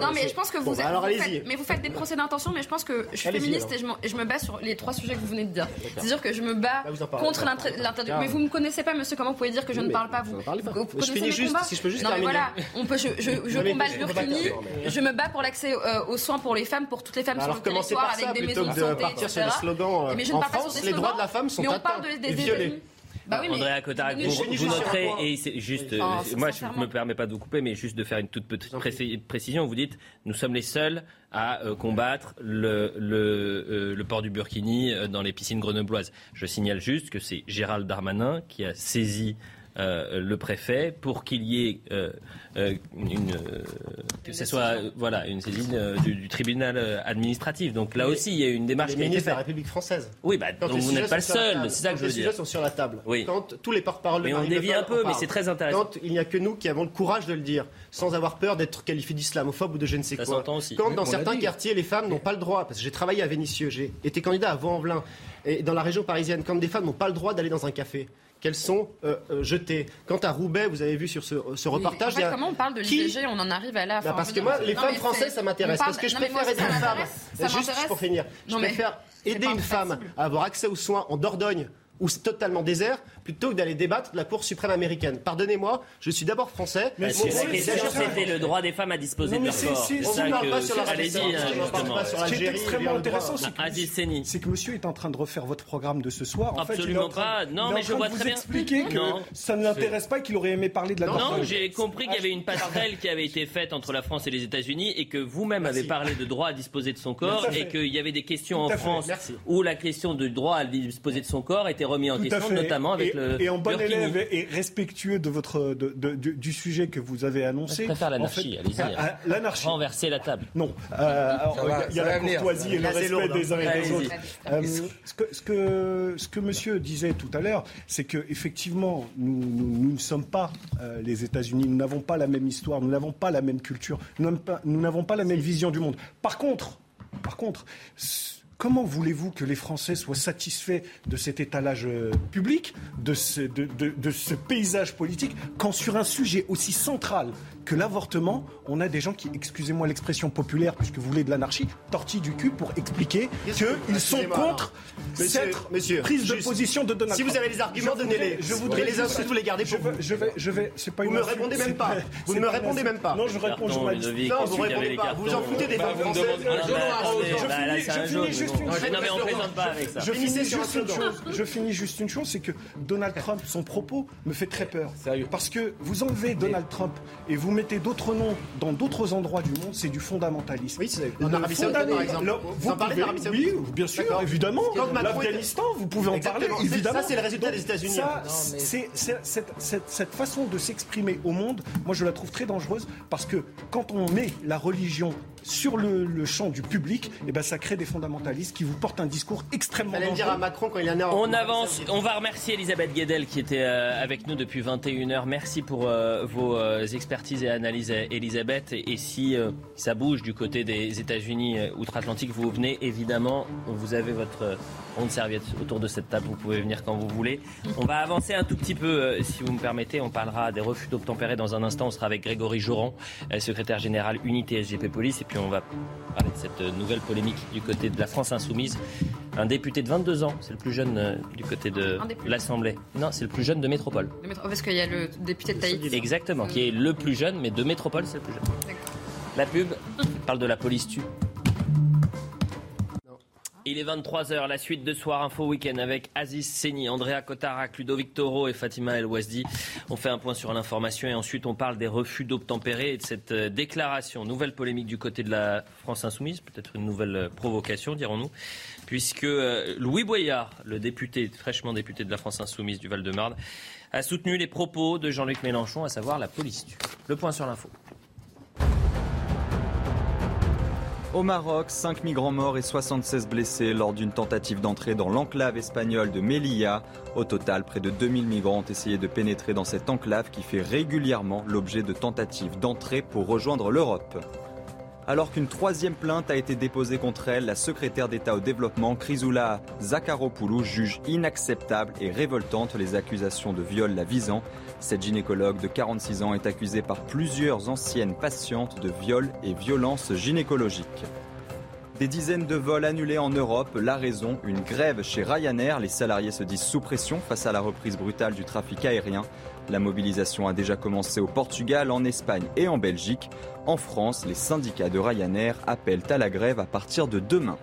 non, mais je, pense que vous, êtes, alors, mais vous faites des procès d'intention, mais je pense que je suis féministe et je, me bats sur les trois sujets que vous venez de dire. C'est-à-dire que je me bats bah, contre l'interdiction. Mais vous ne me connaissez pas, monsieur. Comment vous pouvez dire que je ne parle pas vous, Je finis juste. Si je peux juste terminer. Je combats le burkini. Je me bats pour l'accès euh, aux soins pour les femmes pour toutes les femmes bah sur le territoire avec ça, des maisons de, santé, partir. Sur le slogan, euh, mais je ne parle France, pas les droits de la femme sont mais on parle des, violés. Bah, bah oui, Andréa Cotarac, vous, vous noterez, et c'est juste, ah, euh, oh, moi je ne me permets pas de vous couper, mais juste de faire une toute petite précision, vous dites, nous sommes les seuls à euh, combattre euh, le, port du Burkini dans les piscines grenobloises. Je signale juste que c'est Gérald Darmanin qui a saisi euh, le préfet pour qu'il y ait euh, euh, une, que soit voilà une saisine du, tribunal administratif. Donc là aussi, il y a une démarche. Les ministres de la République française. Oui, bah, donc vous n'êtes pas le seul. C'est ça que je veux dire. Les sujets sont sur la table. Oui. Quand tous les porte-parole. Mais on dévie un peu, mais c'est très intéressant. Quand il n'y a que nous qui avons le courage de le dire, sans avoir peur d'être qualifié d'islamophobe ou de je ne sais ça quoi. Aussi. Quand dans certains quartiers, les femmes n'ont pas le droit, parce que j'ai travaillé à Vénissieux, j'ai été candidat à Vaux-en-Velin, et dans la région parisienne, quand des femmes n'ont pas le droit d'aller dans un café qu'elles sont euh, euh, jetées. Quant à Roubaix, vous avez vu sur ce, euh, reportage. Comment on parle de l'IVG qui... On en arrive à la. Bah parce que moi, les femmes françaises, ça m'intéresse. Parce que je préfère je préfère aider une femme à avoir accès aux soins en Dordogne où c'est totalement désert, plutôt que d'aller débattre de la Cour suprême américaine. Pardonnez-moi, je suis d'abord français. Mais la question, c'était le droit des femmes à disposer non, de leur corps. On ne parle pas sur la Ce qui est extrêmement intéressant, c'est que monsieur est en train de refaire votre programme de ce soir. Absolument pas. Non, mais je vois très bien. expliquer que ça ne l'intéresse pas et qu'il aurait aimé parler de la Non, j'ai compris qu'il y avait une passerelle qui avait été faite entre la France et les États-Unis et que vous-même avez parlé de droit à disposer de son corps et qu'il y avait des questions en France où la question du droit à disposer de son corps était remise en question, notamment avec et en bon élève et respectueux de votre, du, sujet que vous avez annoncé. Je préfère l'anarchie, en fait, allez-y. Ah, ah, l'anarchie. Renverser la table. Non. Euh, il y a la courtoisie et le respect des uns et des autres. Euh, ce, que, monsieur disait tout à l'heure, c'est qu'effectivement, nous, ne sommes pas euh, les États-Unis. Nous n'avons pas la même histoire. Nous n'avons pas la même culture. Nous n'avons pas, la même vision du monde. Par contre, par contre, Comment voulez-vous que les Français soient satisfaits de cet étalage euh, public, de ce, paysage politique, quand sur un sujet aussi central que l'avortement, on a des gens qui, excusez-moi l'expression populaire, puisque vous voulez de l'anarchie, tortillent du cul pour expliquer qu'ils sont contre monsieur, cette prise de position de Donald Trump. Si vous avez les arguments, donnez-les. Je voudrais les insultes, vous les gardez pour je vous. Je vais, je vais, pas une Vous ne me répondez même pas. Vous ne me répondez même pas. Non, je réponds journaliste. Non, vous répondez pas. Vous en foutez des femmes. Bah, je finis juste une chose. Je finis juste une chose. Je finis juste une chose, c'est que Donald Trump, son propos me fait très peur. Parce que vous enlevez Donald Trump et vous mettez d'autres noms dans d'autres endroits du monde, c'est du fondamentalisme. Oui, c'est en Arabie Saoudite, par exemple. Vous, en parlez d'Arabie Saoudite Oui, bien sûr, évidemment. L'Afghanistan, vous pouvez en parler, évidemment. Ça, c'est le résultat des États-Unis. Hein. Cette façon de s'exprimer au monde, moi, je la trouve très dangereuse parce que quand on met la religion sur le, champ du public, eh ben ça crée des fondamentalistes qui vous portent un discours extrêmement dangereux. dire à Macron quand il en a On avance, on va remercier Elisabeth Guedel qui était euh, avec nous depuis 21h. Merci pour euh, vos euh, expertises et analyses, Elisabeth. Et si ça bouge du côté des États-Unis outre-Atlantique, vous venez évidemment. Vous avez votre ronde serviette autour de cette table. Vous pouvez venir quand vous voulez. On va avancer un tout petit peu, si vous me permettez. On parlera des refus d'obtempérer dans un instant. On sera avec Grégory Joran, secrétaire général Unité SGP Police on va parler de cette nouvelle polémique du côté de la France Insoumise. Un député de 22 ans, c'est le plus jeune euh, du côté de l'Assemblée. Non, c'est le plus jeune de Métropole. Parce qu'il y a le député de Tahiti. Exactement, qui est le plus jeune, mais de Métropole, c'est le plus jeune. La pub parle de la police tue. Il est 23h, la suite de Soir Info Week-end avec Aziz Seni, Andrea Cotarac, Ludovic Toro et Fatima El Ouazdi. On fait un point sur l'information et ensuite on parle des refus d'obtempérer et de cette euh, déclaration. Nouvelle polémique du côté de la France Insoumise, peut-être une nouvelle euh, provocation, dirons-nous, puisque euh, Louis Boyard, le député, fraîchement député de la France Insoumise du Val-de-Marne, a soutenu les propos de Jean-Luc Mélenchon, à savoir la police. Le point sur l'info. Au Maroc, 5 migrants morts et 76 blessés lors d'une tentative d'entrée dans l'enclave espagnole de Melilla. Au total, près de 2000 migrants ont essayé de pénétrer dans cette enclave qui fait régulièrement l'objet de tentatives d'entrée pour rejoindre l'Europe. Alors qu'une troisième plainte a été déposée contre elle, la secrétaire d'État au développement, Chrysoula Zakharopoulou, juge inacceptable et révoltante les accusations de viol la visant. Cette gynécologue de 46 ans est accusée par plusieurs anciennes patientes de viol et violences gynécologiques. Des dizaines de vols annulés en Europe, la raison, une grève chez Ryanair. Les salariés se disent sous pression face à la reprise brutale du trafic aérien. La mobilisation a déjà commencé au Portugal, en Espagne et en Belgique. En France, les syndicats de Ryanair appellent à la grève à partir de demain.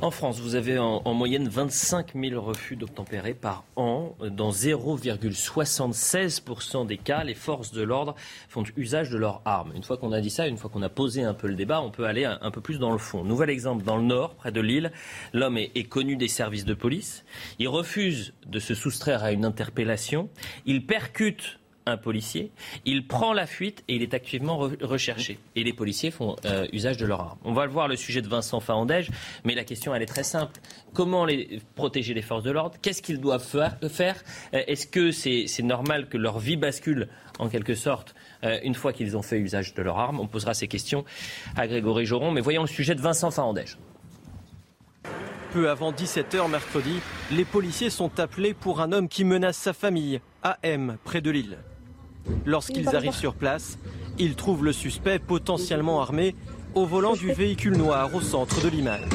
En France, vous avez en, moyenne 25 000 refus d'obtempérer par an. Dans 0,76% des cas, les forces de l'ordre font usage de leurs armes. Une fois qu'on a dit ça, une fois qu'on a posé un peu le débat, on peut aller un, peu plus dans le fond. Nouvel exemple, dans le nord, près de Lille, l'homme est, est connu des services de police. Il refuse de se soustraire à une interpellation. Il percute un policier, il prend la fuite et il est activement recherché. Et les policiers font euh, usage de leur arme. On va le voir le sujet de Vincent Fahandège, mais la question elle est très simple. Comment les, protéger les forces de l'ordre? Qu'est-ce qu'ils doivent faire? Euh, Est-ce que c'est normal que leur vie bascule en quelque sorte euh, une fois qu'ils ont fait usage de leur arme? On posera ces questions à Grégory Joron, mais voyons le sujet de Vincent Fahandège. Peu avant 17h mercredi, les policiers sont appelés pour un homme qui menace sa famille, à M, près de Lille. Lorsqu'ils arrivent sur place, ils trouvent le suspect potentiellement armé au volant du véhicule noir au centre de l'image.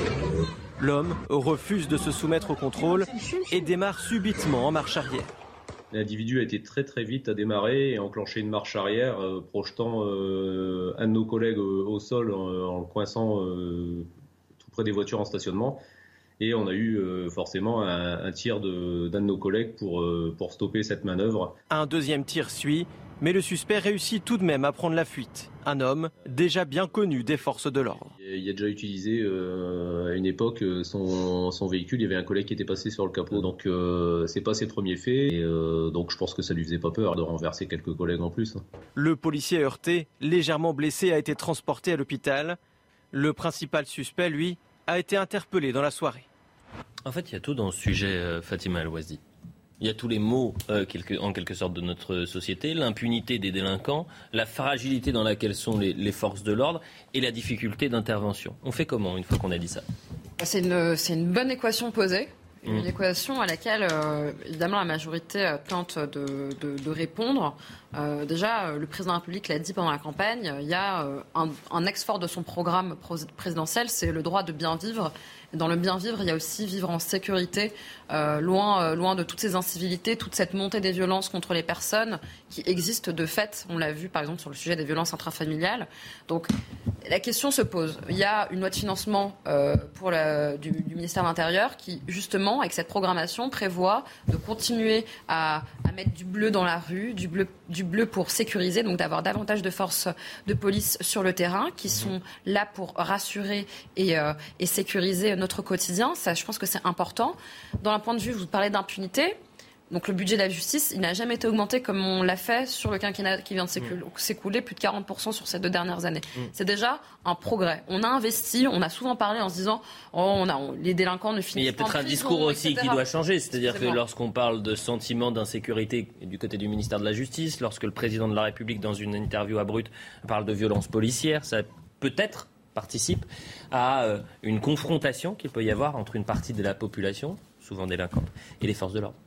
L'homme refuse de se soumettre au contrôle et démarre subitement en marche arrière. L'individu a été très très vite à démarrer et enclencher une marche arrière, euh, projetant euh, un de nos collègues au, sol en, le coinçant euh, tout près des voitures en stationnement. Et on a eu forcément un, tir d'un de, nos collègues pour, pour stopper cette manœuvre. Un deuxième tir suit mais le suspect réussit tout de même à prendre la fuite. Un homme déjà bien connu des forces de l'ordre. Il a déjà utilisé euh, à une époque euh, son, véhicule. Il y avait un collègue qui était passé sur le capot, donc euh, c'est pas ses premiers faits. donc je pense que ça lui faisait pas peur de renverser quelques collègues en plus. Hein. Le policier heurté, légèrement blessé, a été transporté à l'hôpital. Le principal suspect, lui, a été interpellé dans la soirée. En fait, il y a tout dans ce sujet, Fatima Alouazi. Il y a tous les maux, euh, en quelque sorte, de notre société, l'impunité des délinquants, la fragilité dans laquelle sont les, forces de l'ordre et la difficulté d'intervention. On fait comment une fois qu'on a dit ça? C'est une, bonne équation posée. Une mmh. équation à laquelle, euh, évidemment, la majorité euh, tente de, répondre. déjà, le président de la République l'a dit pendant la campagne, il y a un, un ex fort de son programme présidentiel, c'est le droit de bien vivre dans le bien vivre, il y a aussi vivre en sécurité, euh, loin, euh, loin de toutes ces incivilités, toute cette montée des violences contre les personnes qui existent de fait. On l'a vu par exemple sur le sujet des violences intrafamiliales. Donc la question se pose. Il y a une loi de financement euh, pour du, ministère de l'Intérieur qui, justement, avec cette programmation, prévoit de continuer à, mettre du bleu dans la rue, du bleu, du bleu pour sécuriser, donc d'avoir davantage de forces de police sur le terrain qui sont là pour rassurer et, et sécuriser notre quotidien. Ça, je pense que c'est important. Dans un point de vue, vous parlez d'impunité. Donc le budget de la justice, il n'a jamais été augmenté comme on l'a fait sur le quinquennat qui vient de mm. s'écouler, plus de 40% sur ces deux dernières années. Mm. C'est déjà un progrès. On a investi, on a souvent parlé en se disant, oh, on a, les délinquants ne finissent pas. Il y a peut-être un discours aussi qui doit changer, c'est-à-dire que lorsqu'on parle de sentiment d'insécurité du côté du ministère de la Justice, lorsque le président de la République, dans une interview à Brut, parle de violence policière, ça peut être participe à euh, une confrontation qu'il peut y avoir entre une partie de la population, souvent délinquante, et les forces de l'ordre.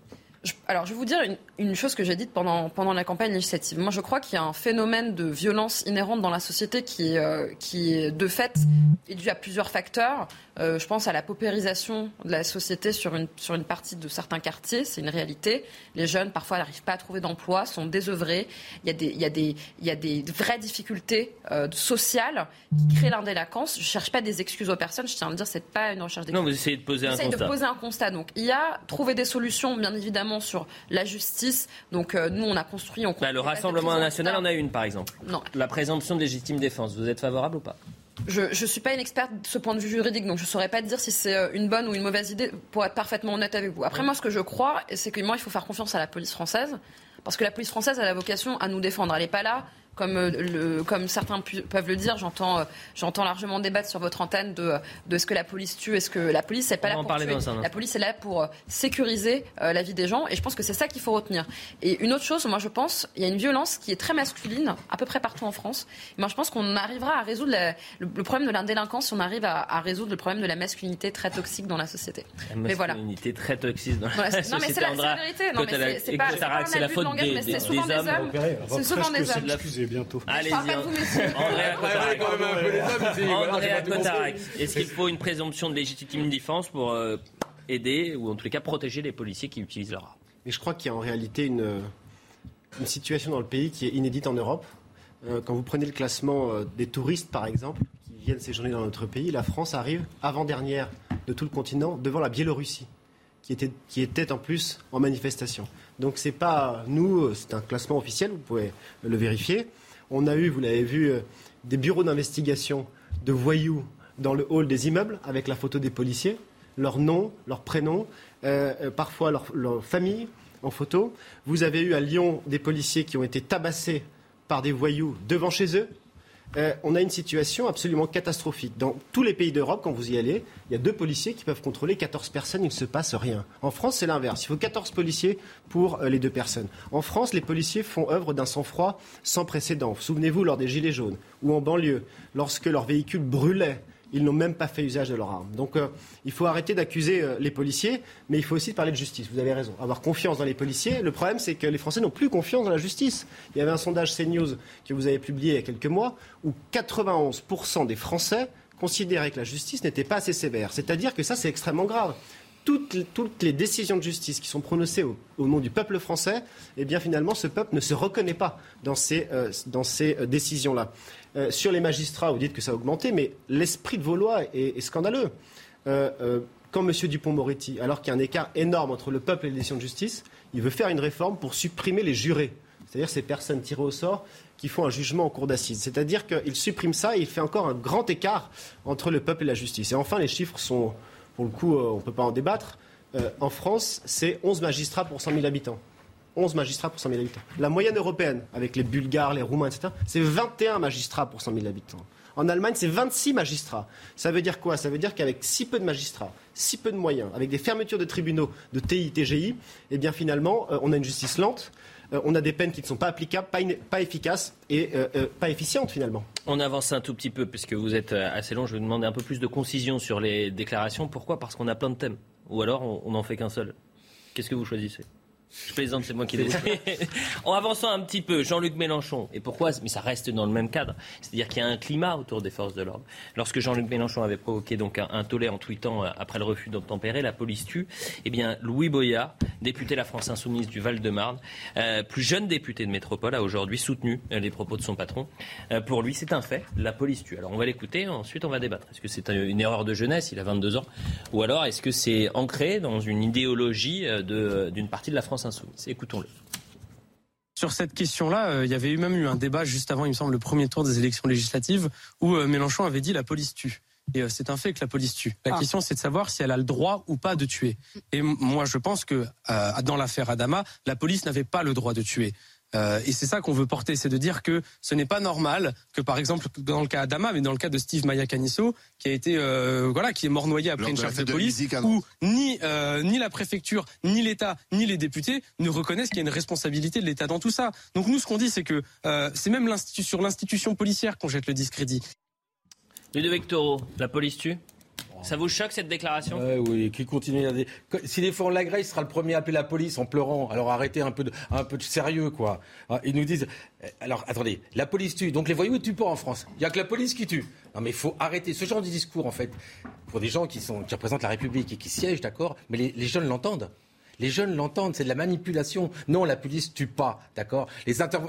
Alors, je vais vous dire une, chose que j'ai dite pendant, pendant la campagne législative. Moi, je crois qu'il y a un phénomène de violence inhérente dans la société qui, euh, qui de fait, est dû à plusieurs facteurs. Euh, je pense à la paupérisation de la société sur une, sur une partie de certains quartiers. C'est une réalité. Les jeunes, parfois, n'arrivent pas à trouver d'emploi, sont désœuvrés. Il y a des, il y a des, il y a des vraies difficultés euh, sociales qui créent l'indélinquance. Je ne cherche pas des excuses aux personnes. Je tiens à le dire, c'est pas une recherche d'excuses. Non, vous essayez de poser un constat. de poser un constat. Donc, il y a trouver des solutions, bien évidemment, sur la justice. Donc, euh, nous, on a construit. On bah, le Rassemblement national en a une, par exemple. Non. La présomption de légitime défense. Vous êtes favorable ou pas? Je ne suis pas une experte de ce point de vue juridique, donc je ne saurais pas dire si c'est euh, une bonne ou une mauvaise idée, pour être parfaitement honnête avec vous. Après, moi, ce que je crois, c'est que moi, il faut faire confiance à la police française, parce que la police française a la vocation à nous défendre. Elle n'est pas là comme, euh, le, comme certains peuvent le dire, j'entends, euh, j'entends largement débattre sur votre antenne de, de ce que la police tue. Est-ce que la police n'est pas là pour tuer La police est là pour euh, sécuriser la vie des gens, et je pense que c'est ça qu'il faut retenir. Et une autre chose, moi je pense, il y a une violence qui est très masculine à peu près partout en France. moi je pense qu'on arrivera à résoudre le, problème de la délinquance si on arrive à, résoudre le problème de la masculinité très toxique dans la société. La masculinité très toxique dans la société. Non mais c'est la, vérité. Non mais c'est pas, la faute des, mais c'est souvent des hommes. C'est souvent des hommes bientôt. Allez-y. André Cotarac. Est-ce qu'il faut une présomption de légitime défense pour euh, aider ou en tous les cas protéger les policiers qui utilisent leur arme? Mais je crois qu'il y a en réalité une, une situation dans le pays qui est inédite en Europe. Euh, quand vous prenez le classement euh, des touristes, par exemple, qui viennent séjourner dans notre pays, la France arrive avant-dernière de tout le continent devant la Biélorussie, qui était, qui était en plus en manifestation. Donc c'est pas nous, c'est un classement officiel, vous pouvez le vérifier. On a eu, vous l'avez vu, euh, des bureaux d'investigation de voyous dans le hall des immeubles avec la photo des policiers, leur nom, leur prénom, euh, euh, parfois leur, leur, famille en photo. Vous avez eu à Lyon des policiers qui ont été tabassés par des voyous devant chez eux, euh, on a une situation absolument catastrophique. Dans tous les pays d'Europe, quand vous y allez, il y a deux policiers qui peuvent contrôler 14 personnes, il ne se passe rien. En France, c'est l'inverse. Il faut 14 policiers pour euh, les deux personnes. En France, les policiers font œuvre d'un sang-froid sans précédent. Souvenez-vous, lors des Gilets jaunes ou en banlieue, lorsque leur véhicule brûlait ils n'ont même pas fait usage de leurs armes. Donc euh, il faut arrêter d'accuser euh, les policiers, mais il faut aussi parler de justice. Vous avez raison. Avoir confiance dans les policiers. Le problème, c'est que les Français n'ont plus confiance dans la justice. Il y avait un sondage CNews que vous avez publié il y a quelques mois où 91% des Français considéraient que la justice n'était pas assez sévère. C'est-à-dire que ça, c'est extrêmement grave. Toutes, les décisions de justice qui sont prononcées au, nom du peuple français, eh bien finalement, ce peuple ne se reconnaît pas dans ces, euh, ces décisions-là. Euh, sur les magistrats, vous dites que ça a augmenté, mais l'esprit de vos lois est, scandaleux. Euh, euh, quand M. Dupont-Moretti, alors qu'il y a un écart énorme entre le peuple et les décisions de justice, il veut faire une réforme pour supprimer les jurés, c'est-à-dire ces personnes tirées au sort qui font un jugement en cour d'assises. C'est-à-dire qu'il supprime ça et il fait encore un grand écart entre le peuple et la justice. Et enfin, les chiffres sont, pour le coup, on ne peut pas en débattre. en France, c'est 11 magistrats pour 100 000 habitants. 11 magistrats pour 100 000 habitants. La moyenne européenne, avec les Bulgares, les Roumains, etc., c'est 21 magistrats pour 100 000 habitants. En Allemagne, c'est 26 magistrats. Ça veut dire quoi? Ça veut dire qu'avec si peu de magistrats, si peu de moyens, avec des fermetures de tribunaux, de TI, TGI, eh bien finalement, euh, on a une justice lente, euh, on a des peines qui ne sont pas applicables, pas, efficaces et euh, pas efficientes finalement. On avance un tout petit peu, puisque vous êtes assez long. Je vais vous demander un peu plus de concision sur les déclarations. Pourquoi? Parce qu'on a plein de thèmes. Ou alors on n'en fait qu'un seul. Qu'est-ce que vous choisissez? Je plaisante, c'est moi qui l'ai dit. en avançant un petit peu, Jean-Luc Mélenchon. Et pourquoi? Mais ça reste dans le même cadre. C'est-à-dire qu'il y a un climat autour des forces de l'ordre. Lorsque Jean-Luc Mélenchon avait provoqué donc un, tollé en tweetant euh, après le refus d'obtempérer, la police tue. Eh bien, Louis Boyard, député de la France Insoumise du Val-de-Marne, euh, plus jeune député de métropole, a aujourd'hui soutenu euh, les propos de son patron. pour lui, c'est un fait. La police tue. Alors, on va l'écouter. Ensuite, on va débattre. Est-ce que c'est une erreur de jeunesse? Il a 22 ans. Ou alors, est-ce que c'est ancré dans une idéologie d'une partie de la France insoumise. Écoutons-le. Sur cette question-là, euh, il y avait eu même eu un débat juste avant, il me semble, le premier tour des élections législatives, où euh, Mélenchon avait dit la police tue. Et euh, c'est un fait que la police tue. La ah. question, c'est de savoir si elle a le droit ou pas de tuer. Et moi, je pense que dans l'affaire Adama, la police n'avait pas le droit de tuer. Euh, et c'est ça qu'on veut porter, c'est de dire que ce n'est pas normal que, par exemple, dans le cas d'Adama, mais dans le cas de Steve Maya Canisso, qui a été, euh, voilà, qui est mort noyé après une charge de, police, où ni euh, ni la préfecture, ni l'État, ni les députés ne reconnaissent qu'il y a une responsabilité de l'État dans tout ça. Donc nous, ce qu'on dit, c'est que c'est même sur l'institution policière qu'on jette le discrédit. Ludovic Toro, la police tue? Ça vous choque cette déclaration? Oui, qui continue à... Si défend la Grèce, sera le premier à appeler la police en pleurant. Alors arrêtez un peu de, un peu de sérieux, quoi. Ah, ils nous disent... Eh, alors, attendez, la police tue. Donc les voyous ne tuent pas en France. Il n'y a que la police qui tue. Non, mais il faut arrêter ce genre de discours, en fait, pour des gens qui, sont, qui représentent la République et qui siègent, d'accord Mais les, les jeunes l'entendent. Les jeunes l'entendent, c'est de la manipulation. Non, la police tue pas, d'accord?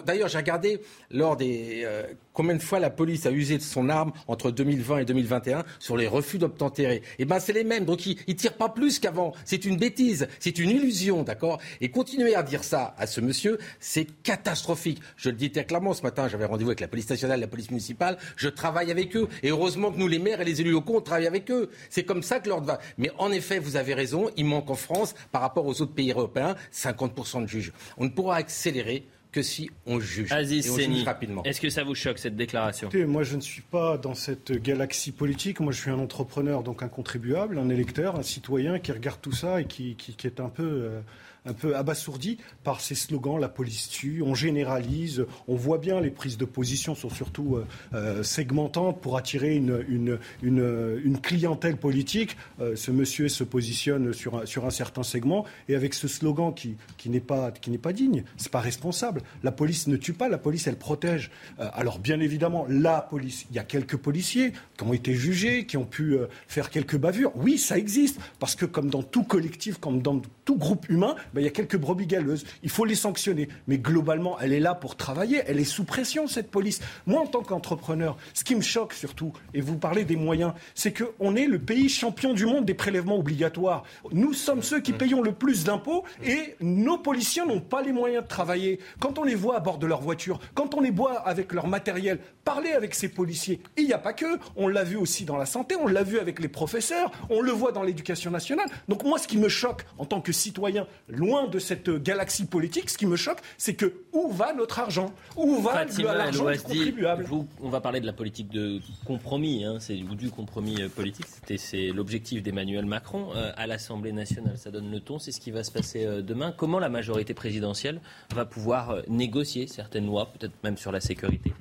D'ailleurs, j'ai regardé lors des euh, combien de fois la police a usé de son arme entre 2020 et 2021 sur les refus d'obtempérer. Eh ben, c'est les mêmes. Donc, ils, ne tirent pas plus qu'avant. C'est une bêtise, c'est une illusion, d'accord? Et continuer à dire ça à ce monsieur, c'est catastrophique. Je le dis très clairement ce matin. J'avais rendez-vous avec la police nationale, la police municipale. Je travaille avec eux. Et heureusement que nous, les maires et les élus locaux, on travaille avec eux. C'est comme ça que l'ordre va. Mais en effet, vous avez raison. Il manque en France, par rapport aux autres pays européens, 50% de juges. On ne pourra accélérer que si on juge. Aziz et rapidement. Est-ce que ça vous choque cette déclaration? Moi, je ne suis pas dans cette galaxie politique. Moi, je suis un entrepreneur, donc un contribuable, un électeur, un citoyen qui regarde tout ça et qui, qui, est un peu. Euh, un peu abasourdi par ces slogans, la police tue, on généralise, on voit bien les prises de position sont surtout euh, euh, segmentantes pour attirer une, une, une, clientèle politique. Euh, ce monsieur se positionne sur un, sur un certain segment et avec ce slogan qui, qui n'est pas, qui n'est pas digne, c'est pas responsable. La police ne tue pas, la police elle protège. alors bien évidemment, la police, il y a quelques policiers qui ont été jugés, qui ont pu faire quelques bavures. Oui, ça existe parce que comme dans tout collectif, comme dans tout groupe humain, ben, il y a quelques brebis galeuses. Il faut les sanctionner. Mais globalement, elle est là pour travailler. Elle est sous pression, cette police. Moi, en tant qu'entrepreneur, ce qui me choque surtout, et vous parlez des moyens, c'est qu'on est le pays champion du monde des prélèvements obligatoires. Nous sommes ceux qui payons le plus d'impôts et nos policiers n'ont pas les moyens de travailler. Quand on les voit à bord de leur voiture, quand on les voit avec leur matériel, parler avec ces policiers. il n'y a pas que. On l'a vu aussi dans la santé, on l'a vu avec les professeurs, on le voit dans l'éducation nationale. Donc moi, ce qui me choque en tant que citoyen, loin de cette galaxie politique, ce qui me choque, c'est que où va notre argent? Où va l'argent du contribuable? On va parler de la politique de compromis, hein, ou du compromis euh, politique. C'est l'objectif d'Emmanuel Macron euh, à l'Assemblée nationale. Ça donne le ton, c'est ce qui va se passer euh, demain. Comment la majorité présidentielle va pouvoir négocier certaines lois, peut-être même sur la sécurité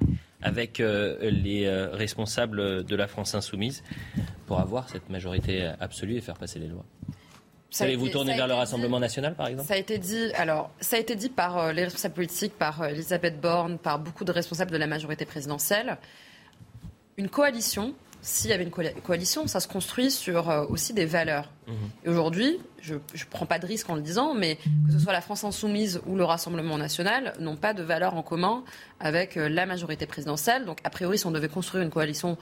avec les responsables de la France insoumise pour avoir cette majorité absolue et faire passer les lois? Allez-vous tourner vers le Rassemblement national, par exemple Ça a été dit. Alors, ça a été dit par euh, les responsables politiques, par euh, Elisabeth Borne, par beaucoup de responsables de la majorité présidentielle. Une coalition, s'il y avait une coalition, ça se construit sur euh, aussi des valeurs. Mhm. Et aujourd'hui, je ne prends pas de risque en le disant, mais que ce soit la France insoumise ou le Rassemblement national n'ont pas de valeurs en commun avec la majorité présidentielle. Donc, a priori, si on devait construire une coalition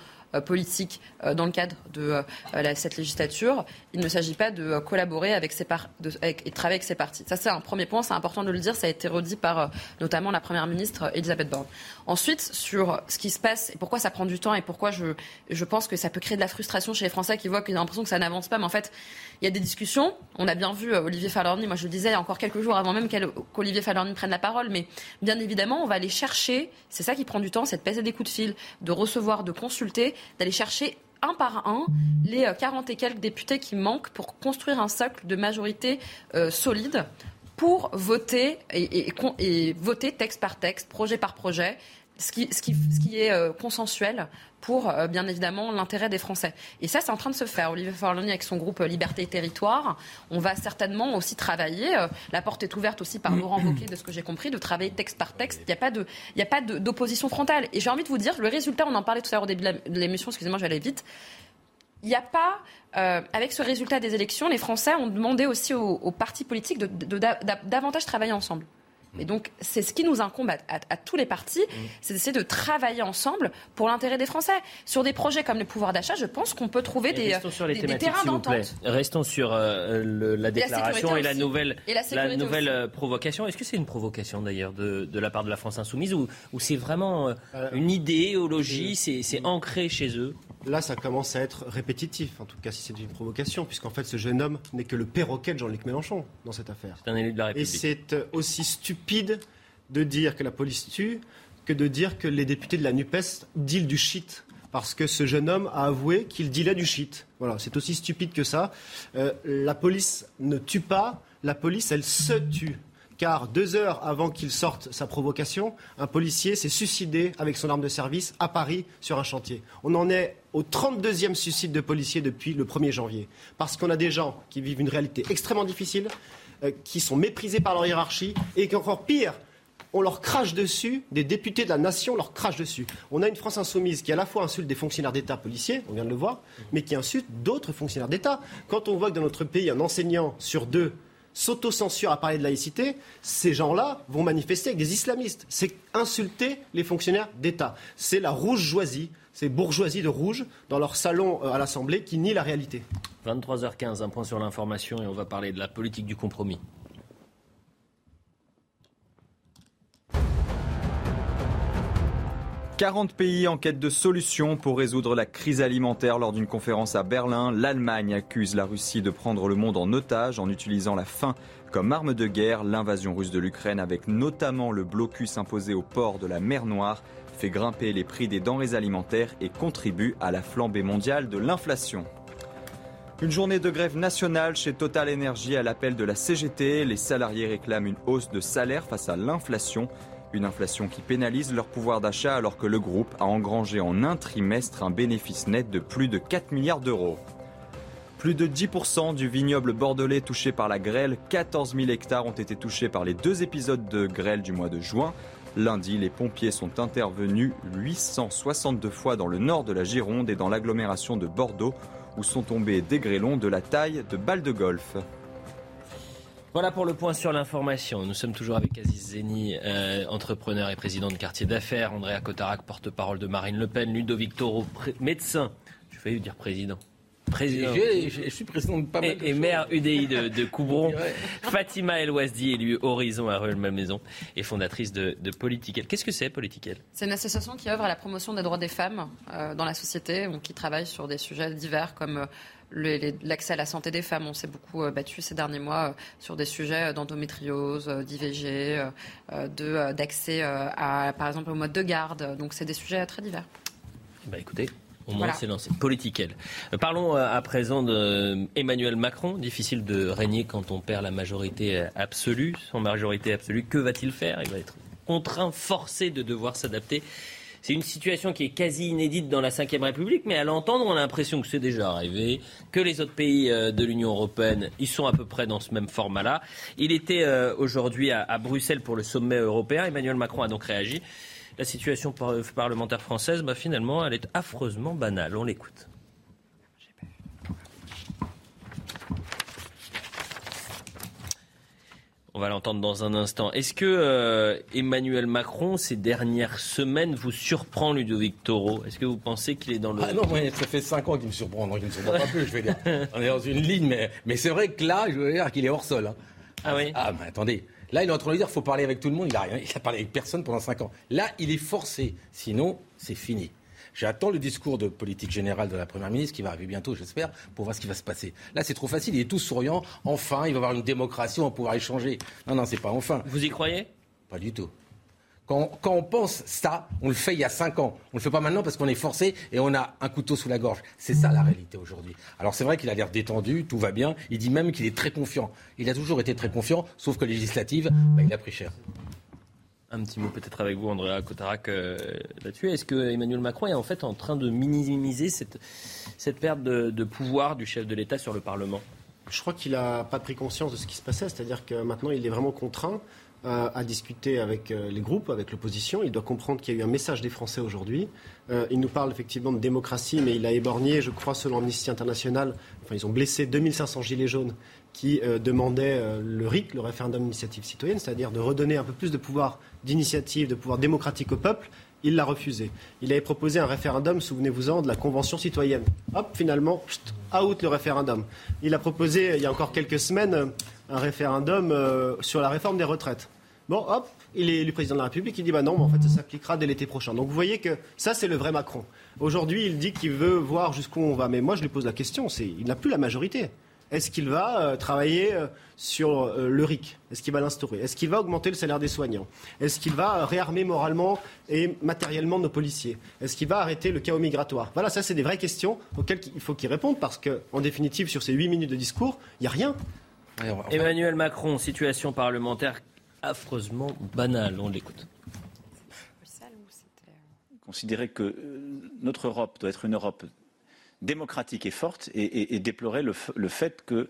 politique euh, dans le cadre de euh, cette législature. Il ne s'agit pas de collaborer avec et de travailler avec ces partis. Ça, c'est un premier point, c'est important de le dire. Ça a été redit par notamment la Première ministre Elisabeth Borne. Ensuite, sur ce qui se passe et pourquoi ça prend du temps et pourquoi je, je pense que ça peut créer de la frustration chez les Français qui voient qu'ils ont l'impression que ça n'avance pas. Mais en fait, il y a des discussions. On a bien vu Olivier Falorni, moi je le disais il y a encore quelques jours avant même qu'Olivier Falorni prenne la parole, mais bien évidemment, on va aller chercher, c'est ça qui prend du temps, c'est de passer des coups de fil, de recevoir, de consulter, d'aller chercher un par un les 40 euh, et quelques députés qui manquent pour construire un socle de majorité euh, solide pour voter et, voter texte par texte, projet par projet, ce qui, est euh, consensuel pour, euh, bien évidemment, l'intérêt des Français. Et ça, c'est en train de se faire. Olivier Forlani, avec son groupe Liberté et Territoire, on va certainement aussi travailler. Euh, la porte est ouverte aussi par Laurent Wauquiez, de ce que j'ai compris, de travailler texte par texte. Il n'y a pas de, d'opposition frontale. Et j'ai envie de vous dire, le résultat, on en parlait tout à l'heure au début de l'émission, excusez-moi, j'allais vite. Il n'y a pas, euh, avec ce résultat des élections, les Français ont demandé aussi aux, partis politiques de davantage travailler ensemble. Et donc, c'est ce qui nous incombe à, tous les partis, mmh. c'est d'essayer de travailler ensemble pour l'intérêt des Français. Sur des projets comme le pouvoir d'achat, je pense qu'on peut trouver des, terrains d'entente. Restons sur euh, la déclaration et la, nouvelle, la, nouvelle euh, provocation. Est-ce que c'est une provocation d'ailleurs de, la part de la France insoumise ou, c'est vraiment euh, une idéologie, c'est ancré chez eux? Là, ça commence à être répétitif, en tout cas si c'est une provocation, puisqu'en fait, ce jeune homme n'est que le perroquet de Jean-Luc Mélenchon dans cette affaire. C'est un élu de la République. Et c'est aussi stupide de dire que la police tue que de dire que les députés de la NUPES dealent du shit. Parce que ce jeune homme a avoué qu'il dealait du shit. Voilà, c'est aussi stupide que ça. Euh, la police ne tue pas, la police, elle se tue car deux heures avant qu'il sorte sa provocation, un policier s'est suicidé avec son arme de service à Paris sur un chantier. On en est au 32e suicide de policiers depuis le 1er janvier. Parce qu'on a des gens qui vivent une réalité extrêmement difficile, qui sont méprisés par leur hiérarchie et encore pire, on leur crache dessus, des députés de la nation leur crachent dessus. On a une France insoumise qui à la fois insulte des fonctionnaires d'État policiers, on vient de le voir, mais qui insulte d'autres fonctionnaires d'État. Quand on voit que dans notre pays, un enseignant sur deux s'auto-censure à parler de laïcité, ces gens-là vont manifester avec des islamistes. C'est insulter les fonctionnaires d'État. C'est la rouge joisie, c'est bourgeoisie de rouge dans leur salon euh, à l'Assemblée qui nie la réalité. 23h15, un point sur l'information et on va parler de la politique du compromis. 40 pays en quête de solutions pour résoudre la crise alimentaire lors d'une conférence à Berlin. L'Allemagne accuse la Russie de prendre le monde en otage en utilisant la faim comme arme de guerre. L'invasion russe de l'Ukraine, avec notamment le blocus imposé au port de la mer Noire, fait grimper les prix des denrées alimentaires et contribue à la flambée mondiale de l'inflation. Une journée de grève nationale chez Total Energy à l'appel de la CGT. Les salariés réclament une hausse de salaire face à l'inflation. Une inflation qui pénalise leur pouvoir d'achat alors que le groupe a engrangé en un trimestre un bénéfice net de plus de 4 milliards d'euros. Plus de 10% du vignoble bordelais touché par la grêle, 14 000 hectares ont été touchés par les deux épisodes de grêle du mois de juin. Lundi, les pompiers sont intervenus 862 fois dans le nord de la Gironde et dans l'agglomération de Bordeaux, où sont tombés des grêlons de la taille de balles de golf. Voilà pour le point sur l'information. Nous sommes toujours avec Aziz Zeni, euh, entrepreneur et président de quartier d'affaires, Andrea Cotarac, porte-parole de Marine Le Pen, Ludovic Toro, médecin. Je vais dire président. Président. Je, suis président de pas mal Et, maire UDI de, de Coubron. Fatima El Ouazdi, élue Horizon à Rueil-Malmaison et fondatrice de, de Politiquel. Qu'est-ce que c'est Politiquel? C'est une association qui œuvre à la promotion des droits des femmes euh, dans la société, donc qui travaille sur des sujets divers comme euh, l'accès à la santé des femmes. On s'est beaucoup euh, battu ces derniers mois sur des sujets d'endométriose, d'IVG, d'accès à, par exemple, au mode de garde. Donc, c'est des sujets très divers. Bah écoutez, au moins, c'est lancé. Politiquel. Parlons à présent d'Emmanuel Macron. Difficile de régner quand on perd la majorité absolue. Sans majorité absolue, que va-t-il faire? Il va être contraint, forcé de devoir s'adapter c'est une situation qui est quasi inédite dans la Ve République, mais à l'entendre, on a l'impression que c'est déjà arrivé, que les autres pays euh, de l'Union européenne, ils sont à peu près dans ce même format-là. Il était euh, aujourd'hui à, Bruxelles pour le sommet européen. Emmanuel Macron a donc réagi. La situation parlementaire française, bah, finalement, elle est affreusement banale. On l'écoute. On va l'entendre dans un instant. Est-ce que euh, Emmanuel Macron, ces dernières semaines, vous surprend Ludovic Toro Est-ce que vous pensez qu'il est dans le... Ah non, ça fait 5 ans qu'il me surprend, donc il ne me surprend pas plus, je vais dire. On est dans une ligne, mais, mais c'est vrai que là, je veux dire qu'il est hors sol. Hein. Ah oui Ah, mais attendez. Là, il est en train de dire qu'il faut parler avec tout le monde. Il a rien. Il a parlé avec personne pendant 5 ans. Là, il est forcé. Sinon, c'est fini. J'attends le discours de politique générale de la Première ministre qui va arriver bientôt, j'espère, pour voir ce qui va se passer. Là, c'est trop facile. Il est tout souriant. Enfin, il va y avoir une démocratie, on va pouvoir échanger. Non, non, c'est pas enfin. Vous y croyez? Pas du tout. Quand, on pense ça, on le fait il y a cinq ans. On ne le fait pas maintenant parce qu'on est forcé et on a un couteau sous la gorge. C'est ça la réalité aujourd'hui. Alors c'est vrai qu'il a l'air détendu, tout va bien. Il dit même qu'il est très confiant. Il a toujours été très confiant, sauf que législative, bah, il a pris cher. Un petit mot peut-être avec vous, Andrea Cotarac, euh, là-dessus. Est-ce que Emmanuel Macron est en fait en train de minimiser cette, cette perte de, pouvoir du chef de l'État sur le Parlement? Je crois qu'il n'a pas pris conscience de ce qui se passait, c'est-à-dire que maintenant il est vraiment contraint euh, à discuter avec euh, les groupes, avec l'opposition. Il doit comprendre qu'il y a eu un message des Français aujourd'hui. il nous parle effectivement de démocratie, mais il a éborgné, je crois, selon Amnesty International, enfin ils ont blessé 2500 gilets jaunes qui demandaient le RIC, le référendum d'initiative citoyenne, c'est-à-dire de redonner un peu plus de pouvoir d'initiative, de pouvoir démocratique au peuple, il l'a refusé. Il avait proposé un référendum, souvenez-vous-en, de la Convention citoyenne. Hop, finalement, out le référendum. Il a proposé, il y a encore quelques semaines, un référendum euh, sur la réforme des retraites. Bon, hop, il est élu président de la République, il dit bah non, mais en fait ça s'appliquera dès l'été prochain. Donc vous voyez que ça c'est le vrai Macron. Aujourd'hui, il dit qu'il veut voir jusqu'où on va, mais moi je lui pose la question, il n'a plus la majorité. Est-ce qu'il va euh, travailler euh, sur le RIC? Est-ce qu'il va l'instaurer? Est-ce qu'il va augmenter le salaire des soignants? Est-ce qu'il va réarmer moralement et matériellement nos policiers? Est-ce qu'il va arrêter le chaos migratoire? Voilà, ça, c'est des vraies questions auxquelles il faut qu'il réponde parce qu'en définitive, sur ces huit minutes de discours, il n'y a rien. Emmanuel Macron, situation parlementaire affreusement banal. On l'écoute. Considérer que euh, notre Europe doit être une Europe démocratique et forte et, déplorer le, fait que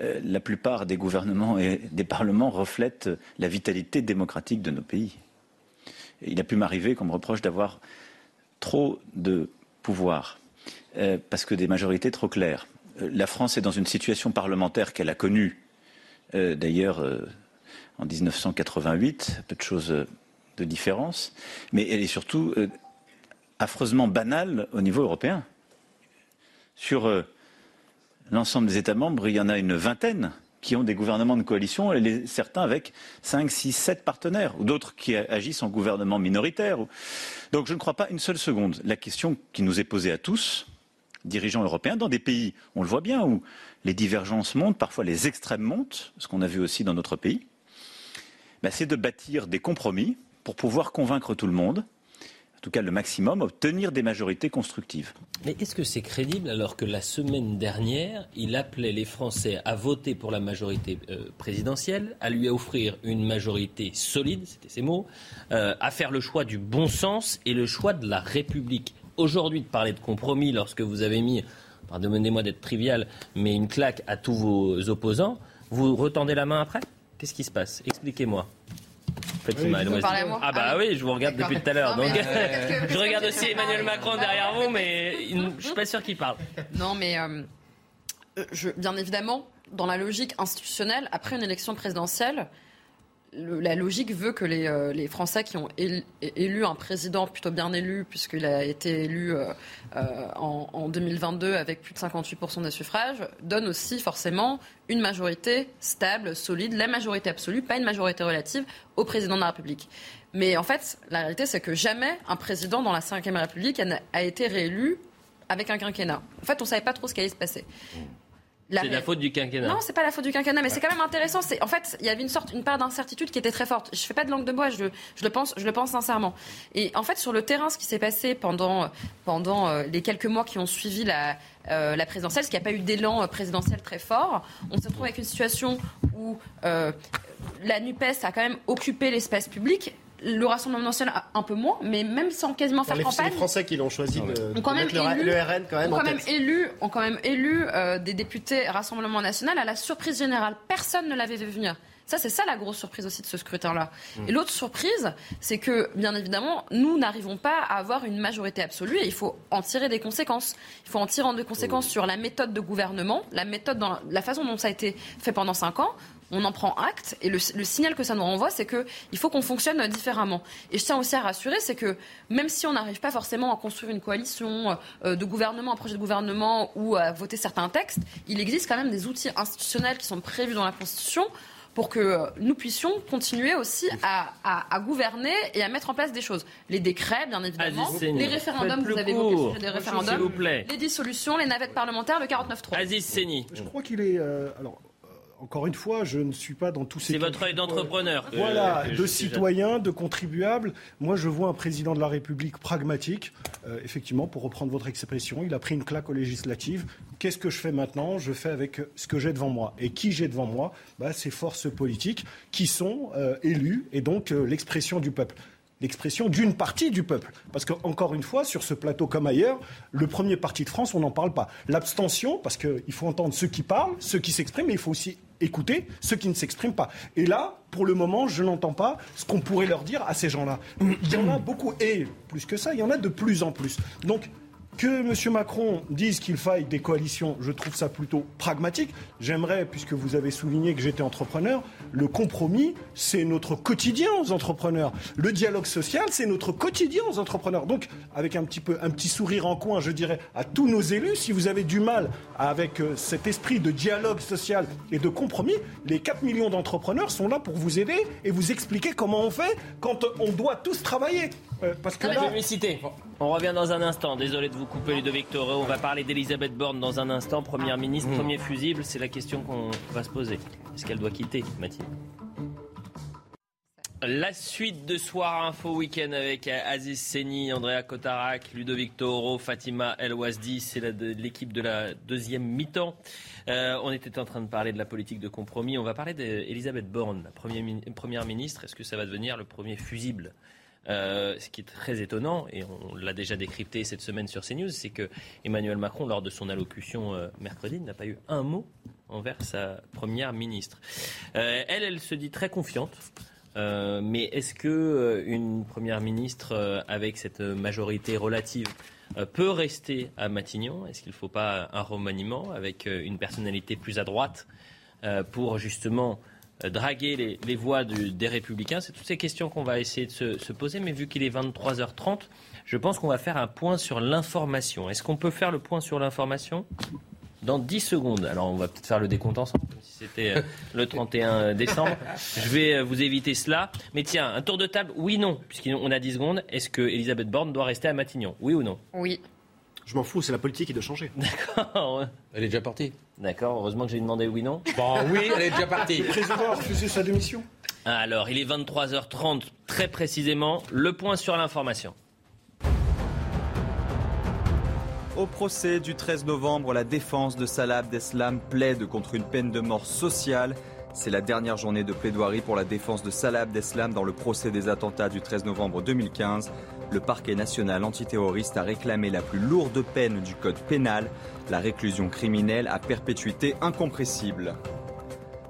euh, la plupart des gouvernements et des parlements reflètent la vitalité démocratique de nos pays. il a pu m'arriver qu'on me reproche d'avoir trop de pouvoir, euh, parce que des majorités trop claires. La France est dans une situation parlementaire qu'elle a connue, d'ailleurs, en 1988, peu de choses de différence, mais elle est surtout affreusement banale au niveau européen. Sur euh, l'ensemble des États membres, il y en a une vingtaine qui ont des gouvernements de coalition, et certains avec 5, 6, 7 partenaires, ou d'autres qui agissent en gouvernement minoritaire. Donc je ne crois pas une seule seconde. La question qui nous est posée à tous, dirigeants européens, dans des pays, on le voit bien, où les divergences montent, parfois les extrêmes montent, ce qu'on a vu aussi dans notre pays, ben, c'est de bâtir des compromis pour pouvoir convaincre tout le monde, en tout cas le maximum, obtenir des majorités constructives. Mais est-ce que c'est crédible alors que la semaine dernière, il appelait les Français à voter pour la majorité euh, présidentielle, à lui offrir une majorité solide, c'était ses mots, euh, à faire le choix du bon sens et le choix de la République? Aujourd'hui, de parler de compromis lorsque vous avez mis, pardonnez-moi d'être trivial, mais une claque à tous vos opposants, vous retendez la main après? Qu'est-ce qui se passe? Expliquez-moi. Ah bah oui, je vous regarde depuis tout à l'heure. Donc je regarde aussi Emmanuel Macron derrière vous, mais je suis pas sûr qu'il parle. Non, mais euh, je, bien évidemment, dans la logique institutionnelle, après une élection présidentielle, la logique veut que les, euh, Français qui ont élu, un président plutôt bien élu, puisqu'il a été élu euh, en, en, 2022 avec plus de 58% des suffrages, donnent aussi forcément une majorité stable, solide, la majorité absolue, pas une majorité relative, au président de la République. Mais en fait, la réalité, c'est que jamais un président dans la Ve République a, été réélu avec un quinquennat. En fait, on ne savait pas trop ce qui allait se passer. C'est la faute du quinquennat. Non, c'est pas la faute du quinquennat, mais c'est quand même intéressant. C'est en fait, il y avait une sorte, une part d'incertitude qui était très forte. Je fais pas de langue de bois, je, je, le pense, je le pense sincèrement. Et en fait, sur le terrain, ce qui s'est passé pendant pendant euh, les quelques mois qui ont suivi la euh, la présidentielle, parce qu'il n'y a pas eu d'élan euh, présidentiel très fort. On se retrouve avec une situation où la NUPES a quand même occupé l'espace public le Rassemblement national un peu moins, mais même sans quasiment faire campagne. C'est les Français qui l'ont choisi de, quand même élu, le, RN quand même. Ont quand même élu, ont quand même élu euh, des députés Rassemblement national à la surprise générale. Personne ne l'avait vu venir. Ça, c'est ça la grosse surprise aussi de ce scrutin-là. Mm. Et l'autre surprise, c'est que, bien évidemment, nous n'arrivons pas à avoir une majorité absolue et il faut en tirer des conséquences. Il faut en tirer des conséquences sur la méthode de gouvernement, la méthode dans la façon dont ça a été fait pendant cinq ans on en prend acte et le, signal que ça nous renvoie, c'est qu'il faut qu'on fonctionne différemment. Et je tiens aussi à rassurer, c'est que même si on n'arrive pas forcément à construire une coalition euh, de gouvernement, un projet de gouvernement ou à voter certains textes, il existe quand même des outils institutionnels qui sont prévus dans la Constitution pour que nous puissions continuer aussi à, gouverner et à mettre en place des choses. Les décrets, bien évidemment, les référendums, vous avez évoqué des référendums, les dissolutions, les navettes parlementaires, le 49-3. Aziz Seni. Je crois qu'il est... Euh, alors, encore une fois, je ne suis pas dans tous ces. C'est votre œil d'entrepreneur. Voilà, de citoyen, de contribuable. Moi, je vois un président de la République pragmatique. Euh, effectivement, pour reprendre votre expression, il a pris une claque aux législatives. Qu'est-ce que je fais maintenant? Je fais avec ce que j'ai devant moi. Et qui j'ai devant moi? Bah, Ces forces politiques qui sont euh, élues et donc euh, l'expression du peuple l'expression d'une partie du peuple. Parce qu'encore une fois, sur ce plateau comme ailleurs, le premier parti de France, on n'en parle pas. L'abstention, parce qu'il faut entendre ceux qui parlent, ceux qui s'expriment, mais il faut aussi écouter ceux qui ne s'expriment pas. Et là, pour le moment, je n'entends pas ce qu'on pourrait leur dire à ces gens-là. Il y en a beaucoup, et plus que ça, il y en a de plus en plus. Donc, que M. Macron dise qu'il faille des coalitions, je trouve ça plutôt pragmatique. J'aimerais, puisque vous avez souligné que j'étais entrepreneur, le compromis, c'est notre quotidien aux entrepreneurs. Le dialogue social, c'est notre quotidien aux entrepreneurs. Donc, avec un petit, sourire en coin, je dirais à tous nos élus, si vous avez du mal avec euh, cet esprit de dialogue social et de compromis, les 4 millions d'entrepreneurs sont là pour vous aider et vous expliquer comment on fait quand on doit tous travailler. Euh, parce que là... On revient dans un instant. Désolé de vous couper, Ludovic Toro. On va parler d'Elisabeth Borne dans un instant. Première ministre, mmh. premier fusible. C'est la question qu'on va se poser. Est-ce qu'elle doit quitter, Mathilde? La suite de Soir Info Week-end avec Aziz Seni, Andrea Kotarak, Ludovic Toro, Fatima El Ouazdi. C'est l'équipe de la deuxième mi-temps. Euh, on était en train de parler de la politique de compromis. On va parler d'Elisabeth Borne, la première, ministre. Est-ce que ça va devenir le premier fusible? Euh, ce qui est très étonnant, et on l'a déjà décrypté cette semaine sur CNews, c'est que Emmanuel Macron, lors de son allocution euh, mercredi, n'a pas eu un mot envers sa première ministre. elle, elle se dit très confiante. Euh, mais est-ce que euh, une première ministre euh, avec cette majorité relative peut rester à Matignon? Est-ce qu'il ne faut pas un remaniement avec une personnalité plus à droite pour justement draguer les, voix des Républicains C'est toutes ces questions qu'on va essayer de se, se poser. Mais vu qu'il est 23h30, je pense qu'on va faire un point sur l'information. Est-ce qu'on peut faire le point sur l'information dans 10 secondes? Alors, on va peut-être faire le décompte ensemble, comme si c'était euh, le 31 décembre. Je vais euh, vous éviter cela. Mais tiens, un tour de table, oui, non, puisqu'on a 10 secondes. Est-ce que Elisabeth Borne doit rester à Matignon? Oui ou non? Oui. Je m'en fous, c'est la politique qui doit changer. D'accord. Elle est déjà partie. D'accord, heureusement que j'ai demandé oui, non. Bon, oui, elle est déjà partie. Le président a refusé sa démission. Alors, il est 23h30, très précisément. Le point sur l'information. Au procès du 13 novembre, la défense de Salah Abdeslam plaide contre une peine de mort sociale. C'est la dernière journée de plaidoirie pour la défense de Salah Abdeslam dans le procès des attentats du 13 novembre 2015. Le parquet national antiterroriste a réclamé la plus lourde peine du code pénal, la réclusion criminelle à perpétuité incompressible.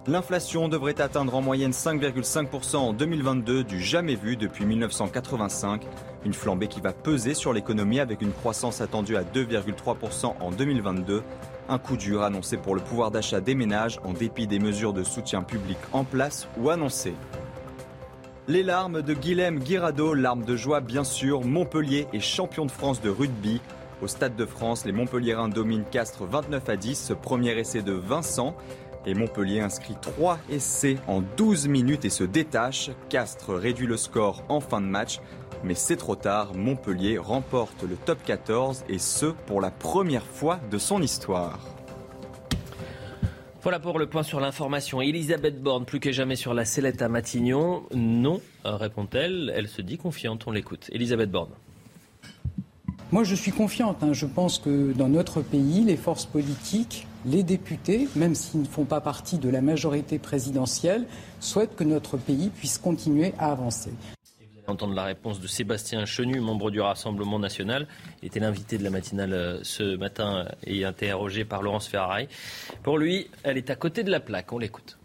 L'inflation devrait atteindre en moyenne 5,5% en 2022, du jamais vu depuis 1985. Une flambée qui va peser sur l'économie avec une croissance attendue à 2,3% en 2022. Un coup dur annoncé pour le pouvoir d'achat des ménages en dépit des mesures de soutien public en place ou annoncées. Les larmes de Guilhem Guirado, larmes de joie bien sûr, Montpellier est champion de France de rugby. Au Stade de France, les Montpelliérains dominent Castres 29 à 10, ce premier essai de Vincent. Et Montpellier inscrit 3 essais en 12 minutes et se détache. Castres réduit le score en fin de match. Mais c'est trop tard, Montpellier remporte le top 14 et ce pour la première fois de son histoire. Voilà pour le point sur l'information. Elisabeth Borne, plus que jamais sur la sellette à Matignon. Non, répond-elle. Elle se dit confiante. On l'écoute. Elisabeth Borne. Moi, je suis confiante. Hein. Je pense que dans notre pays, les forces politiques, les députés, même s'ils ne font pas partie de la majorité présidentielle, souhaitent que notre pays puisse continuer à avancer entendre la réponse de Sébastien Chenu, membre du Rassemblement national. Était l'invité de la matinale euh, ce matin et interrogé par Laurence Ferrari. Pour lui, elle est à côté de la plaque. On l'écoute.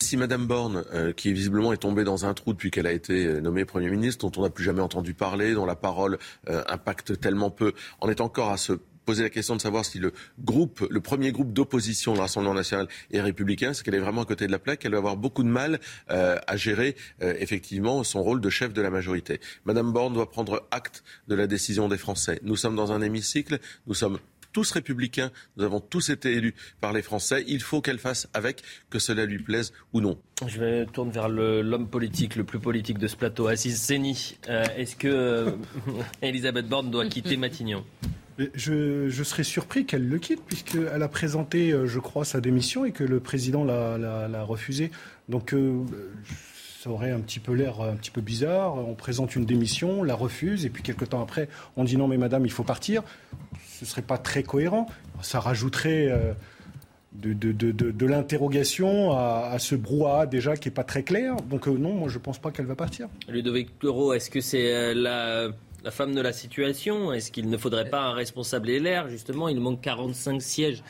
Si Madame Borne, euh, qui visiblement est tombée dans un trou depuis qu'elle a été euh, nommée Premier ministre, dont on n'a plus jamais entendu parler, dont la parole euh, impacte tellement peu, en est encore à se poser la question de savoir si le groupe, le premier groupe d'opposition de Rassemblement national est républicain, c'est qu'elle est vraiment à côté de la plaque, elle va avoir beaucoup de mal à gérer effectivement son rôle de chef de la majorité. Madame Borne doit prendre acte de la décision des Français. Nous sommes dans un hémicycle, nous sommes tous républicains, nous avons tous été élus par les Français. Il faut qu'elle fasse avec, que cela lui plaise ou non. Je vais tourner vers l'homme politique, le plus politique de ce plateau, Assis Zeni. Euh, est-ce que euh, Elisabeth Borne doit quitter Matignon? Je, serais surpris qu'elle le quitte, puisqu'elle a présenté, euh, je crois, sa démission et que le président l'a refusé. Donc, ça aurait un petit peu l'air un petit peu bizarre. On présente une démission, on la refuse, et puis quelques temps après, on dit non, mais madame, il faut partir. Ce ne serait pas très cohérent. Ça rajouterait euh, de, l'interrogation à, ce brouhaha déjà qui n'est pas très clair. Donc euh, non, moi je ne pense pas qu'elle va partir. Ludovic Toro, est-ce que c'est euh, la, la, femme de la situation. Est-ce qu'il ne faudrait pas un responsable LR Justement, il manque 45 sièges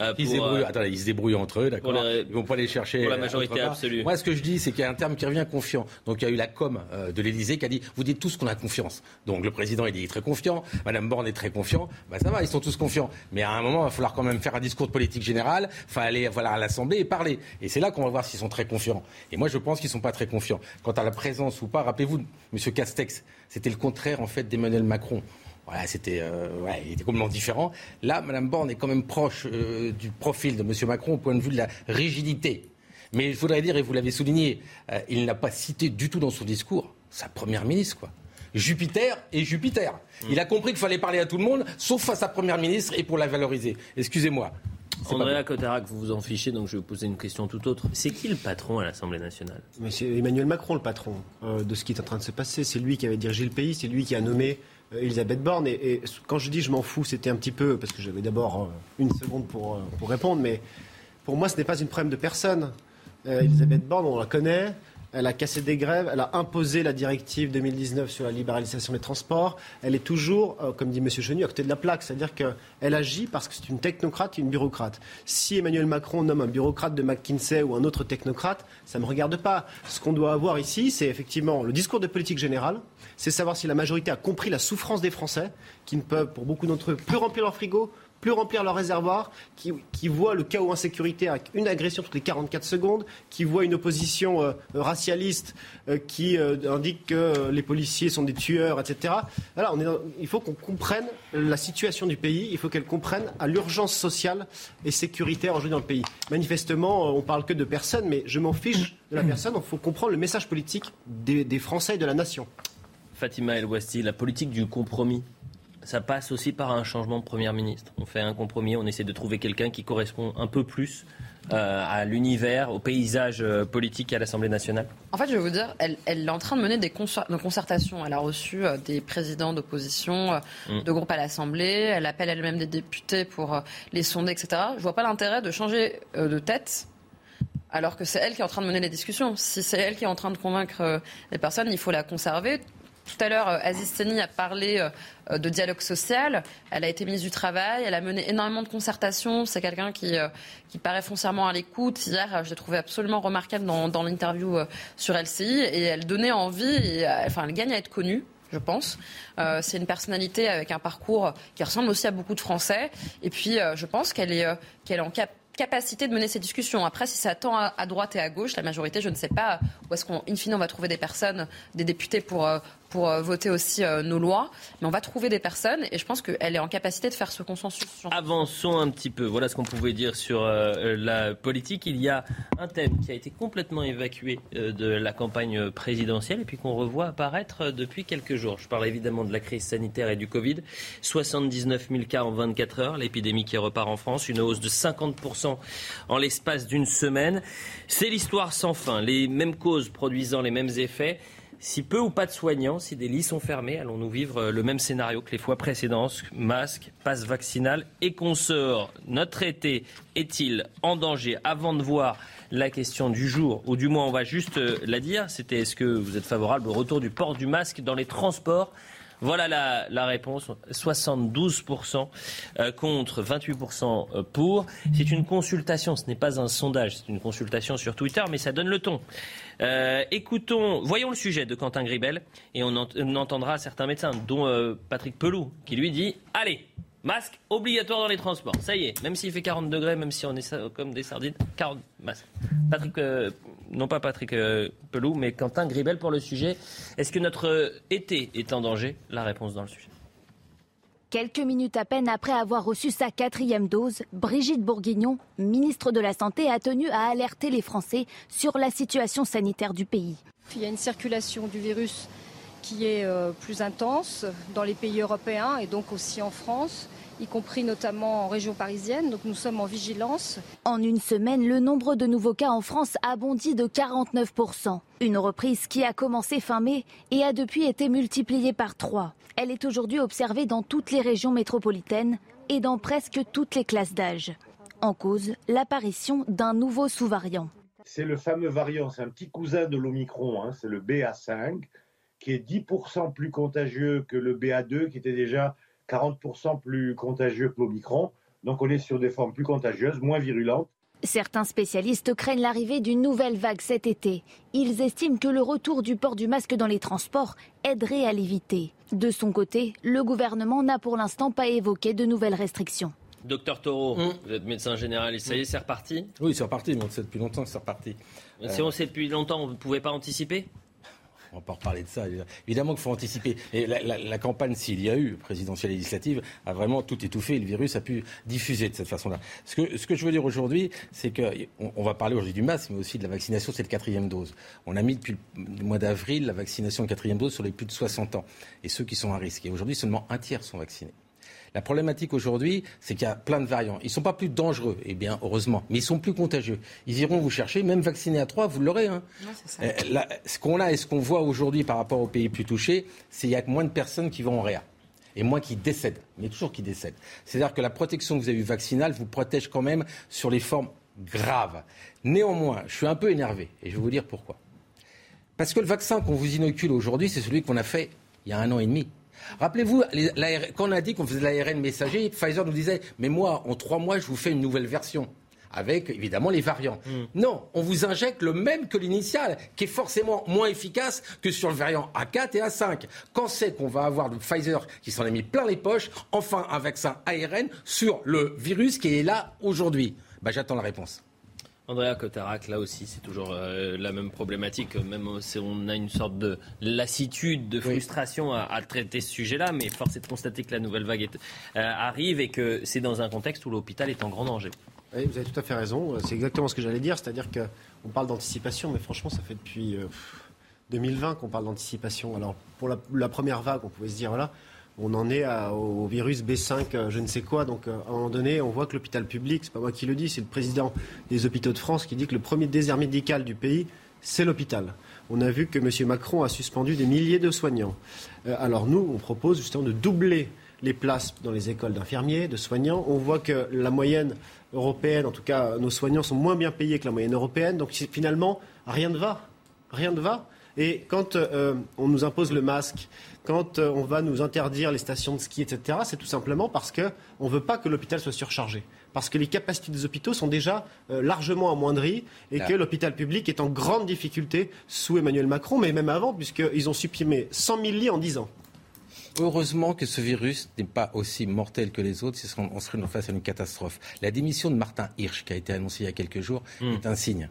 euh, ils, se débrouillent, euh, ils se débrouillent entre eux, d'accord Ils vont pas les chercher. Pour la majorité absolue. Moi, ce que je dis, c'est qu'il y a un terme qui revient confiant. Donc, il y a eu la com euh, de l'Élysée qui a dit vous dites tous qu'on a confiance. Donc, le président, il est très confiant. Madame Borne est très confiant. Ben, ça va, ils sont tous confiants. Mais à un moment, il va falloir quand même faire un discours de politique générale. Il faut aller voilà, à l'Assemblée et parler. Et c'est là qu'on va voir s'ils sont très confiants. Et moi, je pense qu'ils sont pas très confiants. Quant à la présence ou pas, rappelez-vous, Monsieur Castex, c'était le contraire, en fait, d'Emmanuel Macron. Voilà, c'était, euh, ouais, il était complètement différent. Là, Mme Borne est quand même proche euh, du profil de M. Macron au point de vue de la rigidité. Mais je voudrais dire, et vous l'avez souligné, euh, il n'a pas cité du tout dans son discours sa première ministre, quoi. Jupiter et Jupiter. Il a compris qu'il fallait parler à tout le monde, sauf à sa première ministre et pour la valoriser. Excusez-moi. Andrea Cotarac, vous vous en fichez, donc je vais vous poser une question tout autre. C'est qui le patron à l'Assemblée nationale? Mais c'est Emmanuel Macron le patron euh, de ce qui est en train de se passer. C'est lui qui avait dirigé le pays, c'est lui qui a nommé euh, Elisabeth Borne. Et, quand je dis je m'en fous, c'était un petit peu, parce que j'avais d'abord euh, une seconde pour, pour répondre, mais pour moi ce n'est pas une problème de personne. Elisabeth Borne, on la connaît, elle a cassé des grèves, elle a imposé la directive 2019 sur la libéralisation des transports. Elle est toujours, euh, comme dit M. Chenu, à côté de la plaque. C'est-à-dire qu'elle agit parce que c'est une technocrate et une bureaucrate. Si Emmanuel Macron nomme un bureaucrate de McKinsey ou un autre technocrate, ça ne me regarde pas. Ce qu'on doit avoir ici, c'est effectivement le discours de politique générale. C'est savoir si la majorité a compris la souffrance des Français, qui ne peuvent, pour beaucoup d'entre eux, plus remplir leur frigo, plus remplir leur réservoir, qui, qui voient le chaos insécurité avec une agression toutes les 44 secondes, qui voient une opposition euh, racialiste euh, qui euh, indique que les policiers sont des tueurs, etc. Il faut qu'on comprenne la situation du pays, il faut qu'elle comprenne à l'urgence sociale et sécuritaire aujourd'hui dans le pays. Manifestement, on parle que de personnes, mais je m'en fiche de la personne, il faut comprendre le message politique des, Français et de la nation. Fatima El Wasti, la politique du compromis ça passe aussi par un changement de Premier ministre. On fait un compromis, on essaie de trouver quelqu'un qui correspond un peu plus euh, à l'univers, au paysage euh, politique à l'Assemblée nationale En fait, je vais vous dire, elle, est en train de mener des, concertations. Elle a reçu euh, des présidents d'opposition, mm. de groupes à l'Assemblée. Elle appelle elle-même des députés pour les sonder, etc. Je ne vois pas l'intérêt de changer de tête alors que c'est elle qui est en train de mener les discussions. Si c'est elle qui est en train de convaincre les personnes, il faut la conserver tout à l'heure, euh, Aziz Teni a parlé euh, de dialogue social. Elle a été ministre du Travail. Elle a mené énormément de concertations. C'est quelqu'un qui, euh, qui paraît foncièrement à l'écoute. Hier, je l'ai trouvé absolument remarquable dans, l'interview sur LCI. Et elle donnait envie, enfin, elle gagne à être connue je pense. c'est une personnalité avec un parcours qui ressemble aussi à beaucoup de Français. Et puis, je pense qu'elle est, qu'elle est en cap capacité de mener ces discussions. Après, si ça tend à, droite et à gauche, la majorité, je ne sais pas où est-ce qu'in fine, on va trouver des personnes, des députés pour, euh, pour euh, voter aussi euh, nos lois. Mais on va trouver des personnes et je pense qu'elle est en capacité de faire ce consensus. Avançons un petit peu. Voilà ce qu'on pouvait dire sur la politique. Il y a un thème qui a été complètement évacué de la campagne présidentielle et puis qu'on revoit apparaître depuis quelques jours. Je parle évidemment de la crise sanitaire et du Covid. 79 000 cas en 24 heures, l'épidémie qui repart en France, une hausse de 50 en l'espace d'une semaine. C'est l'histoire sans fin, les mêmes causes produisant les mêmes effets. Si peu ou pas de soignants, si des lits sont fermés, allons-nous vivre le même scénario que les fois précédentes? Masque, passe vaccinal et sort. Notre été est-il en danger? Avant de voir la question du jour, ou du moins on va juste euh, la dire, c'était est-ce que vous êtes favorable au retour du port du masque dans les transports? Voilà la, réponse. 72% euh, contre 28% euh, pour. C'est une consultation, ce n'est pas un sondage, c'est une consultation sur Twitter, mais ça donne le ton. Euh, écoutons, voyons le sujet de Quentin Gribel et on, entendra certains médecins, dont Patrick Pelou, qui lui dit Allez, Masque obligatoire dans les transports. Ça y est, même s'il fait 40 degrés, même si on est comme des sardines, 40 masques. Patrick, euh, non pas Patrick euh, Pelou, mais Quentin Gribel pour le sujet. Est-ce que notre euh, été est en danger? La réponse dans le sujet. Quelques minutes à peine après avoir reçu sa quatrième dose, Brigitte Bourguignon, ministre de la Santé, a tenu à alerter les Français sur la situation sanitaire du pays. Il y a une circulation du virus qui est euh, plus intense dans les pays européens et donc aussi en France y compris notamment en région parisienne. Donc nous sommes en vigilance. En une semaine, le nombre de nouveaux cas en France a bondi de 49%. Une reprise qui a commencé fin mai et a depuis été multipliée par trois. Elle est aujourd'hui observée dans toutes les régions métropolitaines et dans presque toutes les classes d'âge. En cause, l'apparition d'un nouveau sous-variant. C'est le fameux variant, c'est un petit cousin de l'Omicron, hein, c'est le BA5 qui est 10% plus contagieux que le BA2, qui était déjà 40% plus contagieux que l'Omicron. Donc on est sur des formes plus contagieuses, moins virulentes. Certains spécialistes craignent l'arrivée d'une nouvelle vague cet été. Ils estiment que le retour du port du masque dans les transports aiderait à l'éviter. De son côté, le gouvernement n'a pour l'instant pas évoqué de nouvelles restrictions. Docteur Taureau, mm. vous êtes médecin généraliste, ça y est, c'est reparti? Oui, c'est reparti, on sait depuis longtemps que c'est reparti. Si on sait depuis longtemps, vous ne pouvez pas anticiper? On peut reparler de ça. Évidemment qu'il faut anticiper. Et la, campagne, s'il y a eu, présidentielle et législative, a vraiment tout étouffé. Le virus a pu diffuser de cette façon-là. Ce que, ce que je veux dire aujourd'hui, c'est qu'on on va parler aujourd'hui du masque, mais aussi de la vaccination, c'est le quatrième dose. On a mis depuis le mois d'avril la vaccination de quatrième dose sur les plus de 60 ans et ceux qui sont à risque. Et aujourd'hui, seulement un tiers sont vaccinés. La problématique aujourd'hui, c'est qu'il y a plein de variants. Ils ne sont pas plus dangereux, eh bien, heureusement, mais ils sont plus contagieux. Ils iront vous chercher, même vaccinés à trois, vous l'aurez. Hein. Euh, ce qu'on a et ce qu'on voit aujourd'hui par rapport aux pays plus touchés, c'est qu'il y a moins de personnes qui vont en réa et moins qui décèdent, mais toujours qui décèdent. C'est-à-dire que la protection que vous avez eue vaccinale vous protège quand même sur les formes graves. Néanmoins, je suis un peu énervé et je vais vous dire pourquoi. Parce que le vaccin qu'on vous inocule aujourd'hui, c'est celui qu'on a fait il y a un an et demi. Rappelez-vous, quand on a dit qu'on faisait de l'ARN messager, Pfizer nous disait Mais moi, en trois mois, je vous fais une nouvelle version avec évidemment les variants. Mm. Non, on vous injecte le même que l'initial, qui est forcément moins efficace que sur le variant A4 et A5. Quand c'est qu'on va avoir de Pfizer qui s'en est mis plein les poches, enfin un vaccin ARN sur le virus qui est là aujourd'hui? Bah, J'attends la réponse. Andrea Cotarac, là aussi, c'est toujours euh, la même problématique. Même si on a une sorte de lassitude, de frustration à, traiter ce sujet-là, mais force est de constater que la nouvelle vague euh, arrive et que c'est dans un contexte où l'hôpital est en grand danger. Oui, vous avez tout à fait raison. C'est exactement ce que j'allais dire. C'est-à-dire qu'on parle d'anticipation, mais franchement, ça fait depuis 2020 euh, qu'on parle d'anticipation. Alors, pour la, première vague, on pouvait se dire, voilà, on en est au virus B5, euh, je ne sais quoi. Donc, euh, à un moment donné, on voit que l'hôpital public, c'est pas moi qui le dis, c'est le président des hôpitaux de France qui dit que le premier désert médical du pays, c'est l'hôpital. On a vu que M. Macron a suspendu des milliers de soignants. alors, nous, on propose justement de doubler les places dans les écoles d'infirmiers, de soignants. On voit que la moyenne européenne, en tout cas nos soignants sont moins bien payés que la moyenne européenne. Donc finalement, rien ne va. Rien ne va. Et quand euh, on nous impose le masque, quand euh, on va nous interdire les stations de ski, etc., c'est tout simplement parce qu'on ne veut pas que l'hôpital soit surchargé. Parce que les capacités des hôpitaux sont déjà euh, largement amoindries et que l'hôpital public est en grande difficulté sous Emmanuel Macron, mais même avant, puisqu'ils ont supprimé 100 000 lits en 10 ans. Heureusement que ce virus n'est pas aussi mortel que les autres, sinon on serait face à une catastrophe. La démission de Martin Hirsch, qui a été annoncée il y a quelques jours, hmm. est un signe.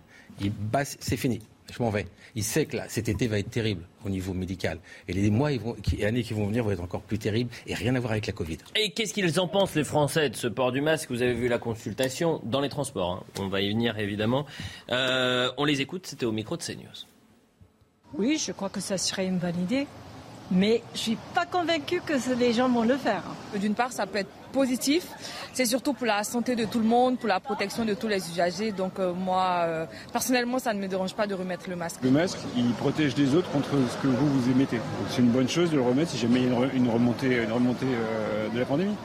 C'est fini. Je m'en vais. Il sait que là, cet été va être terrible au niveau médical. Et les mois et années qui vont venir vont être encore plus terribles et rien à voir avec la Covid. Et qu'est-ce qu'ils en pensent, les Français, de ce port du masque? Vous avez vu la consultation dans les transports. Hein. On va y venir, évidemment. Euh, on les écoute. C'était au micro de CNews. Oui, je crois que ça serait une bonne idée. Mais je suis pas convaincue que les gens vont le faire. D'une part, ça peut être positif. C'est surtout pour la santé de tout le monde, pour la protection de tous les usagers. Donc euh, moi, euh, personnellement, ça ne me dérange pas de remettre le masque. Le masque, il protège les autres contre ce que vous, vous émettez. C'est une bonne chose de le remettre si jamais il y a une, remontée, euh, de la pandémie.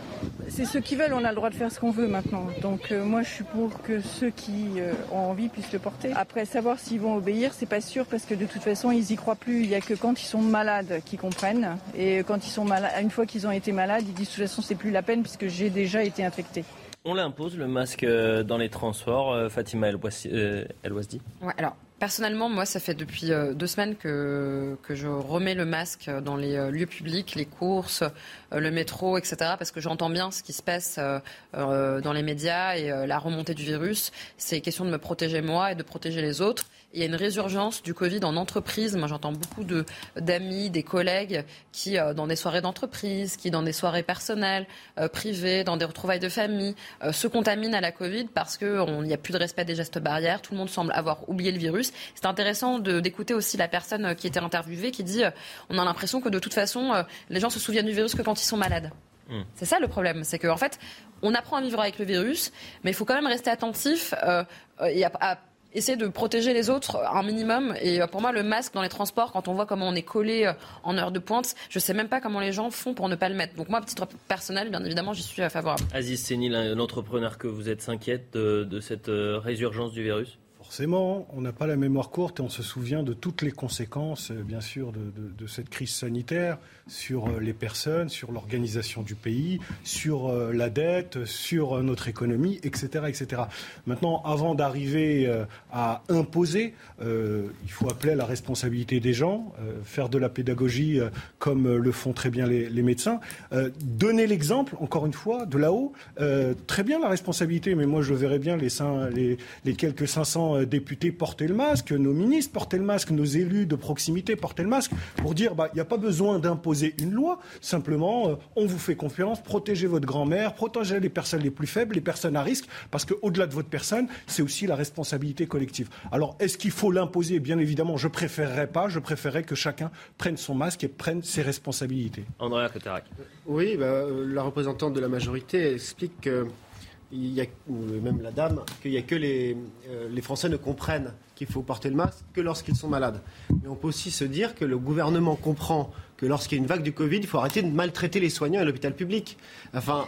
C'est ceux qui veulent, on a le droit de faire ce qu'on veut maintenant. Donc euh, moi je suis pour que ceux qui euh, ont envie puissent le porter. Après savoir s'ils vont obéir, c'est pas sûr parce que de toute façon ils y croient plus. Il y a que quand ils sont malades qu'ils comprennent. Et quand ils sont malades, une fois qu'ils ont été malades, ils disent de toute façon c'est plus la peine puisque j'ai déjà été infecté. On l'impose le masque euh, dans les transports, Fatima El Ouazdi. Ouais, alors Personnellement, moi, ça fait depuis euh, deux semaines que, je remets le masque dans les euh, lieux publics, les courses, euh, le métro, etc. Parce que j'entends bien ce qui se passe dans les médias et la remontée du virus. C'est question de me protéger moi et de protéger les autres. Il y a une résurgence du Covid en entreprise. Moi, j'entends beaucoup de, d'amis, des collègues qui, dans des soirées d'entreprise, qui, dans des soirées personnelles, privées, dans des retrouvailles de famille, se contaminent à la Covid parce qu'il n'y a plus de respect des gestes barrières. Tout le monde semble avoir oublié le virus. C'est intéressant d'écouter aussi la personne euh, qui était interviewée qui dit euh, on a l'impression que de toute façon, euh, les gens se souviennent du virus que quand ils sont malades. Hmm. C'est ça le problème, c'est qu'en en fait, on apprend à vivre avec le virus, mais il faut quand même rester attentif et à, essayer de protéger les autres un minimum. Et pour moi, le masque dans les transports, quand on voit comment on est collé en heure de pointe, je ne sais même pas comment les gens font pour ne pas le mettre. Donc moi, à titre personnel, bien évidemment, j'y suis favorable. Aziz Sénil, l'entrepreneur que vous êtes, s'inquiète de cette résurgence du virus? Forcément, on n'a pas la mémoire courte et on se souvient de toutes les conséquences, euh, bien sûr, de, cette crise sanitaire sur euh, les personnes, sur l'organisation du pays, sur euh, la dette, sur notre économie, etc. etc. Maintenant, avant d'arriver à imposer, il faut appeler à la responsabilité des gens, faire de la pédagogie comme le font très bien les, médecins, donner l'exemple, encore une fois, de là-haut, très bien la responsabilité, mais moi je verrais bien les, les quelques 500 différents euh, députés portaient le masque, nos ministres portaient le masque, nos élus de proximité portaient le masque pour dire bah il n'y a pas besoin d'imposer une loi, simplement euh, on vous fait confiance, protégez votre grand-mère, protégez les personnes les plus faibles, les personnes à risque, parce qu'au-delà de votre personne, c'est aussi la responsabilité collective. Alors est-ce qu'il faut l'imposer? Bien évidemment, je préférerais pas, je préférerais que chacun prenne son masque et prenne ses responsabilités. Andrea Cotarac. Oui, bah, euh, la représentante de la majorité explique que il y a, ou même la dame, qu'il n'y a que les, euh, les Français ne comprennent qu'il faut porter le masque que lorsqu'ils sont malades. Mais on peut aussi se dire que le gouvernement comprend que lorsqu'il y a une vague du Covid, il faut arrêter de maltraiter les soignants à l'hôpital public. Enfin,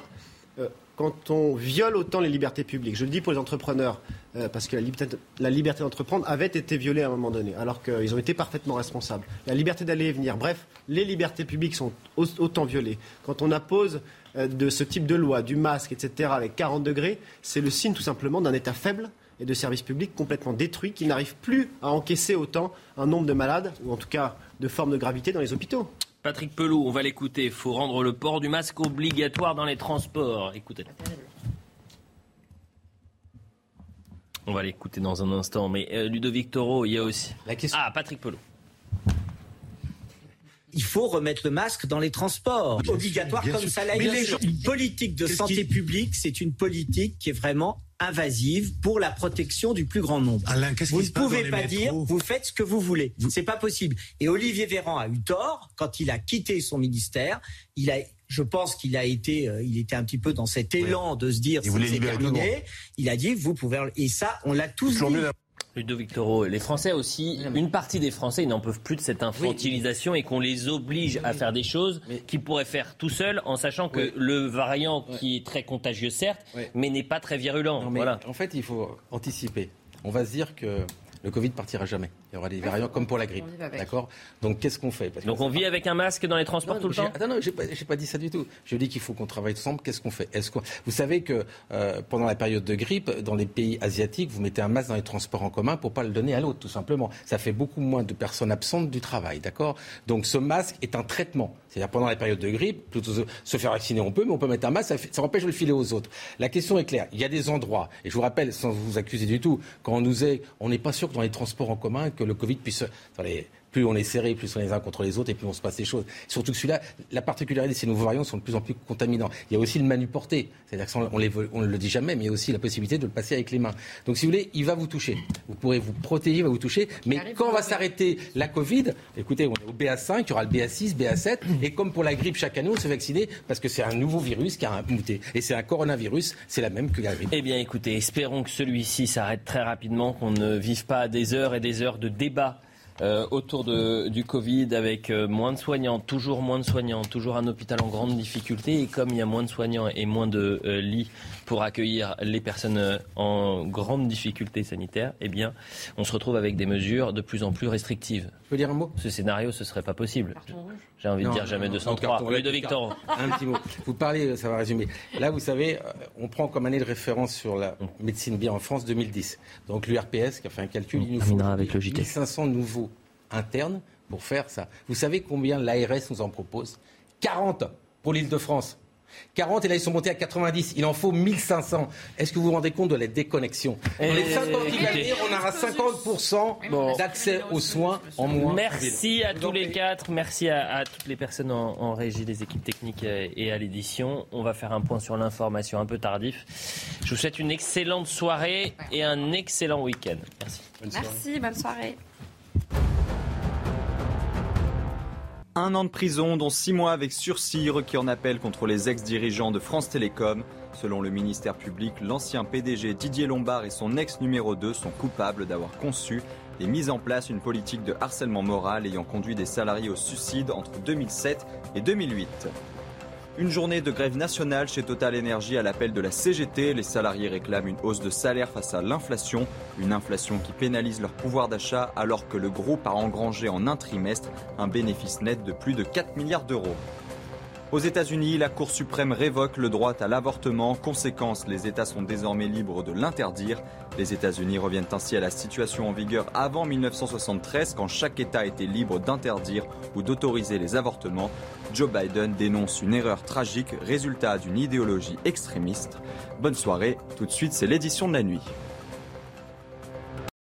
euh, quand on viole autant les libertés publiques, je le dis pour les entrepreneurs, euh, parce que la liberté, la liberté d'entreprendre avait été violée à un moment donné, alors qu'ils ont été parfaitement responsables. La liberté d'aller et venir, bref, les libertés publiques sont au- autant violées. Quand on euh, de ce type de loi, du masque, etc., avec 40 degrés, c'est le signe tout simplement d'un État faible et de services publics complètement détruits qui n'arrivent plus à encaisser autant un nombre de malades, ou en tout cas de formes de gravité dans les hôpitaux. Patrick Pelou, on va l'écouter. Il faut rendre le port du masque obligatoire dans les transports. Écoutez. On va l'écouter dans un instant. Mais euh, Ludovic Toro, il y a aussi. Ah, Patrick Pelou. Il faut remettre le masque dans les transports, obligatoire bien comme sûr. ça l'a Une politique de santé qui- publique, c'est une politique qui est vraiment invasive pour la protection du plus grand nombre. Alain, qu'est-ce vous ne pouvez pas dire, vous faites ce que vous voulez. C'est pas possible. Et Olivier Véran a eu tort quand il a quitté son ministère. Il a, je pense qu'il a été, euh, il était un petit peu dans cet élan de se dire Il voulait c'est terminé. Il a dit, vous pouvez, et ça, on l'a tous dit. Ludovic Toro, les Français aussi, une partie des Français, ils n'en peuvent plus de cette infantilisation et qu'on les oblige à faire des choses qu'ils pourraient faire tout seuls en sachant que Oui. le variant qui est très contagieux certes, mais n'est pas très virulent. Non, mais voilà. En fait, il faut anticiper. On va se dire que le Covid partira jamais. Il y aura des variants comme pour la grippe. on vit avec. D'accord? Donc qu'est-ce qu'on fait? Parce Donc on vit avec un masque dans les transports Non, tout le temps? Attends, non, j'ai pas, pas dit ça du tout. Je dis qu'il faut qu'on travaille ensemble. Qu'est-ce qu'on fait? Est-ce Vous savez que euh, pendant la période de grippe, dans les pays asiatiques, vous mettez un masque dans les transports en commun pour pas le donner à l'autre, tout simplement. Ça fait beaucoup moins de personnes absentes du travail, d'accord? Donc ce masque est un traitement. C'est-à-dire pendant la période de grippe, plutôt se, se faire vacciner on peut, mais on peut mettre un masque, ça, fait- ça empêche de le filer aux autres. La question est claire. Il y a des endroits, et je vous rappelle, sans vous accuser du tout, quand on nous est, on n'est pas sûr que dans les transports en commun que le Covid puisse, dans les- plus on est serré, plus on est les uns contre les autres, et plus on se passe des choses. Surtout que celui-là, la particularité de ces nouveaux variants sont de plus en plus contaminants. Il y a aussi le manuporté, c'est-à-dire qu'on ne le dit jamais, mais il y a aussi la possibilité de le passer avec les mains. Donc si vous voulez, il va vous toucher. Vous pourrez vous protéger, il va vous toucher, mais quand va s'arrêter la Covid, écoutez, on est au BA5, il y aura le BA6, BA7, et comme pour la grippe chaque année, on se vacciner parce que c'est un nouveau virus qui a muté. Et c'est un coronavirus, c'est la même que la grippe. Eh bien, écoutez, espérons que celui-ci s'arrête très rapidement, qu'on ne vive pas des heures et des heures de débat euh, autour de- du Covid avec euh, moins de soignants, toujours moins de soignants, toujours un hôpital en grande difficulté. Et comme il y a moins de soignants et moins de euh, lits pour accueillir les personnes euh, en grande difficulté sanitaire, eh bien, on se retrouve avec des mesures de plus en plus restrictives. Je peux dire un mot? Ce scénario, ce serait pas possible. J'ai envie de Non, dire jamais non, 203. non, carton, carton. Toro. Un petit mot. Vous parlez, ça va résumer. Là, vous savez, euh, on prend comme année de référence sur la médecine bien en France 2010. Donc l'URPS qui a fait un calcul, il nous faut avec le JT. 1500 nouveaux internes pour faire ça. Vous savez combien l'ARS nous en propose? 40 pour l'île de France. 40 et là ils sont montés à 90. Il en faut 1500. Est-ce que vous vous rendez compte de la déconnexion Dans les Eh, 5 ans qui écoutez. viennent, on aura 50% d'accès aux soins en moins. Merci à tous les quatre. Merci à, à toutes les personnes en, en régie, les équipes techniques euh, et à l'édition. On va faire un point sur l'information un peu tardif. Je vous souhaite une excellente soirée et un excellent week-end. Merci. Merci, bonne soirée. Un an de prison, dont six mois avec sursis requis en appel contre les ex-dirigeants de France Télécom. Selon le ministère public, l'ancien PDG Didier Lombard et son ex numéro 2 sont coupables d'avoir conçu et mis en place une politique de harcèlement moral ayant conduit des salariés au suicide entre 2007 et 2008. Une journée de grève nationale chez Total Energy à l'appel de la CGT. Les salariés réclament une hausse de salaire face à l'inflation. Une inflation qui pénalise leur pouvoir d'achat alors que le groupe a engrangé en un trimestre un bénéfice net de plus de 4 milliards d'euros. Aux États-Unis, la Cour suprême révoque le droit à l'avortement. Conséquence, les États sont désormais libres de l'interdire. Les États-Unis reviennent ainsi à la situation en vigueur avant 1973, quand chaque État était libre d'interdire ou d'autoriser les avortements. Joe Biden dénonce une erreur tragique, résultat d'une idéologie extrémiste. Bonne soirée, tout de suite c'est l'édition de la nuit.